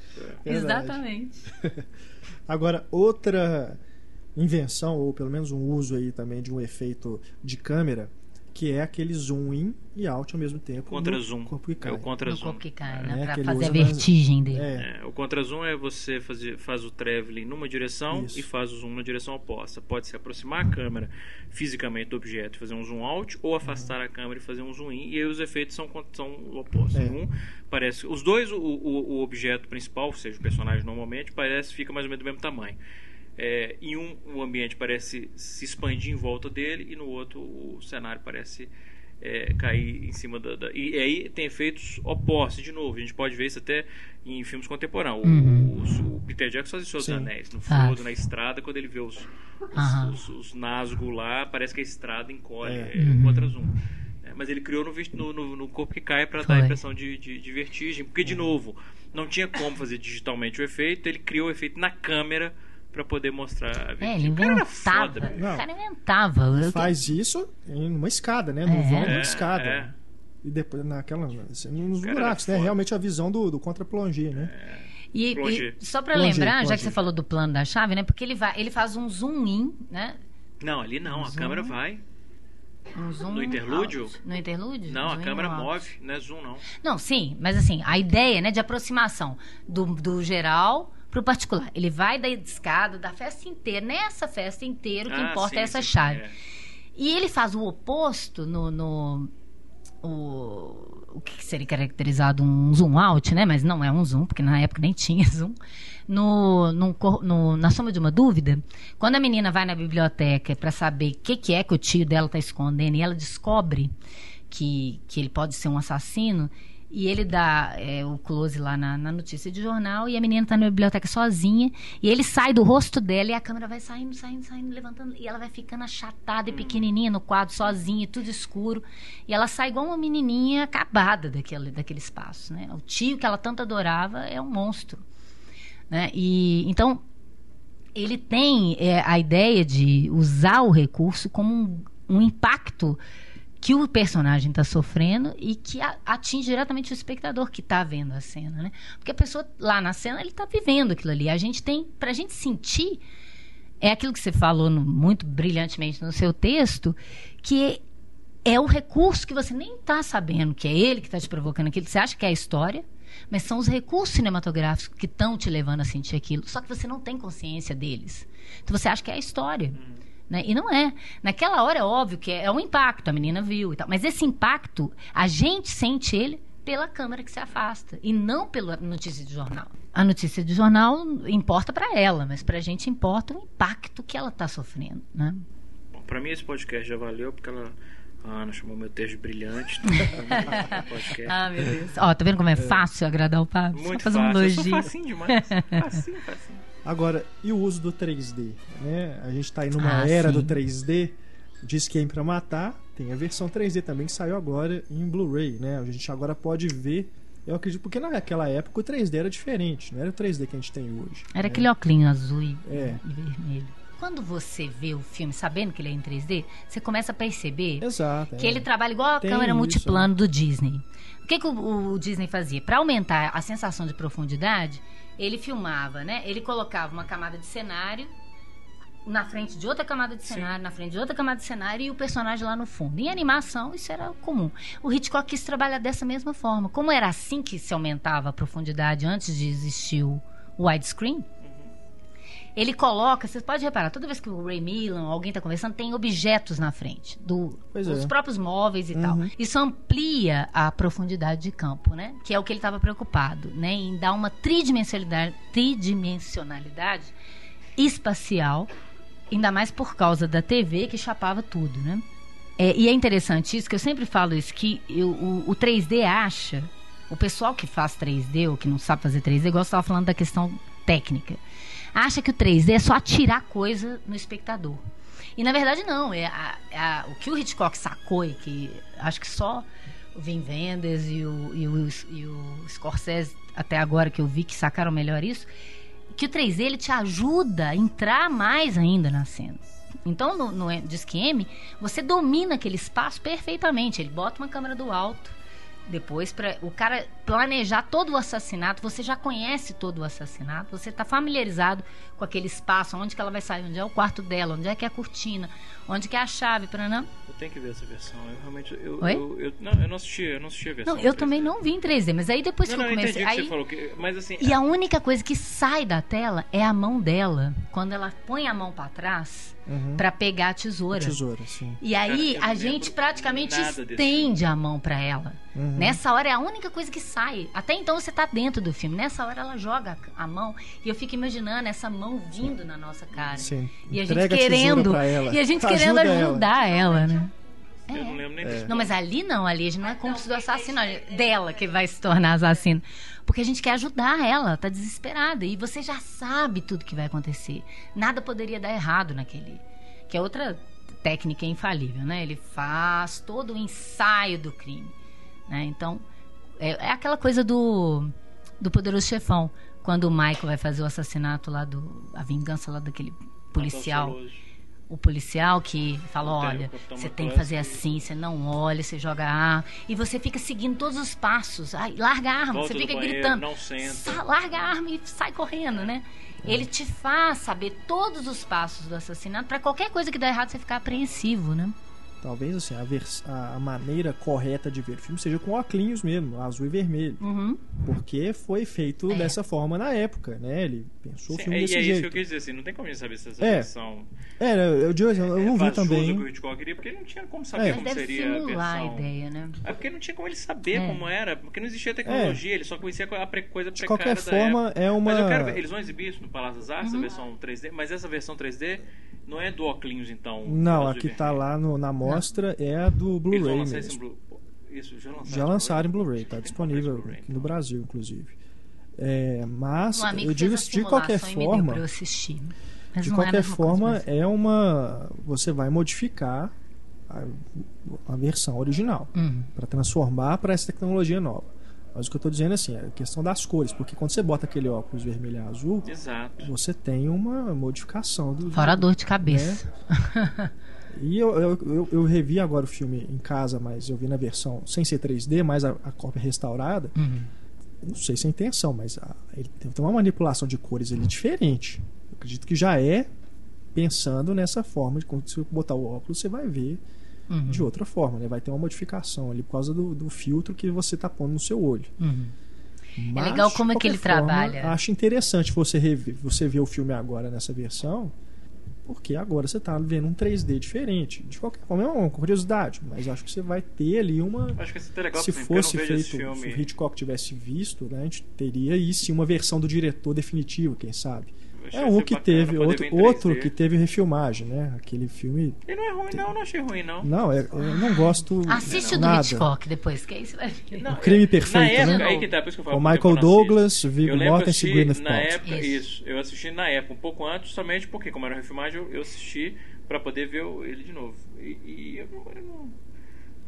exatamente. Agora, outra invenção, ou pelo menos um uso aí também de um efeito de câmera, que é aquele zoom in e out ao mesmo tempo. Contra no zoom. Corpo que É cai. o contra No zoom. corpo que cai, É, né? Pra fazer a vertigem dele. É, É, o contra zoom é você fazer, faz o traveling numa direção Isso. e faz o zoom na direção oposta. Pode se aproximar a câmera fisicamente do objeto e fazer um zoom out, ou afastar a câmera e fazer um zoom in, e aí os efeitos são, são opostos. É. Um parece. Os dois, o, o, o objeto principal, ou seja, o personagem normalmente, parece fica mais ou menos do mesmo tamanho. É, em um, o ambiente parece se expandir em volta dele, e no outro, o cenário parece é, cair em cima da, da- E aí tem efeitos opostos, de novo. A gente pode ver isso até em filmes contemporâneos. O- Uhum. O, o Peter Jackson faz isso Sim. Seus Anéis, no Faz. Frodo, na estrada, quando ele vê os, os, os, os nasgos lá, parece que a estrada encolhe, É. é, o contra zoom. É, mas ele criou no, no, no- no corpo que cai para dar a impressão de, de, de vertigem, porque, de novo, não tinha como fazer digitalmente o efeito, ele criou o efeito na câmera para poder mostrar a vertigem. É, ele O cara era inventava. foda, bicho. Não. O cara inventava. Eu- Faz isso em uma escada, né? No É. vão de É, uma escada. é. E depois naquela. assim, nos cara buracos, né? foda. Realmente a visão do, do contra-plongé, né? E, Plongé. e só para Plongé, lembrar, já que você falou do plano da chave, né? Porque ele vai, ele faz um zoom in, né? Não, ali não, a Zoom. câmera vai. Um zoom No interlúdio? out. No interlúdio? Não, a Zoom in câmera move, não é zoom não. Não, sim, mas assim, a ideia, né, de aproximação do, do geral pro particular. Ele vai da escada, da festa inteira. Nessa festa inteira, o que Ah, importa sim, é essa sim, chave. é. E ele faz o oposto no. no o, o que seria caracterizado um zoom out, né? Mas não é um zoom, porque na época nem tinha zoom. No, no, cor- no- na Soma de uma Dúvida, quando a menina vai na biblioteca para saber o que, que é que o tio dela está escondendo e ela descobre que, que ele pode ser um assassino, e ele dá é, o close lá na, na notícia de jornal e a menina tá na biblioteca sozinha e ele sai do rosto dela e a câmera vai saindo, saindo, saindo, levantando e ela vai ficando achatada e pequenininha no quadro, sozinha, tudo escuro. E ela sai igual uma menininha acabada daquele, daquele espaço, né? O tio que ela tanto adorava é um monstro, né? E então ele tem é, a ideia de usar o recurso como um, um impacto que o personagem está sofrendo e que atinge diretamente o espectador que está vendo a cena, né? Porque a pessoa lá na cena ele está vivendo aquilo ali. A gente tem, para a gente sentir, é aquilo que você falou no- muito brilhantemente no seu texto, que é o recurso que você nem está sabendo que é ele que está te provocando aquilo. Você acha que é a história, mas são os recursos cinematográficos que estão te levando a sentir aquilo. Só que você não tem consciência deles. Então você acha que é a história. Né? E não é. Naquela hora é óbvio que é, é um impacto, a menina viu e tal. Mas esse impacto, a gente sente ele pela câmera que se afasta e não pela notícia de jornal. A notícia de jornal importa para ela, mas para a gente importa o impacto que ela está sofrendo, né? Pra mim esse podcast já valeu, porque ela. A Ana chamou meu texto brilhante. Tá? podcast. Ah, meu Deus. Ó, tá vendo como é fácil agradar o Pablo? Muito Só fazer um fácil. Eu sou elogio. facinho demais. Facinho, facinho. Agora, e o uso do 3D? Né? A gente tá aí numa Ah, era sim. do 3D. Diz quem pra matar. Tem a versão 3D também que saiu agora em Blu-ray, né? A gente agora pode ver. Eu acredito porque naquela época o 3D era diferente, não era o 3D que a gente tem hoje. Era né? aquele óculos azul e, É. e vermelho. Quando você vê o filme sabendo que ele é em 3D, você começa a perceber Exato. que é. ele trabalha igual a Tem câmera isso, multiplano do Disney. O que, que o, o Disney fazia? Para aumentar a sensação de profundidade, ele filmava, né? Ele colocava uma camada de cenário na frente de outra camada de Sim. cenário, na frente de outra camada de cenário e o personagem lá no fundo. Em animação, isso era comum. O Hitchcock quis trabalhar dessa mesma forma. Como era assim que se aumentava a profundidade antes de existir o widescreen, ele coloca, você pode reparar, toda vez que o Ray Millan ou alguém está conversando, tem objetos na frente, do, Pois os é. próprios móveis e Uhum. tal. Isso amplia a profundidade de campo, né? Que é o que ele estava preocupado, né? Em dar uma tridimensionalidade, tridimensionalidade espacial, ainda mais por causa da TV que chapava tudo, né? É, e é interessante isso, que eu sempre falo isso, que eu- o, o 3D acha, o pessoal que faz 3D ou que não sabe fazer 3D, igual você estava falando da questão técnica, acha que o 3D é só atirar coisa no espectador. E na verdade não, é a- a- o que o Hitchcock sacou e que acho que só o Vin Wenders e o, e, o, e o Scorsese até agora que eu vi que sacaram melhor isso, que o 3D ele te ajuda a entrar mais ainda na cena. Então, no, no Disque M, você domina aquele espaço perfeitamente. Ele bota uma câmera do alto, depois para o cara planejar todo o assassinato, você já conhece todo o assassinato, você está familiarizado com aquele espaço, onde que ela vai sair, onde é o quarto dela, onde é que é a cortina, onde que é a chave, para não. Eu tenho que ver essa versão. Eu realmente. Eu, Oi? eu, eu- não, eu não assisti, eu não assisti a versão. Não, eu 3D. também não vi em 3D, mas aí depois Não, que não, eu comecei, que aí você falou. que- mas assim. E a única coisa que sai da tela é a mão dela, quando ela põe a mão para trás Uhum. para pegar a tesoura. Tesoura, sim. E aí Cara, a gente praticamente desse estende a mão para ela. Uhum. Nessa hora é a única coisa que sai. Até então você tá dentro do filme. Nessa hora ela joga a mão e eu fico imaginando essa mão vindo na nossa cara. Sim. E a gente Entrega a querendo, pra ela. e a gente Ajuda querendo ela. ajudar ela, né? Eu não lembro nem desse. Não, mas ali não, ali a gente não é cúmplice do assassino, é dela que vai se tornar assassino. Porque a gente quer ajudar ela, tá desesperada. E você já sabe tudo que vai acontecer. Nada poderia dar errado naquele. Que é outra técnica infalível, né? Ele faz todo o ensaio do crime. Né? Então, é, é aquela coisa do, do poderoso chefão. Quando o Michael vai fazer o assassinato lá do. a vingança lá daquele policial o policial que fala, olha, você tem que fazer assim, você não olha, você joga a arma, e você fica seguindo todos os passos. Ai, larga a arma, você fica banheiro, gritando. não senta. "Sa- larga a arma e sai correndo, né? Ele te faz saber todos os passos do assassinato para qualquer coisa que der errado você ficar apreensivo, né? Talvez assim, a, vers- a- maneira correta de ver o filme seja com óculos mesmo, azul e vermelho. Uhum. Porque foi feito É. dessa forma na época, né? Ele pensou o Sim, filme é, e desse é isso que jeito. eu quis dizer, assim, não tem como a gente saber se essa É. versão É, eu, digo assim, eu não vi também. que o Hitchcock queria, porque ele não tinha como saber É. como deve seria a simular a versão. ideia, né? É porque não tinha como ele saber É. como era, porque não existia tecnologia, ele só conhecia a pre- coisa De precária qualquer da forma, época. é uma. Mas eu quero ver, eles vão exibir isso no Palácio das Uhum. Artes, a versão 3D, mas essa versão 3D não é do óculos, então. Não, a que tá lá no- na mostra é a do Blu-ray mesmo. Blu- Isso, já lançaram. Já lançaram em Blu-ray, tá que disponível Blu-ray, aqui no então. Brasil, inclusive. É, mas Um eu digo de qualquer forma, assistir. Mas de é qualquer forma mas- é uma você vai modificar a, a versão original Uhum. para transformar para essa tecnologia nova. Mas o que eu estou dizendo assim, é a questão das cores, porque quando você bota aquele óculos vermelho e azul, Exato. você tem uma modificação do Fora a dor de cabeça. E eu, eu, eu, eu revi agora o filme em casa, mas eu vi na versão sem ser 3D, mais a, a cópia restaurada. Uhum. Não sei se é a intenção, mas a- ele tem uma manipulação de cores ali diferente. Eu acredito que já é pensando nessa forma de quando você botar o óculos, você vai ver Uhum. de outra forma, né? Vai ter uma modificação ali por causa do, do filtro que você tá pondo no seu olho. Uhum. Mas, legal como é que ele forma, trabalha. Acho interessante você rever, você ver o filme agora nessa versão, porque agora você tá vendo um 3D diferente. De qualquer forma, é uma curiosidade, mas acho que você vai ter ali uma. Acho que é legal, Se porque eu não fosse feito, se o Hitchcock tivesse visto, né, a gente teria aí sim uma versão do diretor definitivo, quem sabe. É isso um que bacana teve, outro, outro 3D. que teve refilmagem, né? Aquele filme. Ele não é ruim, não, não achei ruim, não. Não, é- eu não gosto. Assiste o do. Hitchcock depois, que aí você vai O Crime eu- Perfeito, na época, né? aí que tá, por isso que eu falo O Michael. Douglas, Viggo Mortensen e assisti Gwyneth na época, Isso. isso. Eu assisti na época, um pouco antes, somente porque, como era refilmagem, eu, eu assisti pra poder ver ele de novo. E, e eu, eu não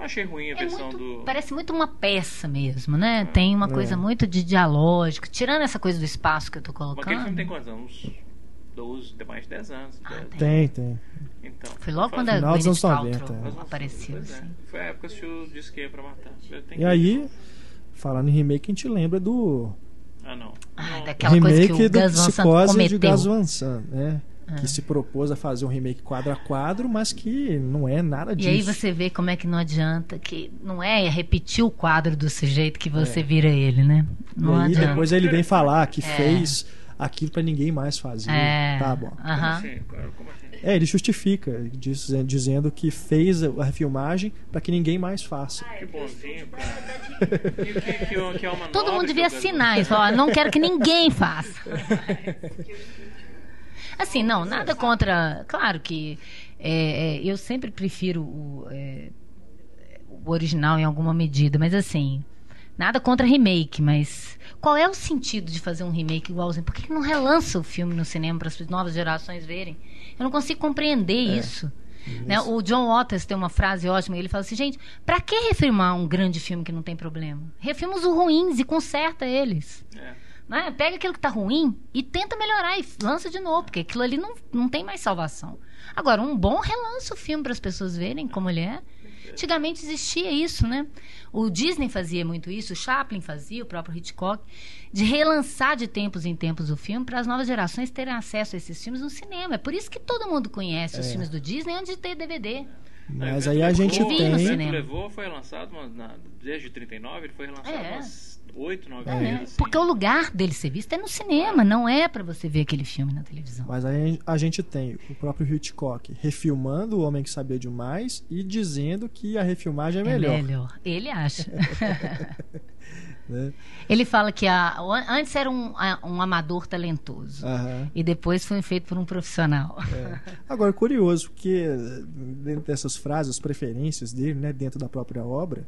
achei ruim a É versão muito- do. Parece muito uma peça mesmo, né? Tem uma É. coisa muito de dialógico. Tirando essa coisa do espaço que eu tô Mas aquele filme colocando. tem quantos anos? Uns 12, tem mais de 10 anos. Ah, dez. tem. Tem. Então, Foi logo quando a Gwyneth anos 90, Paltrow é. apareceu, é. assim. Foi a época que eu assisti o Disque pra matar. E que- aí, falando em remake, a gente lembra do Ah, não. Ah, Não. daquela coisa que remake o do Gus Van Sant Psicose de cometeu. Gus Van Sant, né? Que se propôs a fazer um remake quadro a quadro, mas que não é nada E disso. aí você vê como é que não adianta, que não é repetir o quadro do sujeito que você É. vira ele, né? E Não aí adianta. depois ele vem falar que É. fez aquilo pra ninguém mais fazer. É. Tá bom. Assim? Assim? É, ele justifica, diz- dizendo que fez a refilmagem pra que ninguém mais faça. Que bonzinho, cara. Que, que, alma Todo mundo devia assinar isso. Ó, não quero que ninguém faça. Assim, não, nada contra. Claro que é, é, eu sempre prefiro o, é, o original em alguma medida, mas assim, nada contra remake, mas qual é o sentido de fazer um remake igualzinho? Por que que não relança o filme no cinema para as novas gerações verem? Eu não consigo compreender É. isso. Né? O John Waters tem uma frase ótima, ele fala assim, gente, pra que refilmar um grande filme que não tem problema? Refilma os ruins e conserta eles. É. Né? Pega aquilo que tá ruim e tenta melhorar e lança de novo, porque aquilo ali não, não tem mais salvação. Agora, um bom relança o filme para as pessoas verem como ele é. Antigamente existia isso, né? O Disney fazia muito isso, o Chaplin fazia, o próprio Hitchcock, de relançar de tempos em tempos o filme para as novas gerações terem acesso a esses filmes no cinema. É por isso que todo mundo conhece os É. filmes do Disney antes de ter DVD. Mas o aí a gente levou, O tem. evento levou, foi lançado uma- na- desde 39, ele foi lançado É. umas 8, 9 É, assim. porque o lugar dele ser visto é no cinema, não é para você ver aquele filme na televisão. Mas aí a gente tem o próprio Hitchcock refilmando O Homem que Sabia Demais e dizendo que a refilmagem é melhor. Ele acha. né? Ele fala que a, antes era um, a- um amador talentoso. Aham. E depois foi feito por um profissional. Agora, curioso, porque dentro dessas frases, as preferências dele, né, dentro da própria obra,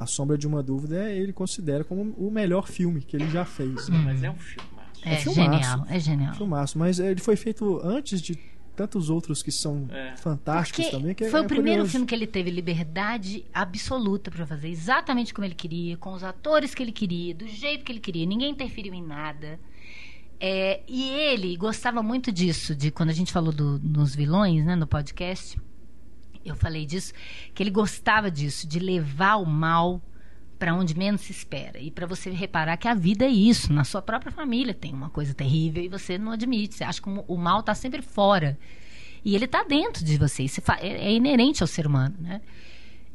A Sombra de uma Dúvida é- ele considera como o melhor filme que ele já fez. Né? Mas é um filme. É, filmaço. genial, é genial. Filmaço, mas ele foi feito antes de tantos outros que são É. fantásticos Porque também. Que foi é o primeiro curioso. filme que ele teve liberdade absoluta para fazer exatamente como ele queria, com os atores que ele queria, do jeito que ele queria. Ninguém interferiu em nada. É, e ele gostava muito disso, de quando a gente falou do, dos vilões, né, no podcast, eu falei disso, que ele gostava disso, de levar o mal para onde menos se espera. E para você reparar que a vida é isso, na sua própria família tem uma coisa terrível e você não admite, você acha que o mal está sempre fora. E ele está dentro de você, isso é, é inerente ao ser humano, né?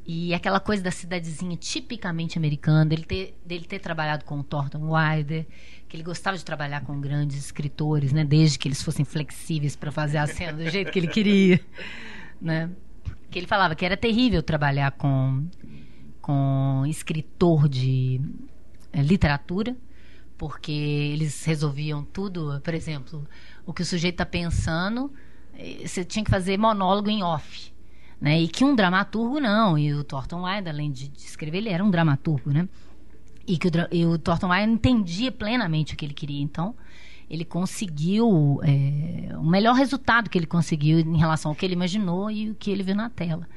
E aquela coisa da cidadezinha tipicamente americana, dele ter, dele ter trabalhado com o Thornton Wilder, que ele gostava de trabalhar com grandes escritores, né? Desde que eles fossem flexíveis para fazer a cena do jeito que ele queria, né? Que ele falava que era terrível trabalhar com, com escritor de é, literatura, porque eles resolviam tudo, por exemplo, o que o sujeito está pensando, eh, você tinha que fazer monólogo em off né? E que um dramaturgo não. E o Thornton Wilder, além de, de escrever, ele era um dramaturgo, né? E que o, e o Thornton Wilder entendia plenamente o que ele queria. Então, ele conseguiu é, o melhor resultado que ele conseguiu em relação ao que ele imaginou e o que ele viu na tela.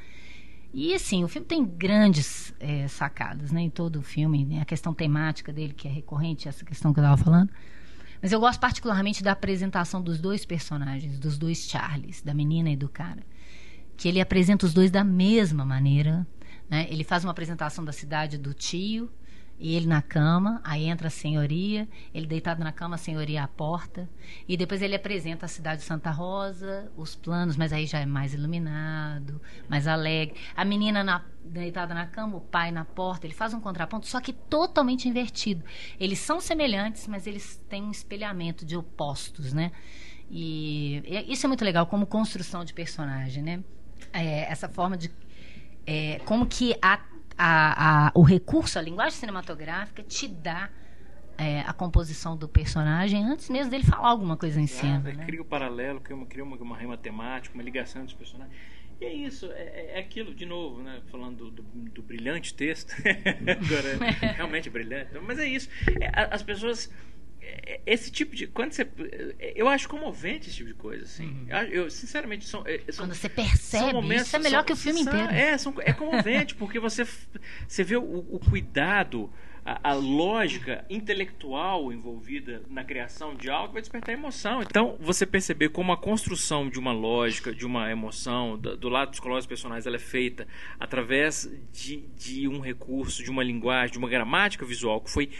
E assim, o filme tem grandes é, sacadas, né? Em todo o filme, né? a questão temática dele que é recorrente, essa questão que eu estava falando. Mas eu gosto particularmente da apresentação dos dois personagens, dos dois Charles, da menina e do cara que ele apresenta os dois da mesma maneira. Né? Ele faz uma apresentação da cidade do tio, e ele na cama, aí entra a senhoria, ele deitado na cama, a senhoria à porta, e depois ele apresenta a cidade de Santa Rosa, os planos, mas aí já é mais iluminado, mais alegre. A menina na, deitada na cama, o pai na porta, ele faz um contraponto, só que totalmente invertido. Eles são semelhantes, mas eles têm um espelhamento de opostos, né? E isso é muito legal como construção de personagem, né? é, essa forma de é, como que a, a, a, o recurso, a linguagem cinematográfica te dá é, a composição do personagem antes mesmo dele falar alguma coisa em cena. Né? Cria o um paralelo, cria uma, cria uma, uma rima temática, uma ligação dos personagens. E é isso, é, é, é aquilo, de novo, né? Falando do, do, do brilhante texto. Agora, realmente brilhante. Mas é isso. É, as pessoas esse tipo de quando você eu acho comovente esse tipo de coisa assim uhum. eu sinceramente são, é, são, quando você percebe momentos, isso é melhor são, que o filme são, inteiro é são, é comovente porque você você vê o, o cuidado a, a, lógica intelectual envolvida na criação de algo vai despertar emoção. Então, você perceber como a construção de uma lógica, de uma emoção, do, do lado psicológico dos personagens, ela é feita através de, de um recurso, de uma linguagem, de uma gramática visual que foi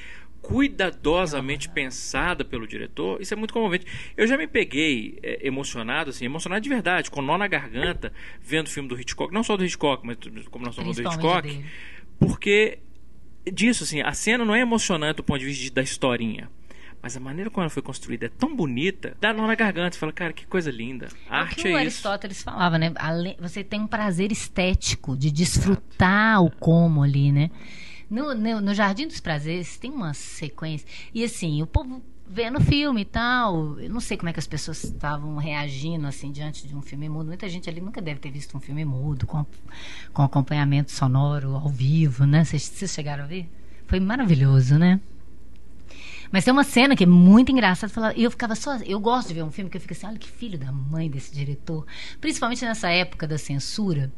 cuidadosamente pensada pelo diretor, isso é muito comovente. Eu já me peguei é, emocionado, assim, emocionado de verdade, com nó na garganta, vendo o filme do Hitchcock, não só do Hitchcock, mas como nós falamos do Hitchcock, dele. porque disso, assim, a cena não é emocionante do ponto de vista da historinha. Mas a maneira como ela foi construída é tão bonita, dá nó na garganta. Você fala, cara, que coisa linda. A é arte é o isso. Aristóteles falava, né? Você tem um prazer estético de desfrutar Exato. o como ali, né? No, no, no Jardim dos Prazeres tem uma sequência. E assim, o povo vendo filme e tal. Eu não sei como é que as pessoas estavam reagindo assim diante de um filme mudo. Muita gente ali nunca deve ter visto um filme mudo com, com acompanhamento sonoro ao vivo, né? Vocês, chegaram a ver? Foi maravilhoso, né? Mas tem uma cena que é muito engraçada. Eu ficava só. Eu gosto de ver um filme que eu fico assim, olha que filho da mãe desse diretor. Principalmente nessa época da censura.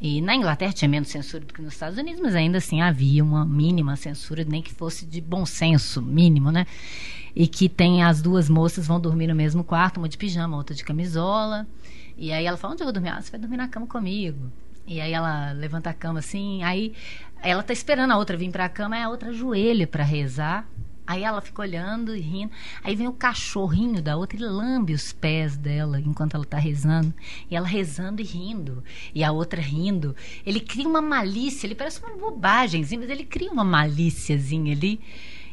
E na Inglaterra tinha menos censura do que nos Estados Unidos, mas ainda assim havia uma mínima censura, nem que fosse de bom senso, mínimo, né? E que tem as duas moças vão dormir no mesmo quarto, uma de pijama, outra de camisola. E aí ela fala: Onde eu vou dormir? Ah, você vai dormir na cama comigo. E aí ela levanta a cama assim, aí ela tá esperando a outra vir para a cama, aí a outra ajoelha para rezar. Aí ela fica olhando e rindo. Aí vem o cachorrinho da outra e lambe os pés dela enquanto ela está rezando. E ela rezando e rindo. E a outra rindo. Ele cria uma malícia, ele parece uma bobagemzinha, mas ele cria uma malíciazinha ali.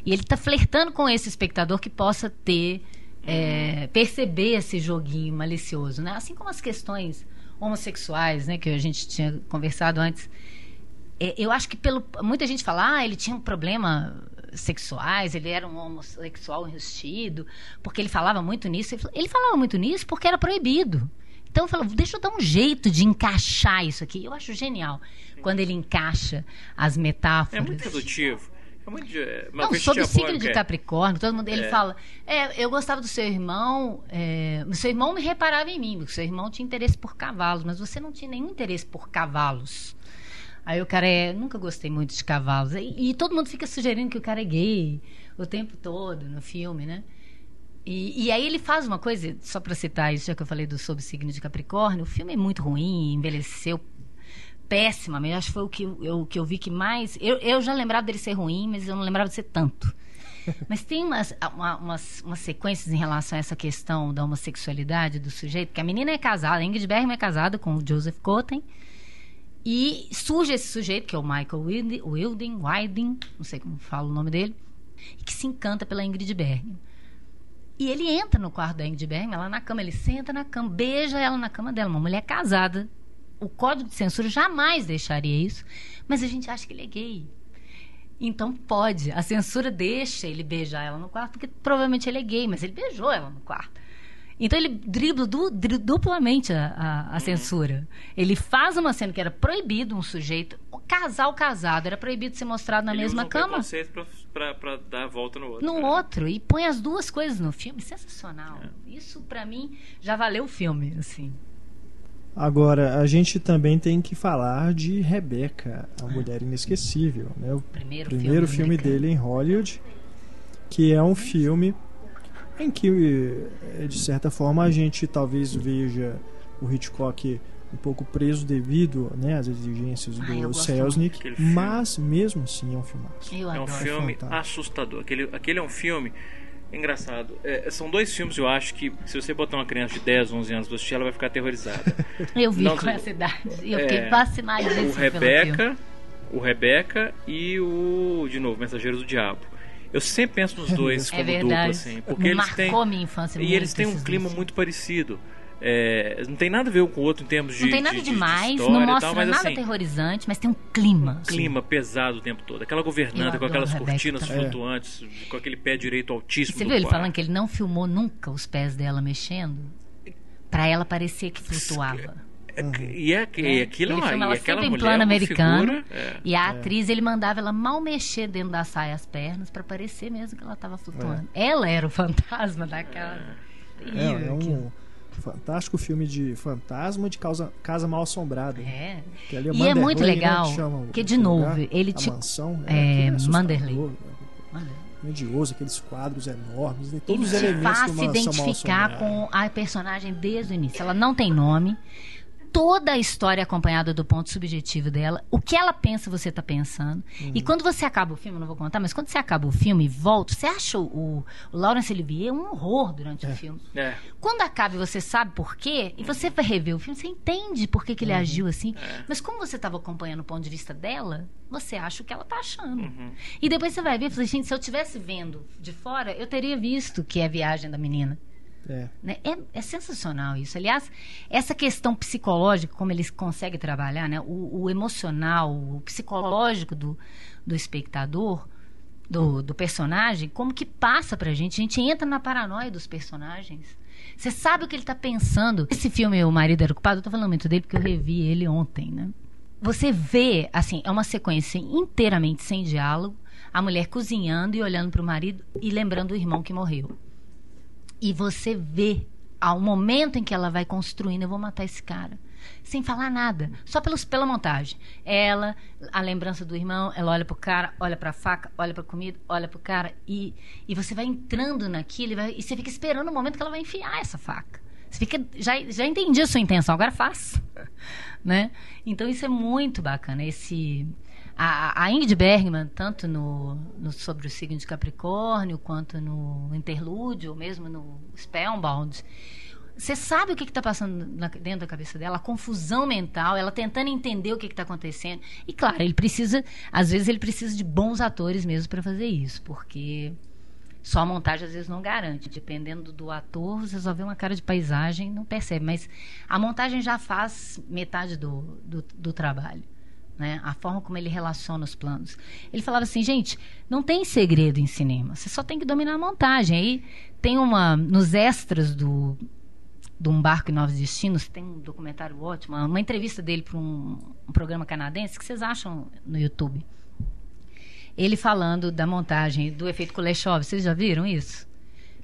E ele está flertando com esse espectador que possa ter, é, perceber esse joguinho malicioso. Né? Assim como as questões homossexuais, né, que a gente tinha conversado antes. É, eu acho que pelo muita gente fala, ah, ele tinha um problema sexuais, ele era um homossexual enrustido, porque ele falava muito nisso. Ele falava muito nisso porque era proibido. Então falou, deixa eu dar um jeito de encaixar isso aqui. Eu acho genial quando ele encaixa as metáforas. É muito produtivo. É muito, é, não, sobre o signo de Capricórnio, todo mundo, ele é. fala, é, eu gostava do seu irmão, é, seu irmão me reparava em mim, o seu irmão tinha interesse por cavalos, mas você não tinha nenhum interesse por cavalos. Aí o cara é. Nunca gostei muito de cavalos. E, e, todo mundo fica sugerindo que o cara é gay o tempo todo no filme, né? E, e aí ele faz uma coisa, só para citar isso, já que eu falei do sob signo de Capricórnio, o filme é muito ruim, envelheceu péssima, acho que foi o que eu, que eu vi que mais. Eu, eu já lembrava dele ser ruim, mas eu não lembrava de ser tanto. Mas tem umas, uma, umas, umas sequências em relação a essa questão da homossexualidade do sujeito, que a menina é casada, a Ingrid Bergman é casada com o Joseph Cotten, e surge esse sujeito, que é o Michael Wilding, Wilding, não sei como fala o nome dele, que se encanta pela Ingrid Bergman. E ele entra no quarto da Ingrid Bergman, ela na cama, ele senta na cama, beija ela na cama dela, uma mulher casada. O código de censura jamais deixaria isso, mas a gente acha que ele é gay. Então pode. A censura deixa ele beijar ela no quarto, porque provavelmente ele é gay, mas ele beijou ela no quarto. Então ele dribla du, duplamente a, a, a uhum. censura. Ele faz uma cena que era proibido um sujeito, o casal casado, era proibido ser mostrado na ele mesma usa um cama. Pra, dar a volta no outro. No né? outro. E põe as duas coisas no filme. Sensacional. É. Isso, para mim, já valeu o filme, assim. Agora, a gente também tem que falar de Rebeca, a Mulher Inesquecível, né? O primeiro, primeiro filme, filme dele em Hollywood, que é um filme em que, eh, de certa forma, a gente talvez veja o Hitchcock um pouco preso devido né, às exigências do Selznick, mas mesmo assim é um filmaço. é um filme é assustador. Aquele, aquele é um filme engraçado. É, são dois filmes, eu acho, que se você botar uma criança de 10, 11 anos pra assistir, ela vai ficar aterrorizada. eu vi Não, com essa idade. Eu é, fiquei fascinada O Rebeca, o Rebeca e o, de novo, Mensageiros do Diabo. Eu sempre penso nos dois como é dupla, assim. Porque eles Marcou têm, minha infância E eles têm um clima muito parecido. É, não tem nada a ver um com o outro em termos de. Não tem nada de, demais, de não mostra tal, mas, nada assim, aterrorizante, mas tem um clima. Um clima assim. pesado o tempo todo. Aquela governanta com aquelas cortinas também. flutuantes, é. com aquele pé direito altíssimo. Você viu ele falando que ele não filmou nunca os pés dela mexendo? Para ela parecer que flutuava. É, e, é, e aquilo ele é uma, aquela em mulher plano é americano figura, é. e a atriz ele mandava ela mal mexer dentro da saia as pernas para parecer mesmo que ela estava flutuando. Ela era o fantasma daquela. É, é um, fantástico filme de fantasma de causa, casa mal assombrada. É. Que ali é e é muito né, legal. Chama, que de novo, lugar, ele te mansão, é, é Manderley. Né? Grandioso, aqueles quadros enormes, né? todos ele os elementos faz se identificar com a personagem desde o início. Ela não tem nome, toda a história acompanhada do ponto subjetivo dela. O que ela pensa, você está pensando. Uhum. E quando você acaba o filme, não vou contar, mas quando você acaba o filme e volta, você acha o, o Laurence Olivier um horror durante é. o filme. É. Quando acaba e você sabe por quê, e você vai rever o filme, você entende por que, que ele uhum. agiu assim. É. Mas como você estava acompanhando o ponto de vista dela, você acha o que ela está achando. Uhum. E depois você vai ver e fala, gente, se eu estivesse vendo de fora, eu teria visto que é a viagem da menina. É. Né? É, é, sensacional isso. Aliás, essa questão psicológica, como eles conseguem trabalhar, né? o, o emocional, o psicológico do, do espectador, do, do personagem, como que passa pra gente. A gente entra na paranoia dos personagens. Você sabe o que ele está pensando. Esse filme, O Marido Era Ocupado, eu tô falando muito dele porque eu revi ele ontem, né? Você vê, assim, é uma sequência inteiramente sem diálogo, a mulher cozinhando e olhando para o marido e lembrando o irmão que morreu. E você vê ao momento em que ela vai construindo, eu vou matar esse cara. Sem falar nada, só pelos, pela montagem. Ela, a lembrança do irmão, ela olha pro cara, olha pra faca, olha pra comida, olha pro cara, e, e você vai entrando naquilo e, vai, e você fica esperando o momento que ela vai enfiar essa faca. Você fica, já, já entendi a sua intenção, agora faz. né? Então isso é muito bacana, esse a, a Ingrid Bergman, tanto no, no, sobre o signo de Capricórnio, quanto no Interlúdio, ou mesmo no Spellbound, você sabe o que está passando na, dentro da cabeça dela, a confusão mental, ela tentando entender o que está acontecendo. E claro, ele precisa, às vezes ele precisa de bons atores mesmo para fazer isso, porque só a montagem às vezes não garante. Dependendo do ator, você só vê uma cara de paisagem, não percebe. Mas a montagem já faz metade do, do, do trabalho né? A forma como ele relaciona os planos. Ele falava assim, gente, não tem segredo em cinema. Você só tem que dominar a montagem. Aí tem uma nos extras do de um barco em Novos Destinos, tem um documentário ótimo, uma entrevista dele para um, um programa canadense que vocês acham no YouTube. Ele falando da montagem do efeito Kuleshov, vocês já viram isso?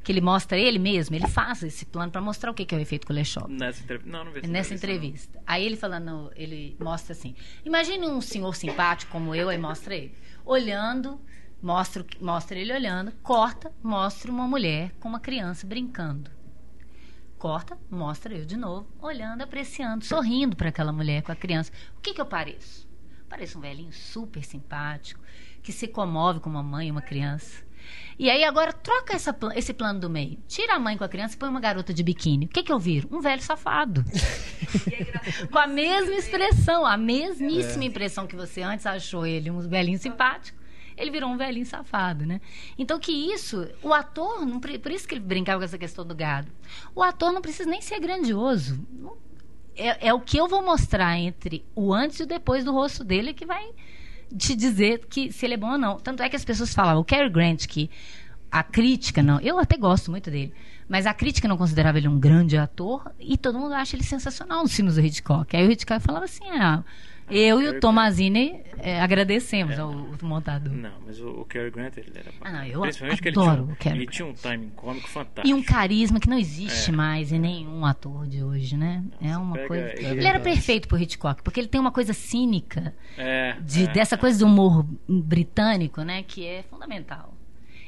Que ele mostra ele mesmo, ele faz esse plano para mostrar o que, que é o efeito Kuleshov. Nessa entrevista, não, não vi Nessa entrevista. Não. Aí ele falando, ele mostra assim: imagine um senhor simpático como eu, aí mostra ele, olhando Mostra, mostra ele olhando, corta, mostra uma mulher com uma criança brincando. Corta, mostra eu de novo, olhando, apreciando, sorrindo para aquela mulher com a criança. O que, que eu pareço? Pareço um velhinho super simpático, que se comove com uma mãe e uma criança. E aí agora troca essa esse plano do meio. Tira a mãe com a criança e põe uma garota de biquíni. O que, que eu viro? Um velho safado. com a mesma expressão, a mesmíssima impressão que você antes achou ele um velhinho simpático. Ele virou um velhinho safado, né? Então que isso, o ator, não, por isso que ele brincava com essa questão do gado. O ator não precisa nem ser grandioso. É, é o que eu vou mostrar entre o antes e o depois do rosto dele que vai te dizer que se ele é bom ou não. Tanto é que as pessoas falavam, o Cary Grant, que a crítica não, eu até gosto muito dele, mas a crítica não considerava ele um grande ator e todo mundo acha ele sensacional nos filmes do Hitchcock. Aí o Hitchcock falava assim, ah, eu e o Tomazini é, agradecemos ao, ao montador. Não, mas o, o Cary Grant, ele era Ah, não, eu Principalmente que ele adoro tinha, um- o Cary ele Grant. tinha um timing cômico fantástico. E um carisma que não existe É. mais em nenhum ator de hoje, né? É uma coisa. ele- Ele era perfeito pro Hitchcock, porque ele tem uma coisa cínica É, de, é, dessa é. coisa do humor britânico, né? Que é fundamental.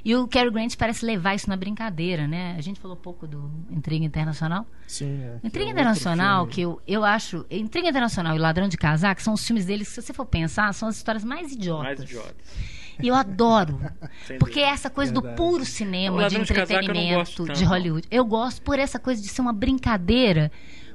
E o Cary Grant parece levar isso na brincadeira, né? A gente falou pouco do Intriga Internacional. Sim, é. Intriga É outro Internacional, que eu, eu acho. Intriga Internacional e Ladrão de Casaco são os filmes deles que, se você for pensar, são as histórias mais idiotas. Mais idiotas. E eu adoro. Porque é essa coisa do Verdade. puro O cinema, de Ladrão de Casaco eu não entretenimento gosto tanto, de Hollywood. Eu gosto por essa coisa de ser uma brincadeira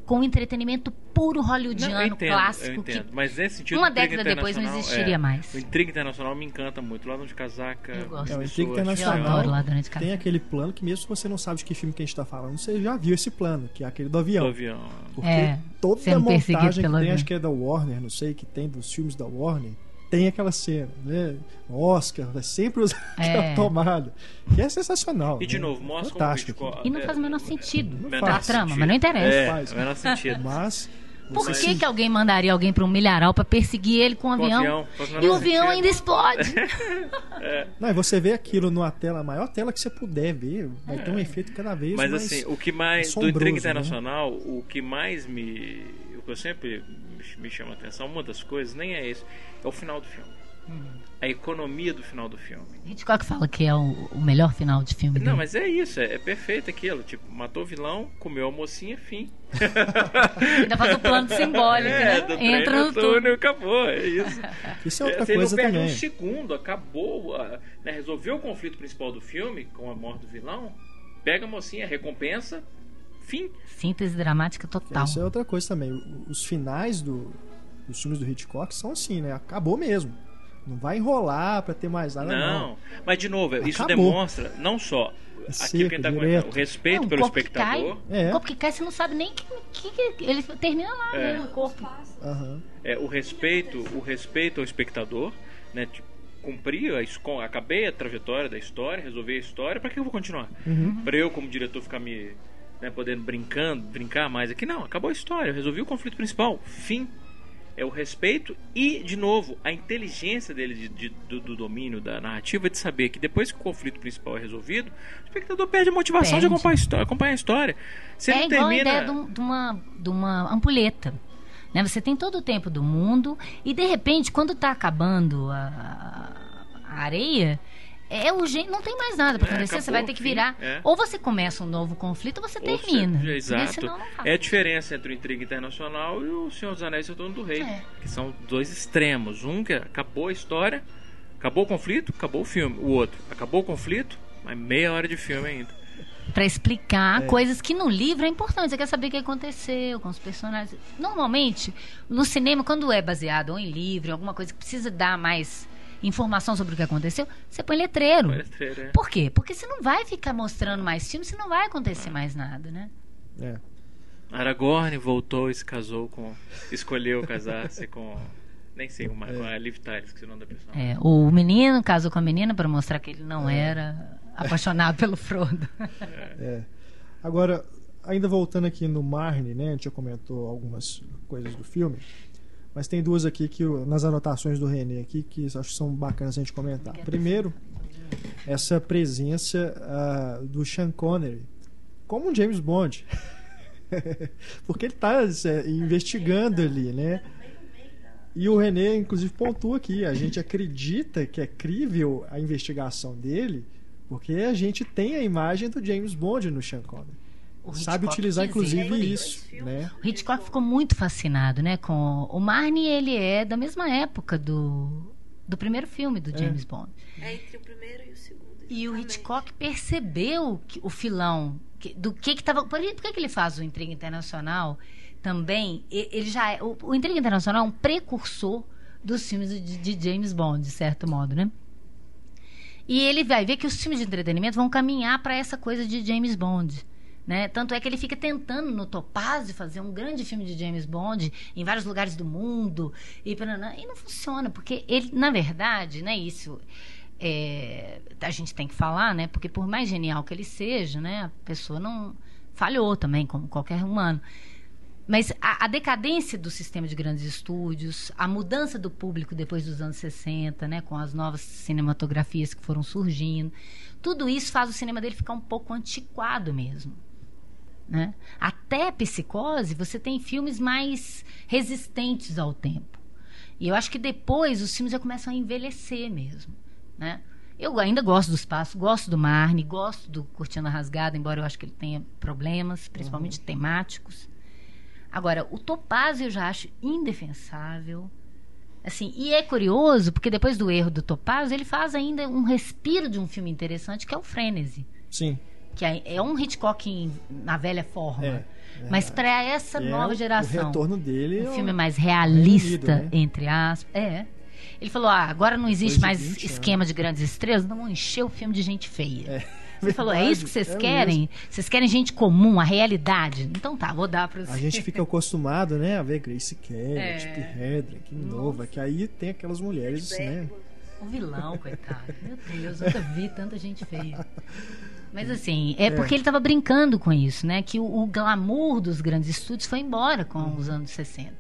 com entretenimento puro Não, hollywoodiano, eu entendo, clássico. eu entendo. que Mas nesse sentido, uma década depois não Internacional, existiria é, mais. O Intriga Internacional me encanta muito. Ladrão de Casaca. Eu gosto. É, o Intriga Eu Internacional adoro Ladrão de Casaco. tem aquele plano que mesmo se você não sabe de que filme que a gente está falando, você já viu esse plano, que é aquele do avião. Do avião. Porque É, toda perseguido montagem que tem, avião. acho que é da Warner, não sei, que tem dos filmes da Warner, tem aquela cena, né? Oscar, vai sempre usar aquela É. tomada. Que é sensacional. E de né? novo, mostra como Fantástico. Hitchcock- E não é, faz o menor sentido Não pra faz trama, sentido. mas não interessa. É, Faz. o menor sentido. Mas. Por que, que alguém mandaria alguém para um milharal para perseguir ele com um avião? avião, o menor e o avião sentido. ainda explode. Não, e você vê aquilo numa tela, a maior tela que você puder ver, vai ter um efeito cada vez Mas mais. assim, o que mais. Do Intriga né? Internacional, o que mais me. O que eu sempre me- chama a atenção, uma das coisas, nem é isso, é o final do filme. A economia do final do filme. Hitchcock fala que é o, o melhor final de filme dele. Não, mas é isso, é, é perfeito aquilo. Tipo, matou o vilão, comeu a mocinha, fim. Ainda faz o plano simbólico, É, do né? Entra no túnel. acabou, é isso. Isso é outra Você não coisa perde também. um segundo, acabou, ah, né, resolveu o conflito principal do filme, com a morte do vilão, pega a mocinha, recompensa, fim. Síntese dramática total. Isso é outra coisa também. Os finais do, dos filmes do Hitchcock são assim, né? Acabou mesmo. Não vai enrolar pra ter mais nada, não. Não, mas de novo, isso Acabou. demonstra não só aquilo seco, que tá comentando, o respeito É, um pelo corpo que espectador, É. O corpo que cai, você não sabe nem que, que, que- ele termina lá, É. né? O corpo. Aham. é, o respeito, o respeito ao espectador, né? Tipo, cumprir a acabei a trajetória da história, resolver a história, pra que eu vou continuar? Uhum. Pra eu como diretor ficar me né, podendo brincando, brincar mais aqui, não, acabou a história, eu resolvi o conflito principal, fim. É o respeito e, de novo, a inteligência dele de, de- do, do domínio da narrativa de saber que depois que o conflito principal é resolvido, o espectador perde a motivação de Perde. acompanhar a história. Acompanhar a história. Se é ele igual termina. a ideia de, de uma, de uma ampulheta. Né? Você tem todo o tempo do mundo e, de repente, quando está acabando a, a areia, é urgente, não tem mais nada para É, acontecer, você acabou, vai ter que virar. é. Ou você começa um novo conflito ou você Ou termina. Porque Exato. senão. É a diferença entre o Intriga Internacional e o Senhor dos Anéis e o Dono do Rei. É. Que são dois extremos. Um que acabou a história, acabou o conflito, acabou o filme. O outro, acabou o conflito, mas meia hora de filme ainda. Pra explicar É. coisas que no livro é importante. Você quer saber o que aconteceu com os personagens. Normalmente, no cinema, quando é baseado ou em livro, alguma coisa que precisa dar mais informação sobre o que aconteceu, você põe letreiro. Olha, treira, é. Por quê? Porque você não vai ficar mostrando mais filmes, você não vai É. acontecer mais nada, né? É. Aragorn voltou e se casou com. Escolheu casar-se com. Nem sei como é, com a Liv Tyler, esqueci o nome da pessoa. É, o menino casou com a menina para mostrar que ele não era apaixonado pelo Frodo. É. Agora, ainda voltando aqui no Marne, né? A gente já comentou algumas coisas do filme. Mas tem duas aqui que nas anotações do René aqui que acho que são bacanas a gente comentar. Primeiro, essa presença ah, do Sean Connery como um James Bond. Porque ele está investigando ali, né? E o René, inclusive, pontua aqui. A gente acredita que é crível a investigação dele, porque a gente tem a imagem do James Bond no Sean Connery. Sabe utilizar, inclusive, isso. Né? O Hitchcock ficou muito fascinado, né? Com o Marnie, ele é da mesma época do, do primeiro filme do James Bond. É entre o primeiro e o segundo. E o exatamente. Hitchcock percebeu que- o filão que- do que que estava. Por, por que, que ele faz o Intriga Internacional também? Ele já é, o, o Intriga Internacional é um precursor dos filmes de, de James Bond, de certo modo, né? E ele vai ver que os filmes de entretenimento vão caminhar para essa coisa de James Bond. Né? Tanto é que ele fica tentando no Topazio fazer um grande filme de James Bond em vários lugares do mundo e, e não funciona, porque ele, na verdade, né, isso é, a gente tem que falar, né? Porque por mais genial que ele seja, né, a pessoa não falhou também, como qualquer humano. Mas a, a decadência do sistema de grandes estúdios, a mudança do público depois dos anos 60, né, com as novas cinematografias que foram surgindo, tudo isso faz o cinema dele ficar um pouco antiquado mesmo. Né? Até Psicose, você tem filmes mais resistentes ao tempo. E eu acho que depois os filmes já começam a envelhecer mesmo. Né? Eu ainda gosto do espaço, gosto do Marne, gosto do Cortina Rasgada, embora eu acho que ele tenha problemas, principalmente temáticos. Agora, o Topázio eu já acho indefensável. Assim, e é curioso, porque depois do erro do Topázio, ele faz ainda um respiro de um filme interessante, que é o Frenesi. Sim. Que é, é um Hitchcock em- na velha forma. É, Mas para essa É, nova o- geração. O retorno dele. um é filme mais realista, né? entre aspas. É. Ele falou: ah, agora não existe Depois mais 20 esquema de grandes estrelas, não encher o filme de gente feia. É, Ele falou: é isso que vocês verdade, é querem? Vocês querem gente comum, a realidade? Então tá, vou dar para A vocês. gente fica acostumado, né, a ver Grace Kelly, É. Tippi Hedren, que nova, que aí tem aquelas mulheres, né? O vilão, coitado. Meu Deus, nunca vi tanta gente feia. Mas assim, é porque ele estava brincando com isso, né? Que o, o glamour dos grandes estúdios foi embora com os anos 60.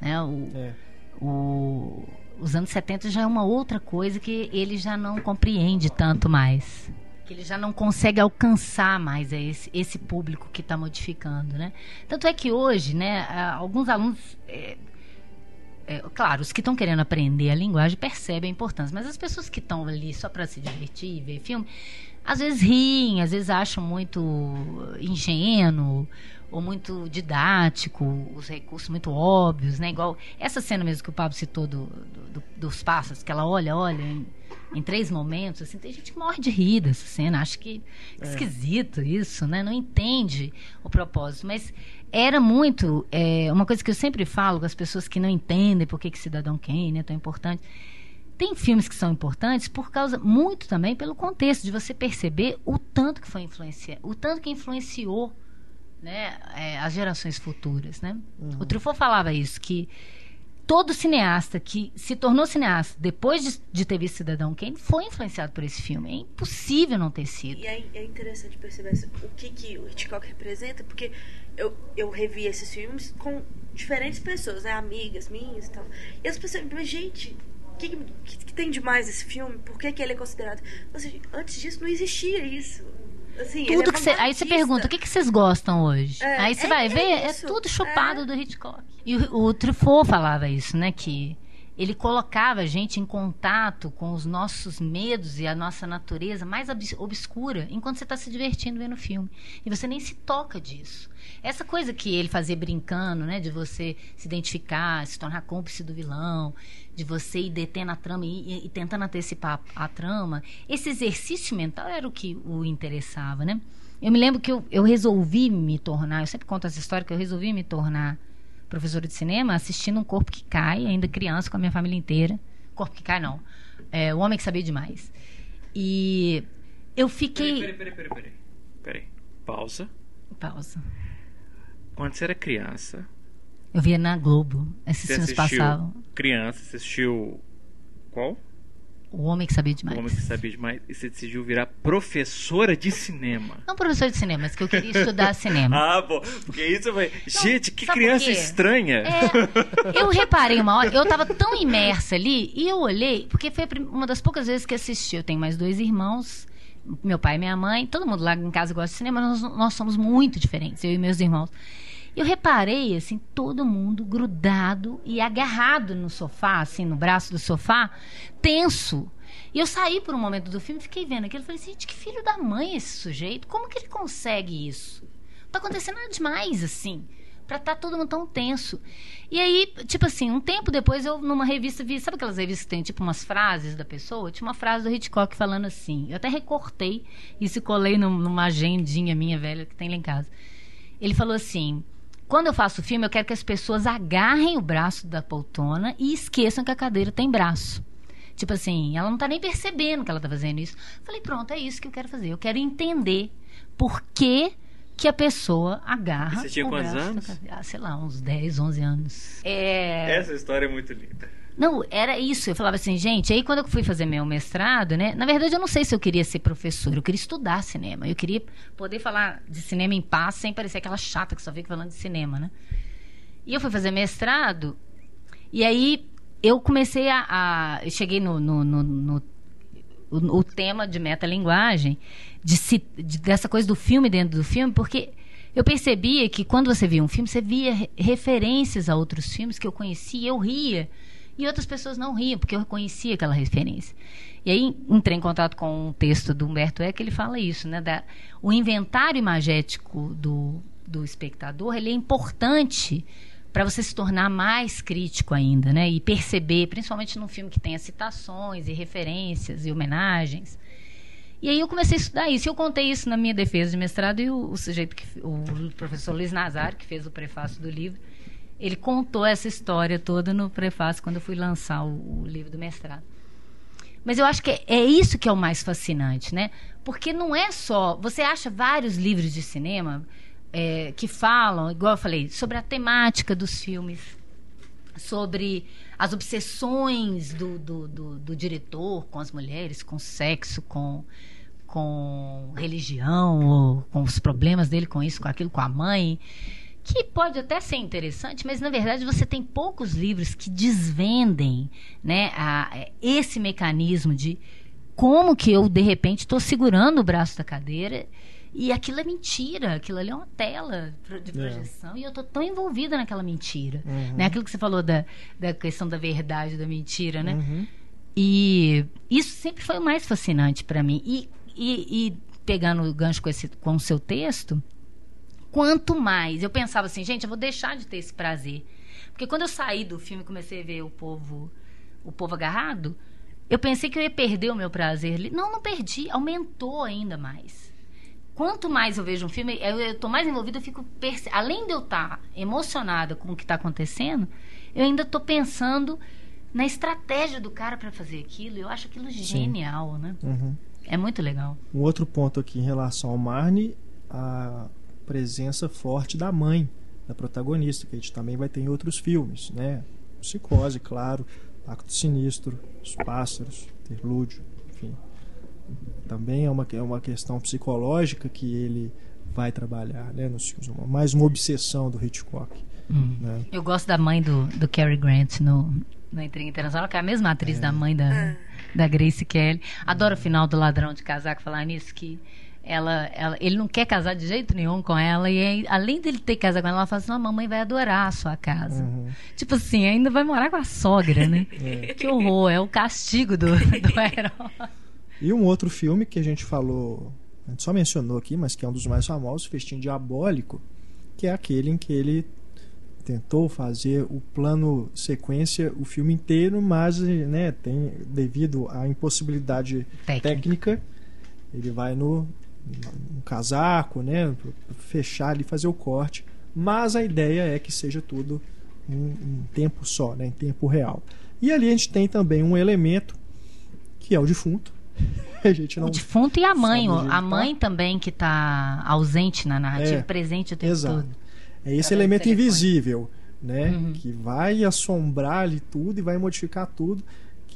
Né? O, É. o- os anos 70 já é uma outra coisa que ele já não compreende tanto mais. Que ele já não consegue alcançar mais esse, esse público que está modificando, né? Tanto é que hoje, né, alguns alunos... é, é, claro, os que estão querendo aprender a linguagem percebem a importância, mas as pessoas que estão ali só para se divertir e ver filme, às vezes riem, às vezes acham muito ingênuo ou muito didático, os recursos muito óbvios, né? Igual essa cena mesmo que o Pablo citou do, do- do- dos pássaros, que ela olha, olha em, em três momentos, assim, tem gente que morre de rir dessa cena, acha que esquisito isso, né? Não entende o propósito, mas era muito é, uma coisa que eu sempre falo com as pessoas que não entendem por que, que Cidadão Kane é tão importante. Tem filmes que são importantes por causa muito também pelo contexto de você perceber o tanto que foi influenciado, o tanto que influenciou né, é, as gerações futuras, né? O Truffaut falava isso que todo cineasta que se tornou cineasta depois de, de ter visto Cidadão Kane foi influenciado por esse filme. É impossível não ter sido. E é, é interessante perceber o que, que o Hitchcock representa, porque eu, eu revi esses filmes com diferentes pessoas, né? Amigas minhas e tal. E as pessoas, mas gente, que, que, que tem de mais esse filme? Por que, que ele é considerado? Seja, antes disso não existia isso. Assim, ele é Tudo que cê, aí você pergunta, o que, que vocês gostam hoje? É, aí você é- vai ver, é tudo chupado É. do Hitchcock. E o, o Truffaut falava isso, né? Que ele colocava a gente em contato com os nossos medos e a nossa natureza mais obs- obscura enquanto você está se divertindo vendo o filme. E você nem se toca disso. Essa coisa que ele fazia brincando, né? De você se identificar, se tornar cúmplice do vilão, de você ir detendo a trama e, e- e tentando antecipar a trama. Esse exercício mental era o que o interessava, né? Eu me lembro que eu, eu resolvi me tornar, eu sempre conto essa história, que eu resolvi me tornar professora de cinema assistindo um corpo que cai, ainda criança, com a minha família inteira. Corpo que cai, não. É, o Homem que Sabia Demais. E eu fiquei. Peraí, peraí, peraí, peraí. Peraí. Pausa. Pausa. Quando você era criança, Eu via na Globo. Esses filmes passavam. Criança, você assistiu. Qual? O Homem que Sabia O Demais. Homem que Sabia Demais. E você decidiu virar professora de cinema. Não professor de cinema, mas que eu queria estudar cinema. Ah, bom. Porque isso vai. Gente, que criança estranha. É, eu reparei uma hora, eu tava tão imersa ali e eu olhei, porque foi uma das poucas vezes que assisti. Eu tenho mais dois irmãos, meu pai e minha mãe, todo mundo lá em casa gosta de cinema, nós, nós somos muito diferentes, eu e meus irmãos. Eu reparei, assim, todo mundo grudado e agarrado no sofá, assim, no braço do sofá, tenso. E eu saí por um momento do filme e fiquei vendo aquilo. Falei, gente, que filho da mãe esse sujeito. Como que ele consegue isso? Não tá acontecendo nada demais, assim para estar tá todo mundo tão tenso. E aí, tipo assim, um tempo depois eu numa revista vi, sabe aquelas revistas que tem tipo umas frases da pessoa? Tinha uma frase do Hitchcock falando assim. Eu até recortei e se colei numa agendinha minha velha que tem lá em casa. Ele falou assim: "Quando eu faço filme, eu quero que as pessoas agarrem o braço da poltrona e esqueçam que a cadeira tem braço." Tipo assim, ela não tá nem percebendo que ela tá fazendo isso. Falei, pronto, é isso que eu quero fazer. Eu quero entender por que que a pessoa agarra. Você tinha quantos anos? Ah, sei lá, uns 10, 11 anos. É... Essa história é muito linda. Não, era isso. Eu falava assim, gente, aí quando eu fui fazer meu mestrado, né? Na verdade, eu não sei se eu queria ser professor, eu queria estudar cinema. Eu queria poder falar de cinema em paz sem parecer aquela chata que só fica falando de cinema, né? E eu fui fazer mestrado, e aí eu comecei a. a eu cheguei no, no, no, no o, o, tema de metalinguagem de, de, dessa coisa do filme dentro do filme, porque eu percebia que quando você via um filme, você via referências a outros filmes que eu conhecia, eu ria. E outras pessoas não riam, porque eu reconhecia aquela referência. E aí entrei em contato com um texto do Humberto Eco, ele fala isso, né? Da, o inventário imagético do, do espectador, ele é importante para você se tornar mais crítico ainda, né? E perceber, principalmente num filme que tenha citações e referências e homenagens, e aí eu comecei a estudar isso. Eu contei isso na minha defesa de mestrado e o, o sujeito que o professor Luiz Nazar, que fez o prefácio do livro, ele contou essa história toda no prefácio quando eu fui lançar o, o livro do mestrado. Mas eu acho que é, é isso que é o mais fascinante, né? Porque não é só. Você acha vários livros de cinema é, que falam, igual eu falei, sobre a temática dos filmes, sobre as obsessões do, do, do, do diretor com as mulheres, com sexo, com, com religião, ou com os problemas dele com isso, com aquilo, com a mãe. Que pode até ser interessante, mas na verdade você tem poucos livros que desvendem né, a, esse mecanismo de como que eu, de repente, estou segurando o braço da cadeira e aquilo é mentira, aquilo ali é uma tela de é. projeção é. e eu tô tão envolvida naquela mentira. Uhum. Né? Aquilo que você falou da, da questão da verdade, da mentira, né? Uhum. E isso sempre foi o mais fascinante para mim. E, e, e, pegando o gancho com, esse, com o seu texto, quanto mais eu pensava assim, gente, eu vou deixar de ter esse prazer. Porque quando eu saí do filme e comecei a ver o povo, o povo agarrado, eu pensei que eu ia perder o meu prazer. Não, não perdi, aumentou ainda mais quanto mais eu vejo um filme, eu, estou mais envolvida, eu fico perce... além de eu estar tá emocionada com o que está acontecendo, eu ainda estou pensando na estratégia do cara para fazer aquilo. Eu acho aquilo genial, Sim. né? Uhum. É muito legal. Um outro ponto aqui em relação ao Marne, a presença forte da mãe da protagonista, que a gente também vai ter em outros filmes, né? Psicose, claro, Pacto Sinistro, Os Pássaros, Interlúdio, enfim também é uma, é uma questão psicológica que ele vai trabalhar né, nos filmes. Mais uma obsessão do Hitchcock. Hum. Né? Eu gosto da mãe do, do Cary Grant no, no Intriga Internacional, que é a mesma atriz é. da mãe da, é. da Grace Kelly. Adoro o final do Ladrão de Casaco falar nisso, que ela, ela, ele não quer casar de jeito nenhum com ela e aí, além dele ter que casar com ela, ela fala assim, a mamãe vai adorar a sua casa. Uhum. Tipo assim, ainda vai morar com a sogra, né? É. Que horror, é o castigo do, do herói. E um outro filme que a gente falou, a gente só mencionou aqui, mas que é um dos mais famosos, Festim Diabólico, que é aquele em que ele tentou fazer o plano sequência o filme inteiro, mas né, tem devido à impossibilidade técnica, técnica ele vai no, no casaco, né, fechar ali, fazer o corte. Mas a ideia é que seja tudo em, em tempo só, né, em tempo real. E ali a gente tem também um elemento que é o defunto, a gente não. O defunto e a mãe. A tá. mãe também que está ausente na narrativa, é, presente o tempo exato. todo. É esse elemento invisível, né? Uhum. Que vai assombrar ali tudo e vai modificar tudo.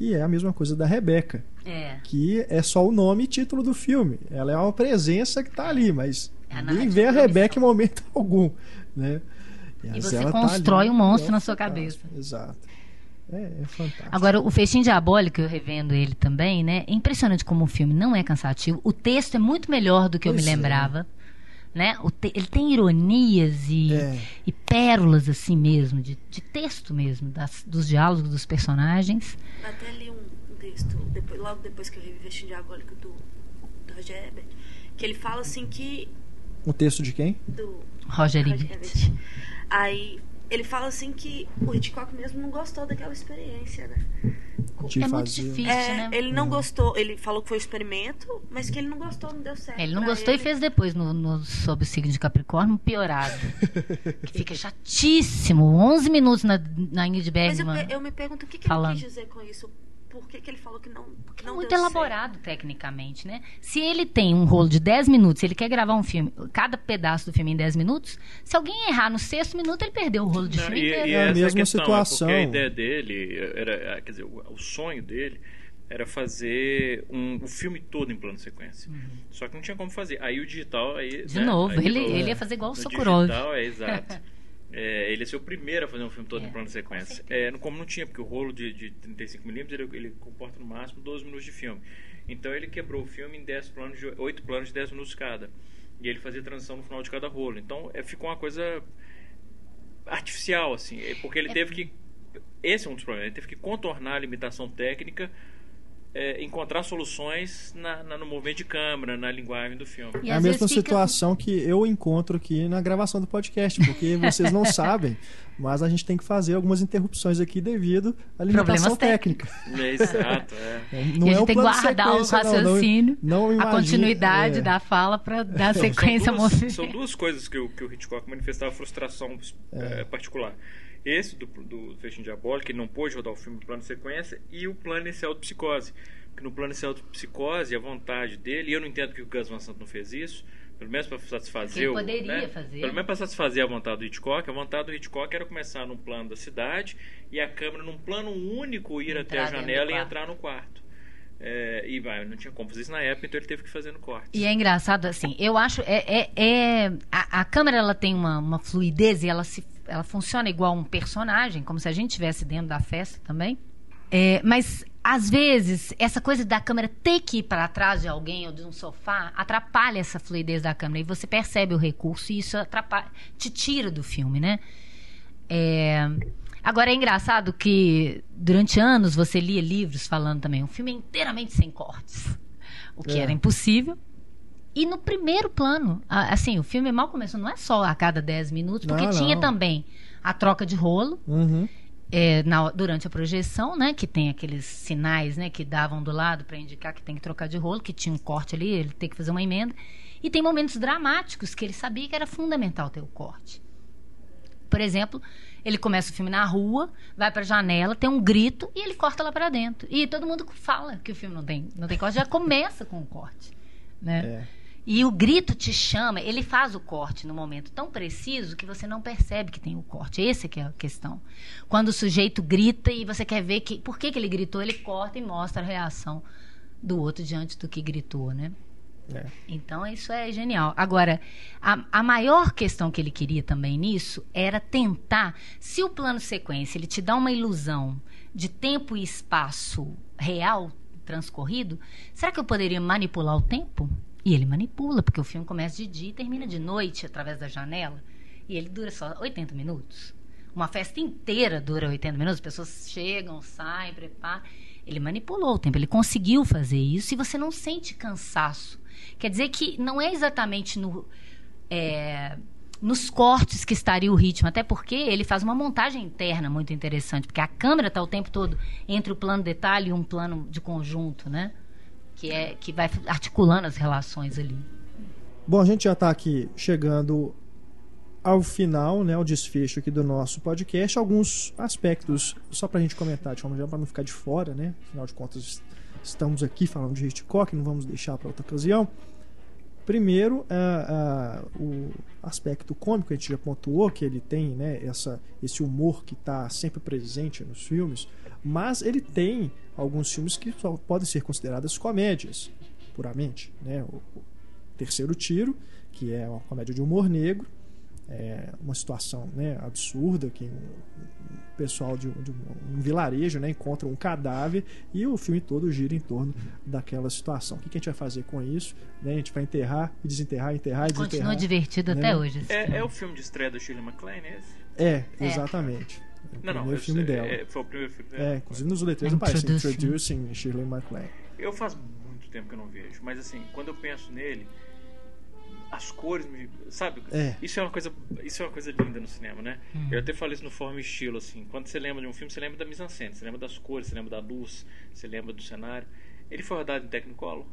Que é a mesma coisa da Rebeca. É. Que é só o nome e título do filme. Ela é uma presença que está ali, mas é ninguém vê a Rebeca em momento algum. Né? E, e você tá constrói tá um monstro na sua cabeça. Exato. É, é fantástico. Agora, o Festim Diabólico, eu revendo ele também, né? É impressionante como o filme não é cansativo. O texto é muito melhor do que pois eu me é. Né? O te- ele tem ironias e, É. e pérolas assim mesmo, de, de texto mesmo, das- dos diálogos dos personagens. Até li um, texto, depois- logo depois que eu revi Vestinho Diabólico do, do Roger Ebert, que ele fala assim que. Um texto de quem? Do Roger Roger Ebert. Ebert. Aí ele fala assim que o Hitchcock mesmo não gostou daquela experiência, né? De É muito fazer- difícil, É, né? ele não gostou, ele falou que foi um experimento, mas que ele não gostou, não deu certo. Ele não gostou ele. e fez depois no, no, sobre o signo de Capricórnio piorado. que fica chatíssimo. 11 minutos na, na Ingrid Mas eu, Bergman. eu me pergunto o que, que ele quis dizer com isso. Por que, que ele falou que não, que É não muito deu elaborado tecnicamente, né? Se ele tem um rolo de 10 minutos, ele quer gravar um filme, cada pedaço do filme em 10 minutos, se alguém errar no sexto minuto, ele perdeu o rolo de Não, filme e, inteiro. e É a essa mesma questão, situação. É porque a ideia dele era, quer dizer, o, o sonho dele era fazer um, o filme todo em plano sequência. Só que não tinha como fazer. Aí o digital aí Uhum. De né, novo, aí ele, ele ia fazer igual o Sokurov. digital, é exato. É, ele ia ser o primeiro a fazer um filme todo É, em plano de sequência. É, como não tinha, porque o rolo de, de 35mm ele, ele comporta no máximo 12 minutos de filme. Então ele quebrou o filme em 10 planos, de, 8 planos de 10 minutos cada. E ele fazia transição no final de cada rolo. Então é, ficou uma coisa artificial, assim. é, Porque ele teve que. Esse é um dos problemas. Ele teve que contornar a limitação técnica. É, encontrar soluções na, na- no movimento de câmera, na linguagem do filme. E é a mesma fica- situação que eu encontro aqui na gravação do podcast, porque vocês não sabem, mas a gente tem que fazer algumas interrupções aqui devido à limitação Problemas técnica. É, exato, é. Não e a é gente o tem que guardar o sequência, não, não- raciocínio, não a continuidade é. da fala para dar São sequência ao duas, movimento. são duas coisas que o, que o Hitchcock manifestava frustração particular. Esse do, do Festim Diabólico, ele não pôde rodar o filme no plano de sequência, e o plano inicial de psicose. Porque no plano inicial de psicose, a vontade dele, e eu não entendo que o Gus Van Sant não fez isso, pelo menos para satisfazer Ele o. poderia né? fazer. Pelo menos para satisfazer a vontade do Hitchcock, a vontade do Hitchcock era começar num plano da cidade e a câmera, num plano único, ir até a Entrar dentro do janela e entrar no quarto. É, e vai, não tinha como fazer isso na época, então ele teve que fazer no corte. E é engraçado assim, eu acho é, é, é- a, a câmera ela tem uma, uma fluidez e ela se ela funciona igual um personagem, como se a gente estivesse dentro da festa também. É, mas às vezes essa coisa da câmera ter que ir para trás de alguém ou de um sofá atrapalha essa fluidez da câmera e você percebe o recurso e isso atrapalha, te tira do filme, né? É, Agora é engraçado que durante anos você lia livros falando também um filme inteiramente sem cortes, o que É. era impossível. E no primeiro plano, a- assim, o filme mal começou, não é só a cada 10 minutos, porque Não, tinha não. também a troca de rolo Uhum. é, na- durante a projeção, né? Que tem aqueles sinais, né? Que davam do lado para indicar que tem que trocar de rolo, que tinha um corte ali, ele tem que fazer uma emenda. E tem momentos dramáticos que ele sabia que era fundamental ter o corte. Por exemplo, ele começa o filme na rua, vai pra janela, tem um grito e ele corta lá pra dentro. E todo mundo fala que o filme não tem, não tem corte, já começa com o corte, né? É. E o grito te chama, ele faz o corte no momento tão preciso que você não percebe que tem o corte. Essa que é a questão. Quando o sujeito grita e você quer ver que, por que, que ele gritou, ele corta e mostra a reação do outro diante do que gritou, né? É. Então isso é genial. Agora, a, a maior questão que ele queria também nisso era tentar, se o plano sequência ele te dá uma ilusão de tempo e espaço real transcorrido, será que eu poderia manipular o tempo? E ele manipula, porque o filme começa de dia e termina de noite através da janela. E ele dura só 80 minutos. Uma festa inteira dura 80 minutos, as pessoas chegam, saem, preparam. Ele manipulou o tempo, ele conseguiu fazer isso e você não sente cansaço. Quer dizer que não é exatamente no, é, nos cortes que estaria o ritmo, até porque ele faz uma montagem interna muito interessante, porque a câmera está o tempo todo entre o plano detalhe e um plano de conjunto, né? Que, é, que vai articulando as relações ali. Bom, a gente já está aqui chegando ao final, né, ao desfecho aqui do nosso podcast. Alguns aspectos, só para a gente comentar, de forma para não ficar de fora, né? Afinal de contas, estamos aqui falando de Hitchcock, não vamos deixar para outra ocasião. Primeiro, ah, ah, o aspecto cômico, a gente já pontuou que ele tem né, essa, esse humor que está sempre presente nos filmes, mas ele tem alguns filmes que só podem ser considerados comédias, puramente. Né? O, o Terceiro Tiro, que é uma comédia de humor negro, é uma situação né, absurda que um pessoal de, um- de um vilarejo, né, encontra um cadáver e o filme todo gira em torno daquela situação. O que, que a gente vai fazer com isso? Né? A gente vai enterrar e desenterrar, enterrar e Continua desenterrar. divertido né? até hoje. É, é o filme de estreia da Shirley MacLaine, é esse? É, É. exatamente. É o Não, não. primeiro eu filme sei, dela. é, foi o primeiro filme É, dela. inclusive nos letreiros aparece Introducing. Shirley MacLaine. Eu faz muito tempo que eu não vejo, mas assim, quando eu penso nele, as cores me. Sabe? É. Isso é uma coisa. Isso é uma coisa linda no cinema, né? Eu até falei isso no forma e estilo, assim. Quando você lembra de um filme, você lembra da mise-en-scène, você lembra das cores, você lembra da luz, você lembra do cenário. Ele foi rodado em Technicolor.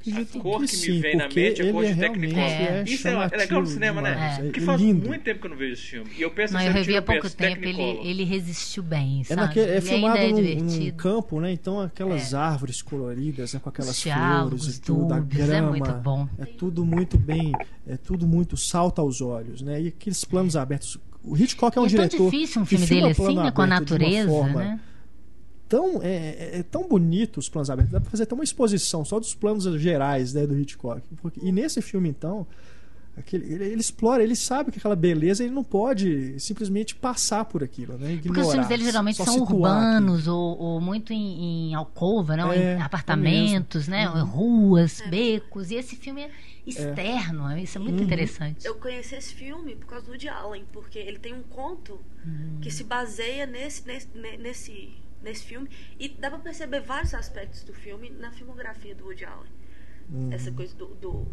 Acredito A cor que, sim, me vem na mente é a cor ele de Technicolor. É. Isso é, é legal no cinema, né? demais, Porque é faz lindo. muito tempo que eu não vejo esse filme. E eu penso assim, eu revi há pouco tempo, ele, ele resistiu bem, É, sabe? naquele, é filmado ainda é num, num campo, né? Então aquelas É. árvores coloridas, né? com aquelas Os flores e tudo, a tudo, grama. é muito bom. É tudo muito bem, é tudo muito salta aos olhos, né? E aqueles planos abertos. O Hitchcock é um E é tão diretor difícil um que filme filma dele assim, plano né? Com a aberto de uma natureza, forma né? Tão, é, é- é tão bonito os planos abertos, dá pra fazer até uma exposição só dos planos gerais né, do Hitchcock. Porque- e nesse filme, então, aquele, ele, ele explora, ele sabe que aquela beleza ele não pode simplesmente passar por aquilo, né? Ignorar, Porque os filmes dele geralmente são urbanos ou, ou muito em, em alcova, né? ou É, em apartamentos, né? Uhum. Ruas, becos. E esse filme é externo, isso é muito Uhum. interessante. Eu conheci esse filme por causa do Woody Allen, porque ele tem um conto Hum. que se baseia nesse, nesse, ne- nesse, nesse filme. E dá pra perceber vários aspectos do filme na filmografia do Woody Allen. Uhum. Essa coisa do. do-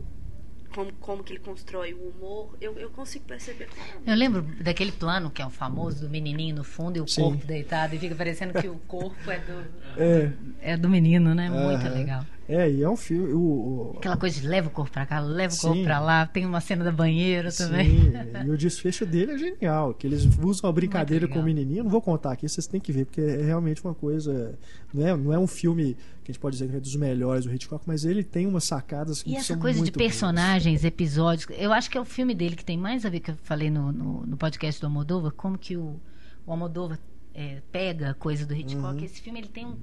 como, como que ele constrói o humor, eu, eu consigo perceber claramente. Eu lembro daquele plano que é o famoso do menininho no fundo e o Sim. corpo deitado e fica parecendo que o corpo é do, É, é do menino, né? Muito Aham. legal. É, e é um filme. O, o- Aquela coisa de leva o corpo pra cá, leva o corpo pra lá. Tem uma cena da banheira também. Sim, e o desfecho dele é genial. Que eles usam a brincadeira com o menininho. Não vou contar aqui, vocês têm que ver, porque é realmente uma coisa. Não é, não é um filme que a gente pode dizer que é dos melhores do Hitchcock, mas ele tem umas sacadas que E essa coisa de muito boas. personagens, episódios, eu acho que é o filme dele que tem mais a ver que eu falei no, no, no podcast do Almodóvar, como que o, o Almodóvar é, pega a coisa do Hitchcock. Uhum. Esse filme ele tem um,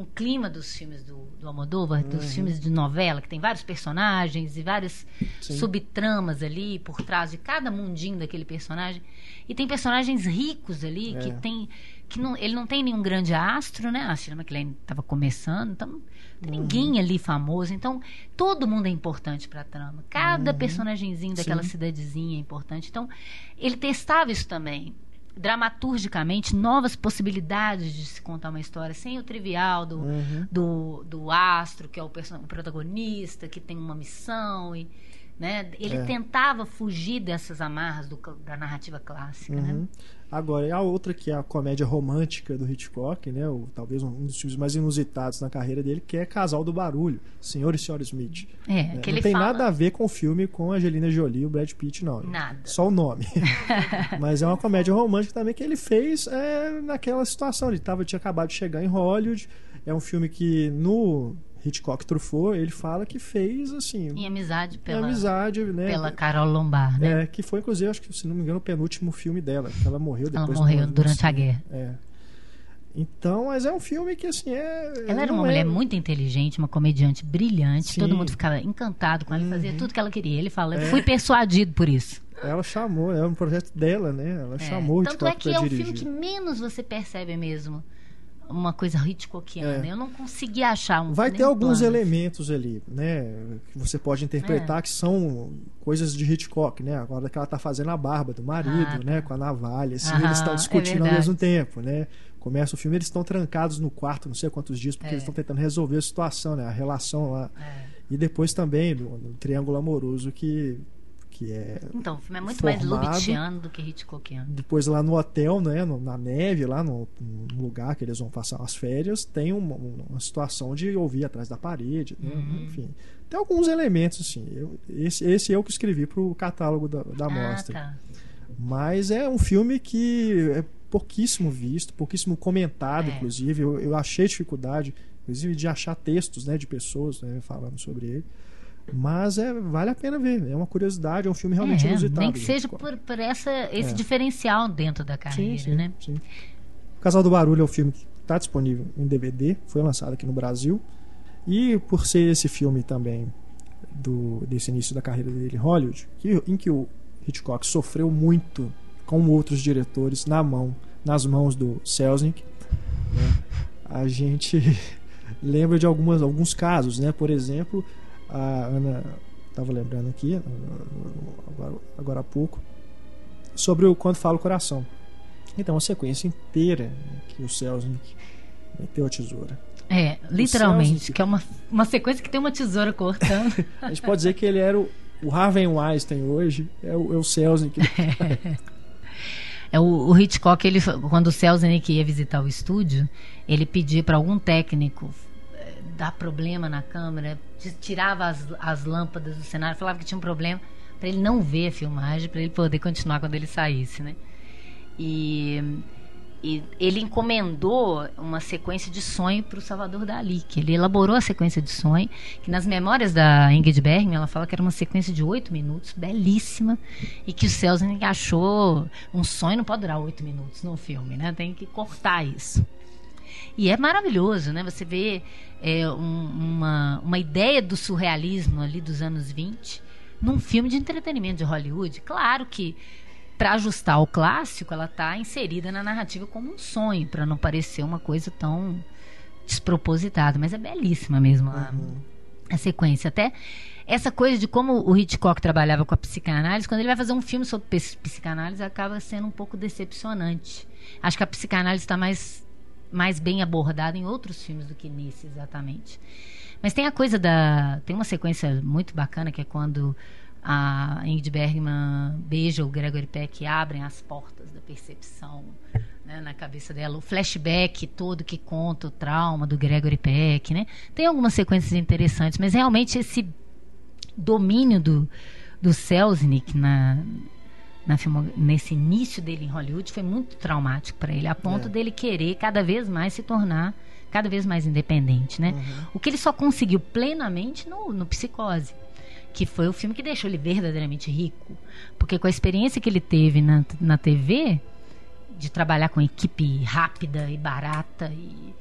um clima dos filmes do, do Almodóvar, Uhum. dos filmes de novela, que tem vários personagens e várias Sim. subtramas ali por trás de cada mundinho daquele personagem. E tem personagens ricos ali que É. tem que não, ele não tem nenhum grande astro, né? A Shirley MacLaine estava começando, então não tem Uhum. ninguém ali famoso. Então todo mundo é importante para a trama. Cada personagemzinho daquela Uhum. Sim. cidadezinha é importante. Então ele testava isso também. Dramaturgicamente, novas possibilidades de se contar uma história sem o trivial do, Uhum. do, do astro, que é o, o protagonista, que tem uma missão. E, né? Ele É. tentava fugir dessas amarras do da narrativa clássica. Né? Uhum. Agora, e a outra que é a comédia romântica do Hitchcock, né? O, talvez um dos filmes mais inusitados na carreira dele, que é Casal do Barulho, Senhor e Senhora Smith. É, É, que não tem fala... nada a ver com o filme com a Angelina Jolie e o Brad Pitt, não. Nada. Só o nome. Mas é uma comédia romântica também que ele fez é, naquela situação. Ele tava, tinha acabado de chegar em Hollywood. É um filme que no Hitchcock Truffaut ele fala que fez assim. Em amizade pela, amizade, né? pela Carol Lombar, né? É, que foi, inclusive, acho que, se não me engano, o penúltimo filme dela. Ela morreu Ela depois. morreu no- durante a guerra. É. Então, mas é um filme que, assim, é. Ela era uma é- mulher muito inteligente, uma comediante brilhante. Sim. Uhum. Todo mundo ficava encantado com ela, fazia tudo que ela queria. Ele fala, eu fui persuadido por isso. Ela chamou, é um projeto dela, né? Ela É. chamou o Tanto é que é o dirigir. filme que menos você percebe mesmo uma coisa Hitchcockiana. É. Eu não consegui achar um. Vai ter alguns plano. elementos ali, né? Que você pode interpretar É. que são coisas de Hitchcock, né? Agora que ela tá fazendo a barba do marido, Ah, tá. né? Com a navalha, assim, Aham, eles estão é discutindo ao verdade. mesmo tempo, né? Começa o filme, eles estão trancados no quarto, não sei quantos dias, porque É. eles estão tentando resolver a situação, né? A relação lá. É. E depois também do, do triângulo amoroso que, que é Então, o filme é muito mais Formado. Lubitiano do que Hitchcockiano. depois lá no hotel, né, no- na neve, lá no, no lugar que eles vão passar as férias, tem uma, uma situação de ouvir atrás da parede, né, Uhum. enfim. Tem alguns elementos, assim. Eu, esse, esse eu que escrevi para o catálogo da, da ah, mostra. tá. Mas é um filme que é pouquíssimo visto, pouquíssimo comentado, É. inclusive. Eu, eu achei dificuldade, inclusive, de achar textos né, de pessoas né, falando sobre ele. Mas é, vale a pena ver. É uma curiosidade, é um filme realmente É, inusitado. nem que seja por, por essa, esse É. diferencial dentro da carreira, Sim, sim, né? sim. O Casal do Barulho é um filme que está disponível em DVD, foi lançado aqui no Brasil. E por ser esse filme também do, desse início da carreira dele em Hollywood, que, em que o Hitchcock sofreu muito com outros diretores na mão nas mãos do Selznick, né, a gente lembra de algumas, alguns casos, né? Por exemplo, a Ana estava lembrando aqui agora, agora há pouco sobre o quando fala o coração. Então, uma sequência inteira né, que o Selznick meteu a tesoura. É, literalmente, que é uma, uma sequência que tem uma tesoura cortando. a gente pode dizer que ele era o, o Harvey Weinstein hoje, é o, é o Selznick. É, o, o, Hitchcock, ele, quando o Selznick ia visitar o estúdio, ele pedia para algum técnico dar problema na câmera, tirava as, as lâmpadas do cenário, falava que tinha um problema para ele não ver a filmagem, para ele poder continuar quando ele saísse, né? E e ele encomendou uma sequência de sonho para o Salvador Dali, que ele elaborou a sequência de sonho, que nas memórias da Ingrid Bergman, ela fala que era uma sequência de oito minutos, belíssima, e que o Selznick achou um sonho não pode durar oito minutos no filme, né? Tem que cortar isso. E é maravilhoso, né? Você vê é, um, uma, uma ideia do surrealismo ali dos anos 20 num filme de entretenimento de Hollywood. Claro que para ajustar ao clássico, ela está inserida na narrativa como um sonho, para não parecer uma coisa tão despropositada. Mas é belíssima mesmo a, uhum. a sequência. Até essa coisa de como o Hitchcock trabalhava com a psicanálise, quando ele vai fazer um filme sobre psicanálise, acaba sendo um pouco decepcionante. Acho que a psicanálise está mais, mais bem abordada em outros filmes do que nesse, exatamente. Mas tem a coisa da. Tem uma sequência muito bacana que é quando a Ingrid Bergman beija o Gregory Peck e abrem as portas da percepção né, na cabeça dela. O flashback todo que conta o trauma do Gregory Peck. Né? Tem algumas sequências interessantes, mas realmente esse domínio do, do Selznick na, na filmo, nesse início dele em Hollywood foi muito traumático para ele, a ponto é. dele querer cada vez mais se tornar cada vez mais independente. Né? Uhum. O que ele só conseguiu plenamente no, no Psicose que foi o filme que deixou ele verdadeiramente rico. Porque com a experiência que ele teve na, na TV, de trabalhar com equipe rápida e barata e,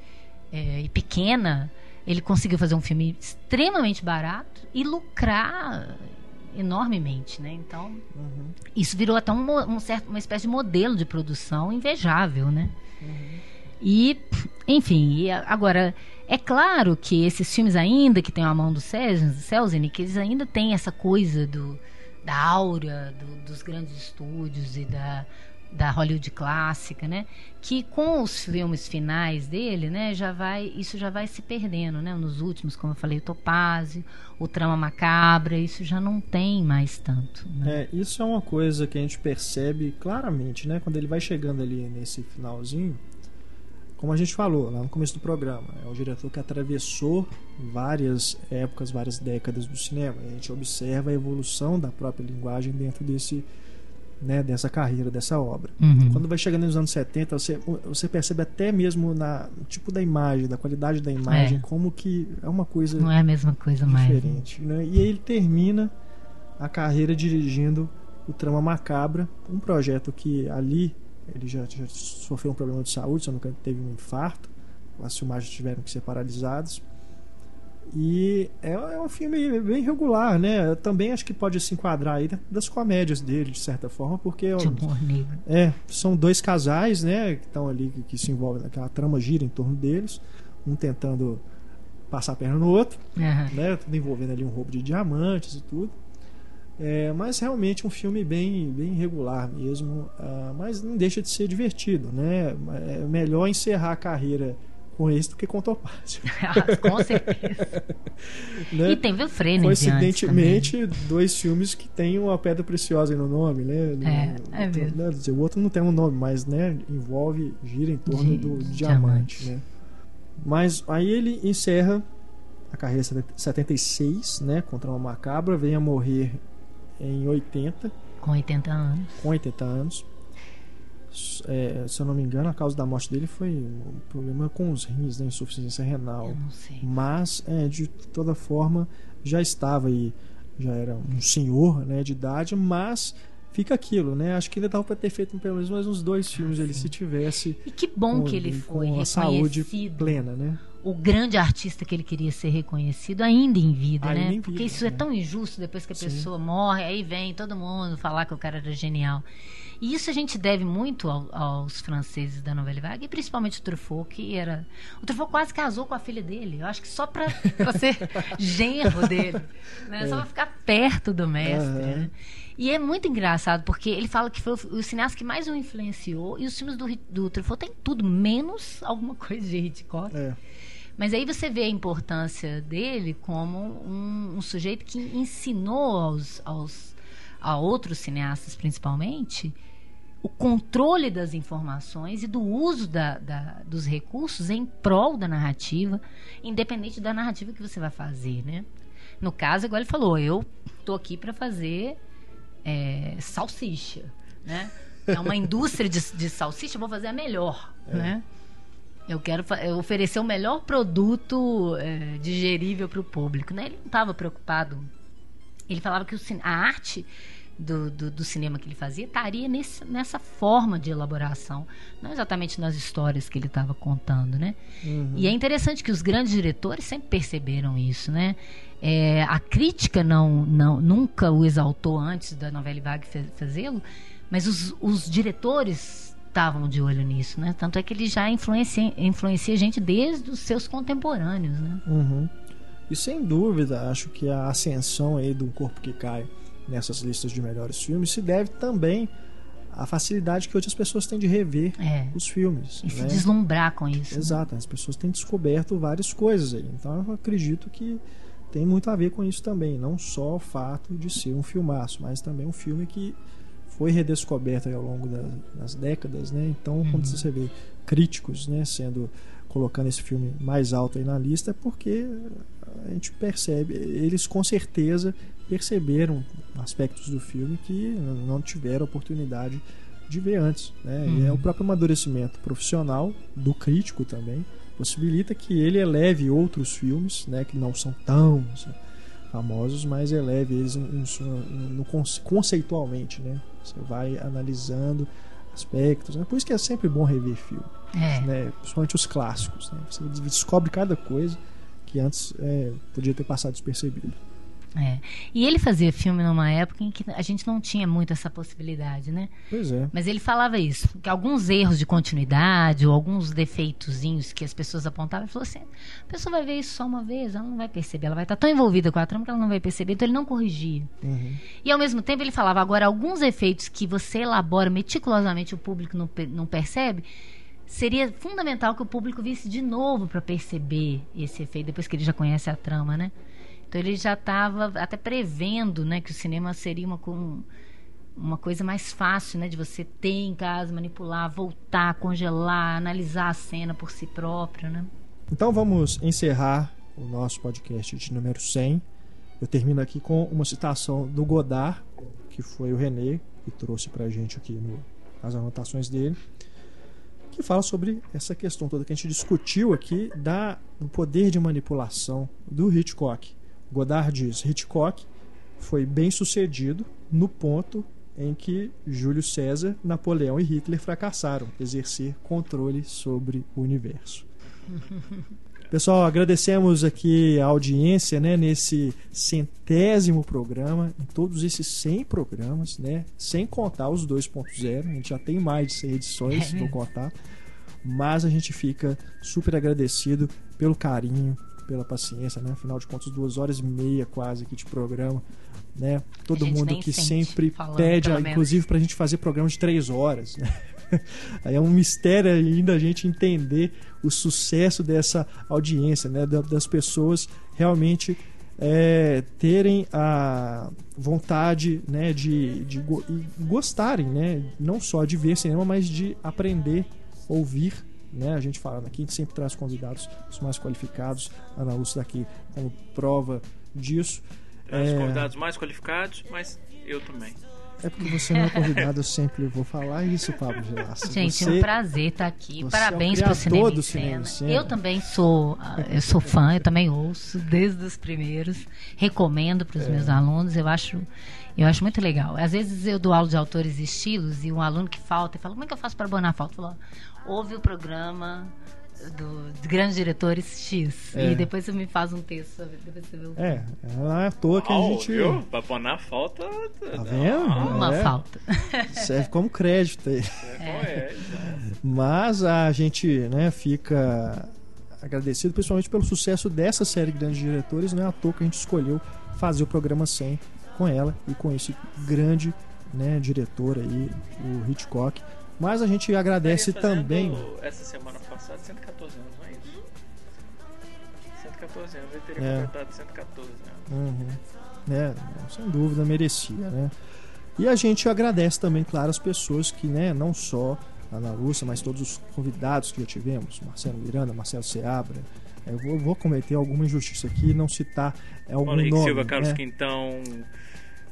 é, e pequena, ele conseguiu fazer um filme extremamente barato e lucrar enormemente, né? Então, uhum. isso virou até um, um, certo, uma espécie de modelo de produção invejável, né? Uhum. E, enfim, e agora é claro que esses filmes ainda que tem a mão do Selznick, eles ainda têm essa coisa do, da aura do, dos grandes estúdios e da, da Hollywood clássica, né? Que com os filmes finais dele, né, já vai, isso já vai se perdendo, né? Nos últimos, como eu falei, o Topázio, o Trama Macabra, isso já não tem mais tanto. Né? É, isso é uma coisa que a gente percebe claramente, né? Quando ele vai chegando ali nesse finalzinho, como a gente falou lá no começo do programa, é um diretor que atravessou várias épocas, várias décadas do cinema. A gente observa a evolução da própria linguagem dentro desse, né, dessa carreira, dessa obra. Uhum. Quando vai chegando nos anos 70, você, você percebe até mesmo na no tipo da imagem, da qualidade da imagem, é. como que é uma coisa não é a mesma coisa diferente, mais. Né? E aí ele termina a carreira dirigindo o Trama Macabra, um projeto que ali ele já, já sofreu um problema de saúde, se não teve um infarto. As filmagens tiveram que ser paralisadas. E é, é, um filme bem regular, né? Eu também acho que pode se enquadrar aí das comédias dele, de certa forma, porque é, é são dois casais, né? Que estão ali, que, que se envolvem naquela trama gira em torno deles, um tentando passar a perna no outro, uhum. né? Tudo envolvendo ali um roubo de diamantes e tudo. É, mas realmente um filme bem, bem regular mesmo, uh, mas não deixa de ser divertido, né? É melhor encerrar a carreira com esse do que com Topázio. com certeza. né? E tem Vilfrene Coincidentemente, dois filmes que têm uma pedra preciosa no nome, né? É, é mesmo. Né? O outro não tem um nome, mas né, envolve, gira em torno de, do diamante, diamante, né? Mas aí ele encerra a carreira 76, né? Contra uma macabra, vem a morrer em 80. Com 80 anos. Com 80 anos. É, se eu não me engano, a causa da morte dele foi um problema com os rins, né, insuficiência renal. Mas, é, de toda forma, já estava aí, já era um senhor né, de idade, mas fica aquilo, né? Acho que ainda dava para ter feito pelo menos mais uns dois filmes ah, ele se tivesse. E que bom com, que ele foi com a saúde plena, né? O grande artista que ele queria ser reconhecido ainda em vida, Ainda né? em vida, Porque isso é né? tão injusto depois que a Sim. pessoa morre, aí vem todo mundo falar que o cara era genial. E isso a gente deve muito ao- aos franceses da Nouvelle Vague, e principalmente o Truffaut, que era... O Truffaut quase casou com a filha dele, eu acho que só pra ser genro dele, né? Só pra ficar perto do mestre, Aham. né? E é muito engraçado, porque ele fala que foi o, cineasta que mais o influenciou, e os filmes do, do Truffaut tem tudo, menos alguma coisa de Hitchcock. É. Mas aí você vê a importância dele como um, um sujeito que ensinou aos, aos, a outros cineastas, principalmente, o controle das informações e do uso da, da- dos recursos em prol da narrativa, independente da narrativa que você vai fazer, né? No caso, igual ele falou, eu tô aqui para fazer é, salsicha, né? É uma indústria de, de salsicha, vou fazer a melhor, né? Eu quero oferecer o melhor produto é, digerível para o público, né? Ele não estava preocupado. Ele falava que o a arte do, do, do cinema que ele fazia estaria nesse, nessa forma de elaboração, não exatamente nas histórias que ele estava contando, né? Uhum. E é interessante que os grandes diretores sempre perceberam isso, né? É, a crítica não, não, nunca o exaltou antes da novela Vague fazê-lo, mas os, os diretores estavam de olho nisso, né? Tanto é que ele já influencia, influencia gente desde os seus contemporâneos, né? Uhum. E sem dúvida, acho que a ascensão aí do Corpo que Cai nessas listas de melhores filmes se deve também à facilidade que outras pessoas têm de rever É. os filmes. E se né? deslumbrar com isso. né? Exato, as pessoas têm descoberto várias coisas aí. Então eu acredito que tem muito a ver com isso também. Não só o fato de ser um filmaço, mas também um filme que foi redescoberto aí ao longo da- das décadas, né? Então quando você vê críticos, né, sendo colocando esse filme mais alto aí na lista, é porque a gente percebe, eles com certeza perceberam aspectos do filme que não tiveram oportunidade de ver antes. Né? E é o próprio amadurecimento profissional do crítico também possibilita que ele eleve outros filmes, né, que não são tão assim, famosos, mas eleve eles conceitualmente, né? Você vai analisando aspectos, né? Por isso que é sempre bom rever filme, É. né? Principalmente os clássicos, né? Você descobre cada coisa que antes é, podia ter passado despercebido. É. E ele fazia filme numa época em que a gente não tinha muito essa possibilidade, né? Pois é. Mas ele falava isso, que alguns erros de continuidade ou alguns defeitozinhos que as pessoas apontavam, ele falou assim: a pessoa vai ver isso só uma vez, ela não vai perceber, ela vai estar tão envolvida com a trama que ela não vai perceber, então ele não corrigia. Uhum. E ao mesmo tempo ele falava: agora, alguns efeitos que você elabora meticulosamente o público não, não percebe. Seria fundamental que o público visse de novo para perceber esse efeito, depois que ele já conhece a trama, né? Então ele já estava até prevendo né, que o cinema seria uma, com- uma coisa mais fácil né, de você ter em casa, manipular, voltar, congelar, analisar a cena por si próprio. Né? Então vamos encerrar o nosso podcast de número 100. Eu termino aqui com uma citação do Godard, que foi o René que trouxe pra gente aqui no, nas anotações dele, que fala sobre essa questão toda que a gente discutiu aqui da, do poder de manipulação do Hitchcock. Godard diz: Hitchcock foi bem sucedido no ponto em que Júlio César, Napoleão e Hitler fracassaram exercer controle sobre o universo. Pessoal, agradecemos aqui a audiência né, nesse centésimo programa, em todos esses 100 programas, né, sem contar os 2.0. A gente já tem mais de 100 edições, vou contar. Mas a gente fica super agradecido pelo carinho, pela paciência, né? Afinal de contas, duas horas e meia quase aqui de programa, né? Todo A mundo que sempre falando, pede, ah, inclusive, pra gente fazer programa de três horas, né? Aí é um mistério ainda a gente entender o sucesso dessa audiência, né? Da- Das pessoas realmente é, terem a vontade né, de, de go- e gostarem, né? Não só de ver cinema, mas de aprender, ouvir. Né? A gente falando aqui, a gente sempre traz convidados os mais qualificados. A Ana Lúcia aqui como prova disso. Traz É. convidados mais qualificados, mas eu também. É porque você não é convidado, eu sempre vou falar isso, Pablo Gelassi. Gente, você, um prazer estar aqui. você Parabéns é o pro criador Cinema do em Cinema em Cena. Eu também sou, ah, eu sou fã, eu também ouço desde os primeiros. Recomendo para os É. meus alunos. Eu acho, eu acho muito legal. Às vezes eu dou aula de autores e estilos e um aluno que falta e fala: "Como é que eu faço para abonar a falta?" Eu falo, "Ó, ouve o programa do, dos grandes diretores X. É. E depois você me faz um texto sobre. Depois você vê o É, não é à toa que a Uau, gente. viu? Pra pôr na falta. Tá vendo? uma É. falta. Serve como crédito aí. É. Mas a gente né, fica agradecido principalmente pelo sucesso dessa série Grandes Diretores. Não é à toa que a gente escolheu fazer o programa 100 com ela e com esse grande né, diretor aí, o Hitchcock. Mas a gente agradece também. Essa semana passada, 114 anos, não é isso? 114 anos, ele teria É. completado 114 anos. Uhum. Né, sem dúvida merecia, né? E a gente agradece também, claro, as pessoas que, né, não só a Ana Lúcia, mas todos os convidados que já tivemos, Marcelo Miranda, Marcelo Seabra. Eu vou, vou cometer alguma injustiça aqui e não citar é, algum Henrique nome, Silva, Carlos né? Quintão.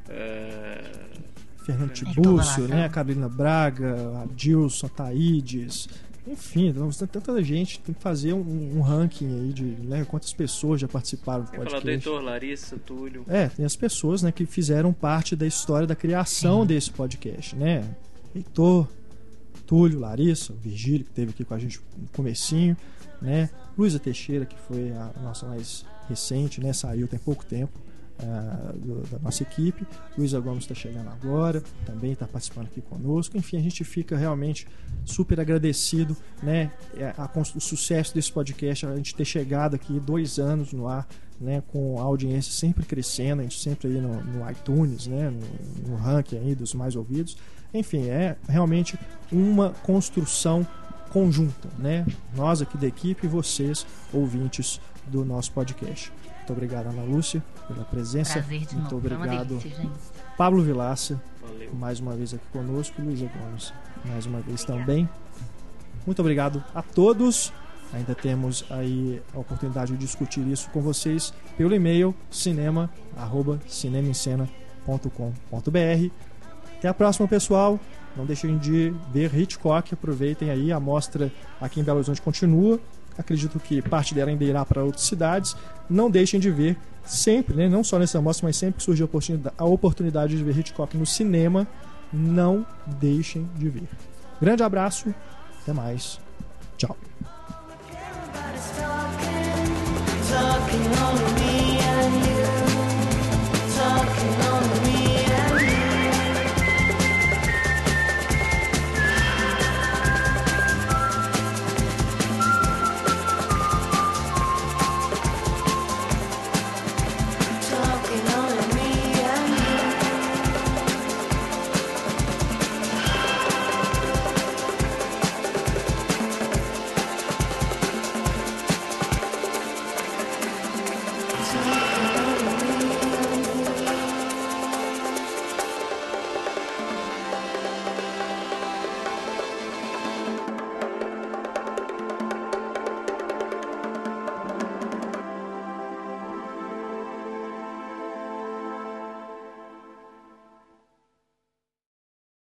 é, Fernando Valadares. né? Carolina Braga, Adilson, Taídes, enfim, tem tanta gente, tem que fazer um, um ranking aí de né, quantas pessoas já participaram do Quem falar do podcast. Heitor, Larissa, Túlio. É, tem as pessoas né, que fizeram parte da história da criação Sim. desse podcast, né? Heitor, Túlio, Larissa, o Virgílio, que esteve aqui com a gente no comecinho, né? Luísa Teixeira, que foi a nossa mais recente, né? Saiu tem pouco tempo ah, do- da nossa equipe. Luísa Gomes está chegando agora, também está participando aqui conosco. Enfim, a gente fica realmente super agradecido, né? é, a cons- o sucesso desse podcast, a gente ter chegado aqui dois anos no ar, né? Com a audiência sempre crescendo, a gente sempre aí no, no iTunes, né? No, no ranking aí dos mais ouvidos. Enfim, é realmente uma construção conjunta, né? Nós aqui da equipe e vocês, ouvintes do nosso podcast. Muito obrigado, Ana Lúcia, pela presença. Prazer de Muito novo. Uma obrigado, delícia. Pablo Vilaça, Valeu. mais uma vez aqui conosco, Luísa Gomes, mais uma vez também. Muito obrigado a todos. Ainda temos aí a oportunidade de discutir isso com vocês pelo e-mail cinema@cinemaencena.com.br. Até a próxima, pessoal. Não deixem de ver Hitchcock, aproveitem aí, a mostra aqui em Belo Horizonte continua. Acredito que parte dela ainda irá para outras cidades. Não deixem de ver sempre, né? não só nessa mostra, mas sempre que surge a oportunidade de ver Hitchcock no cinema, não deixem de ver. Grande abraço, até mais. Tchau.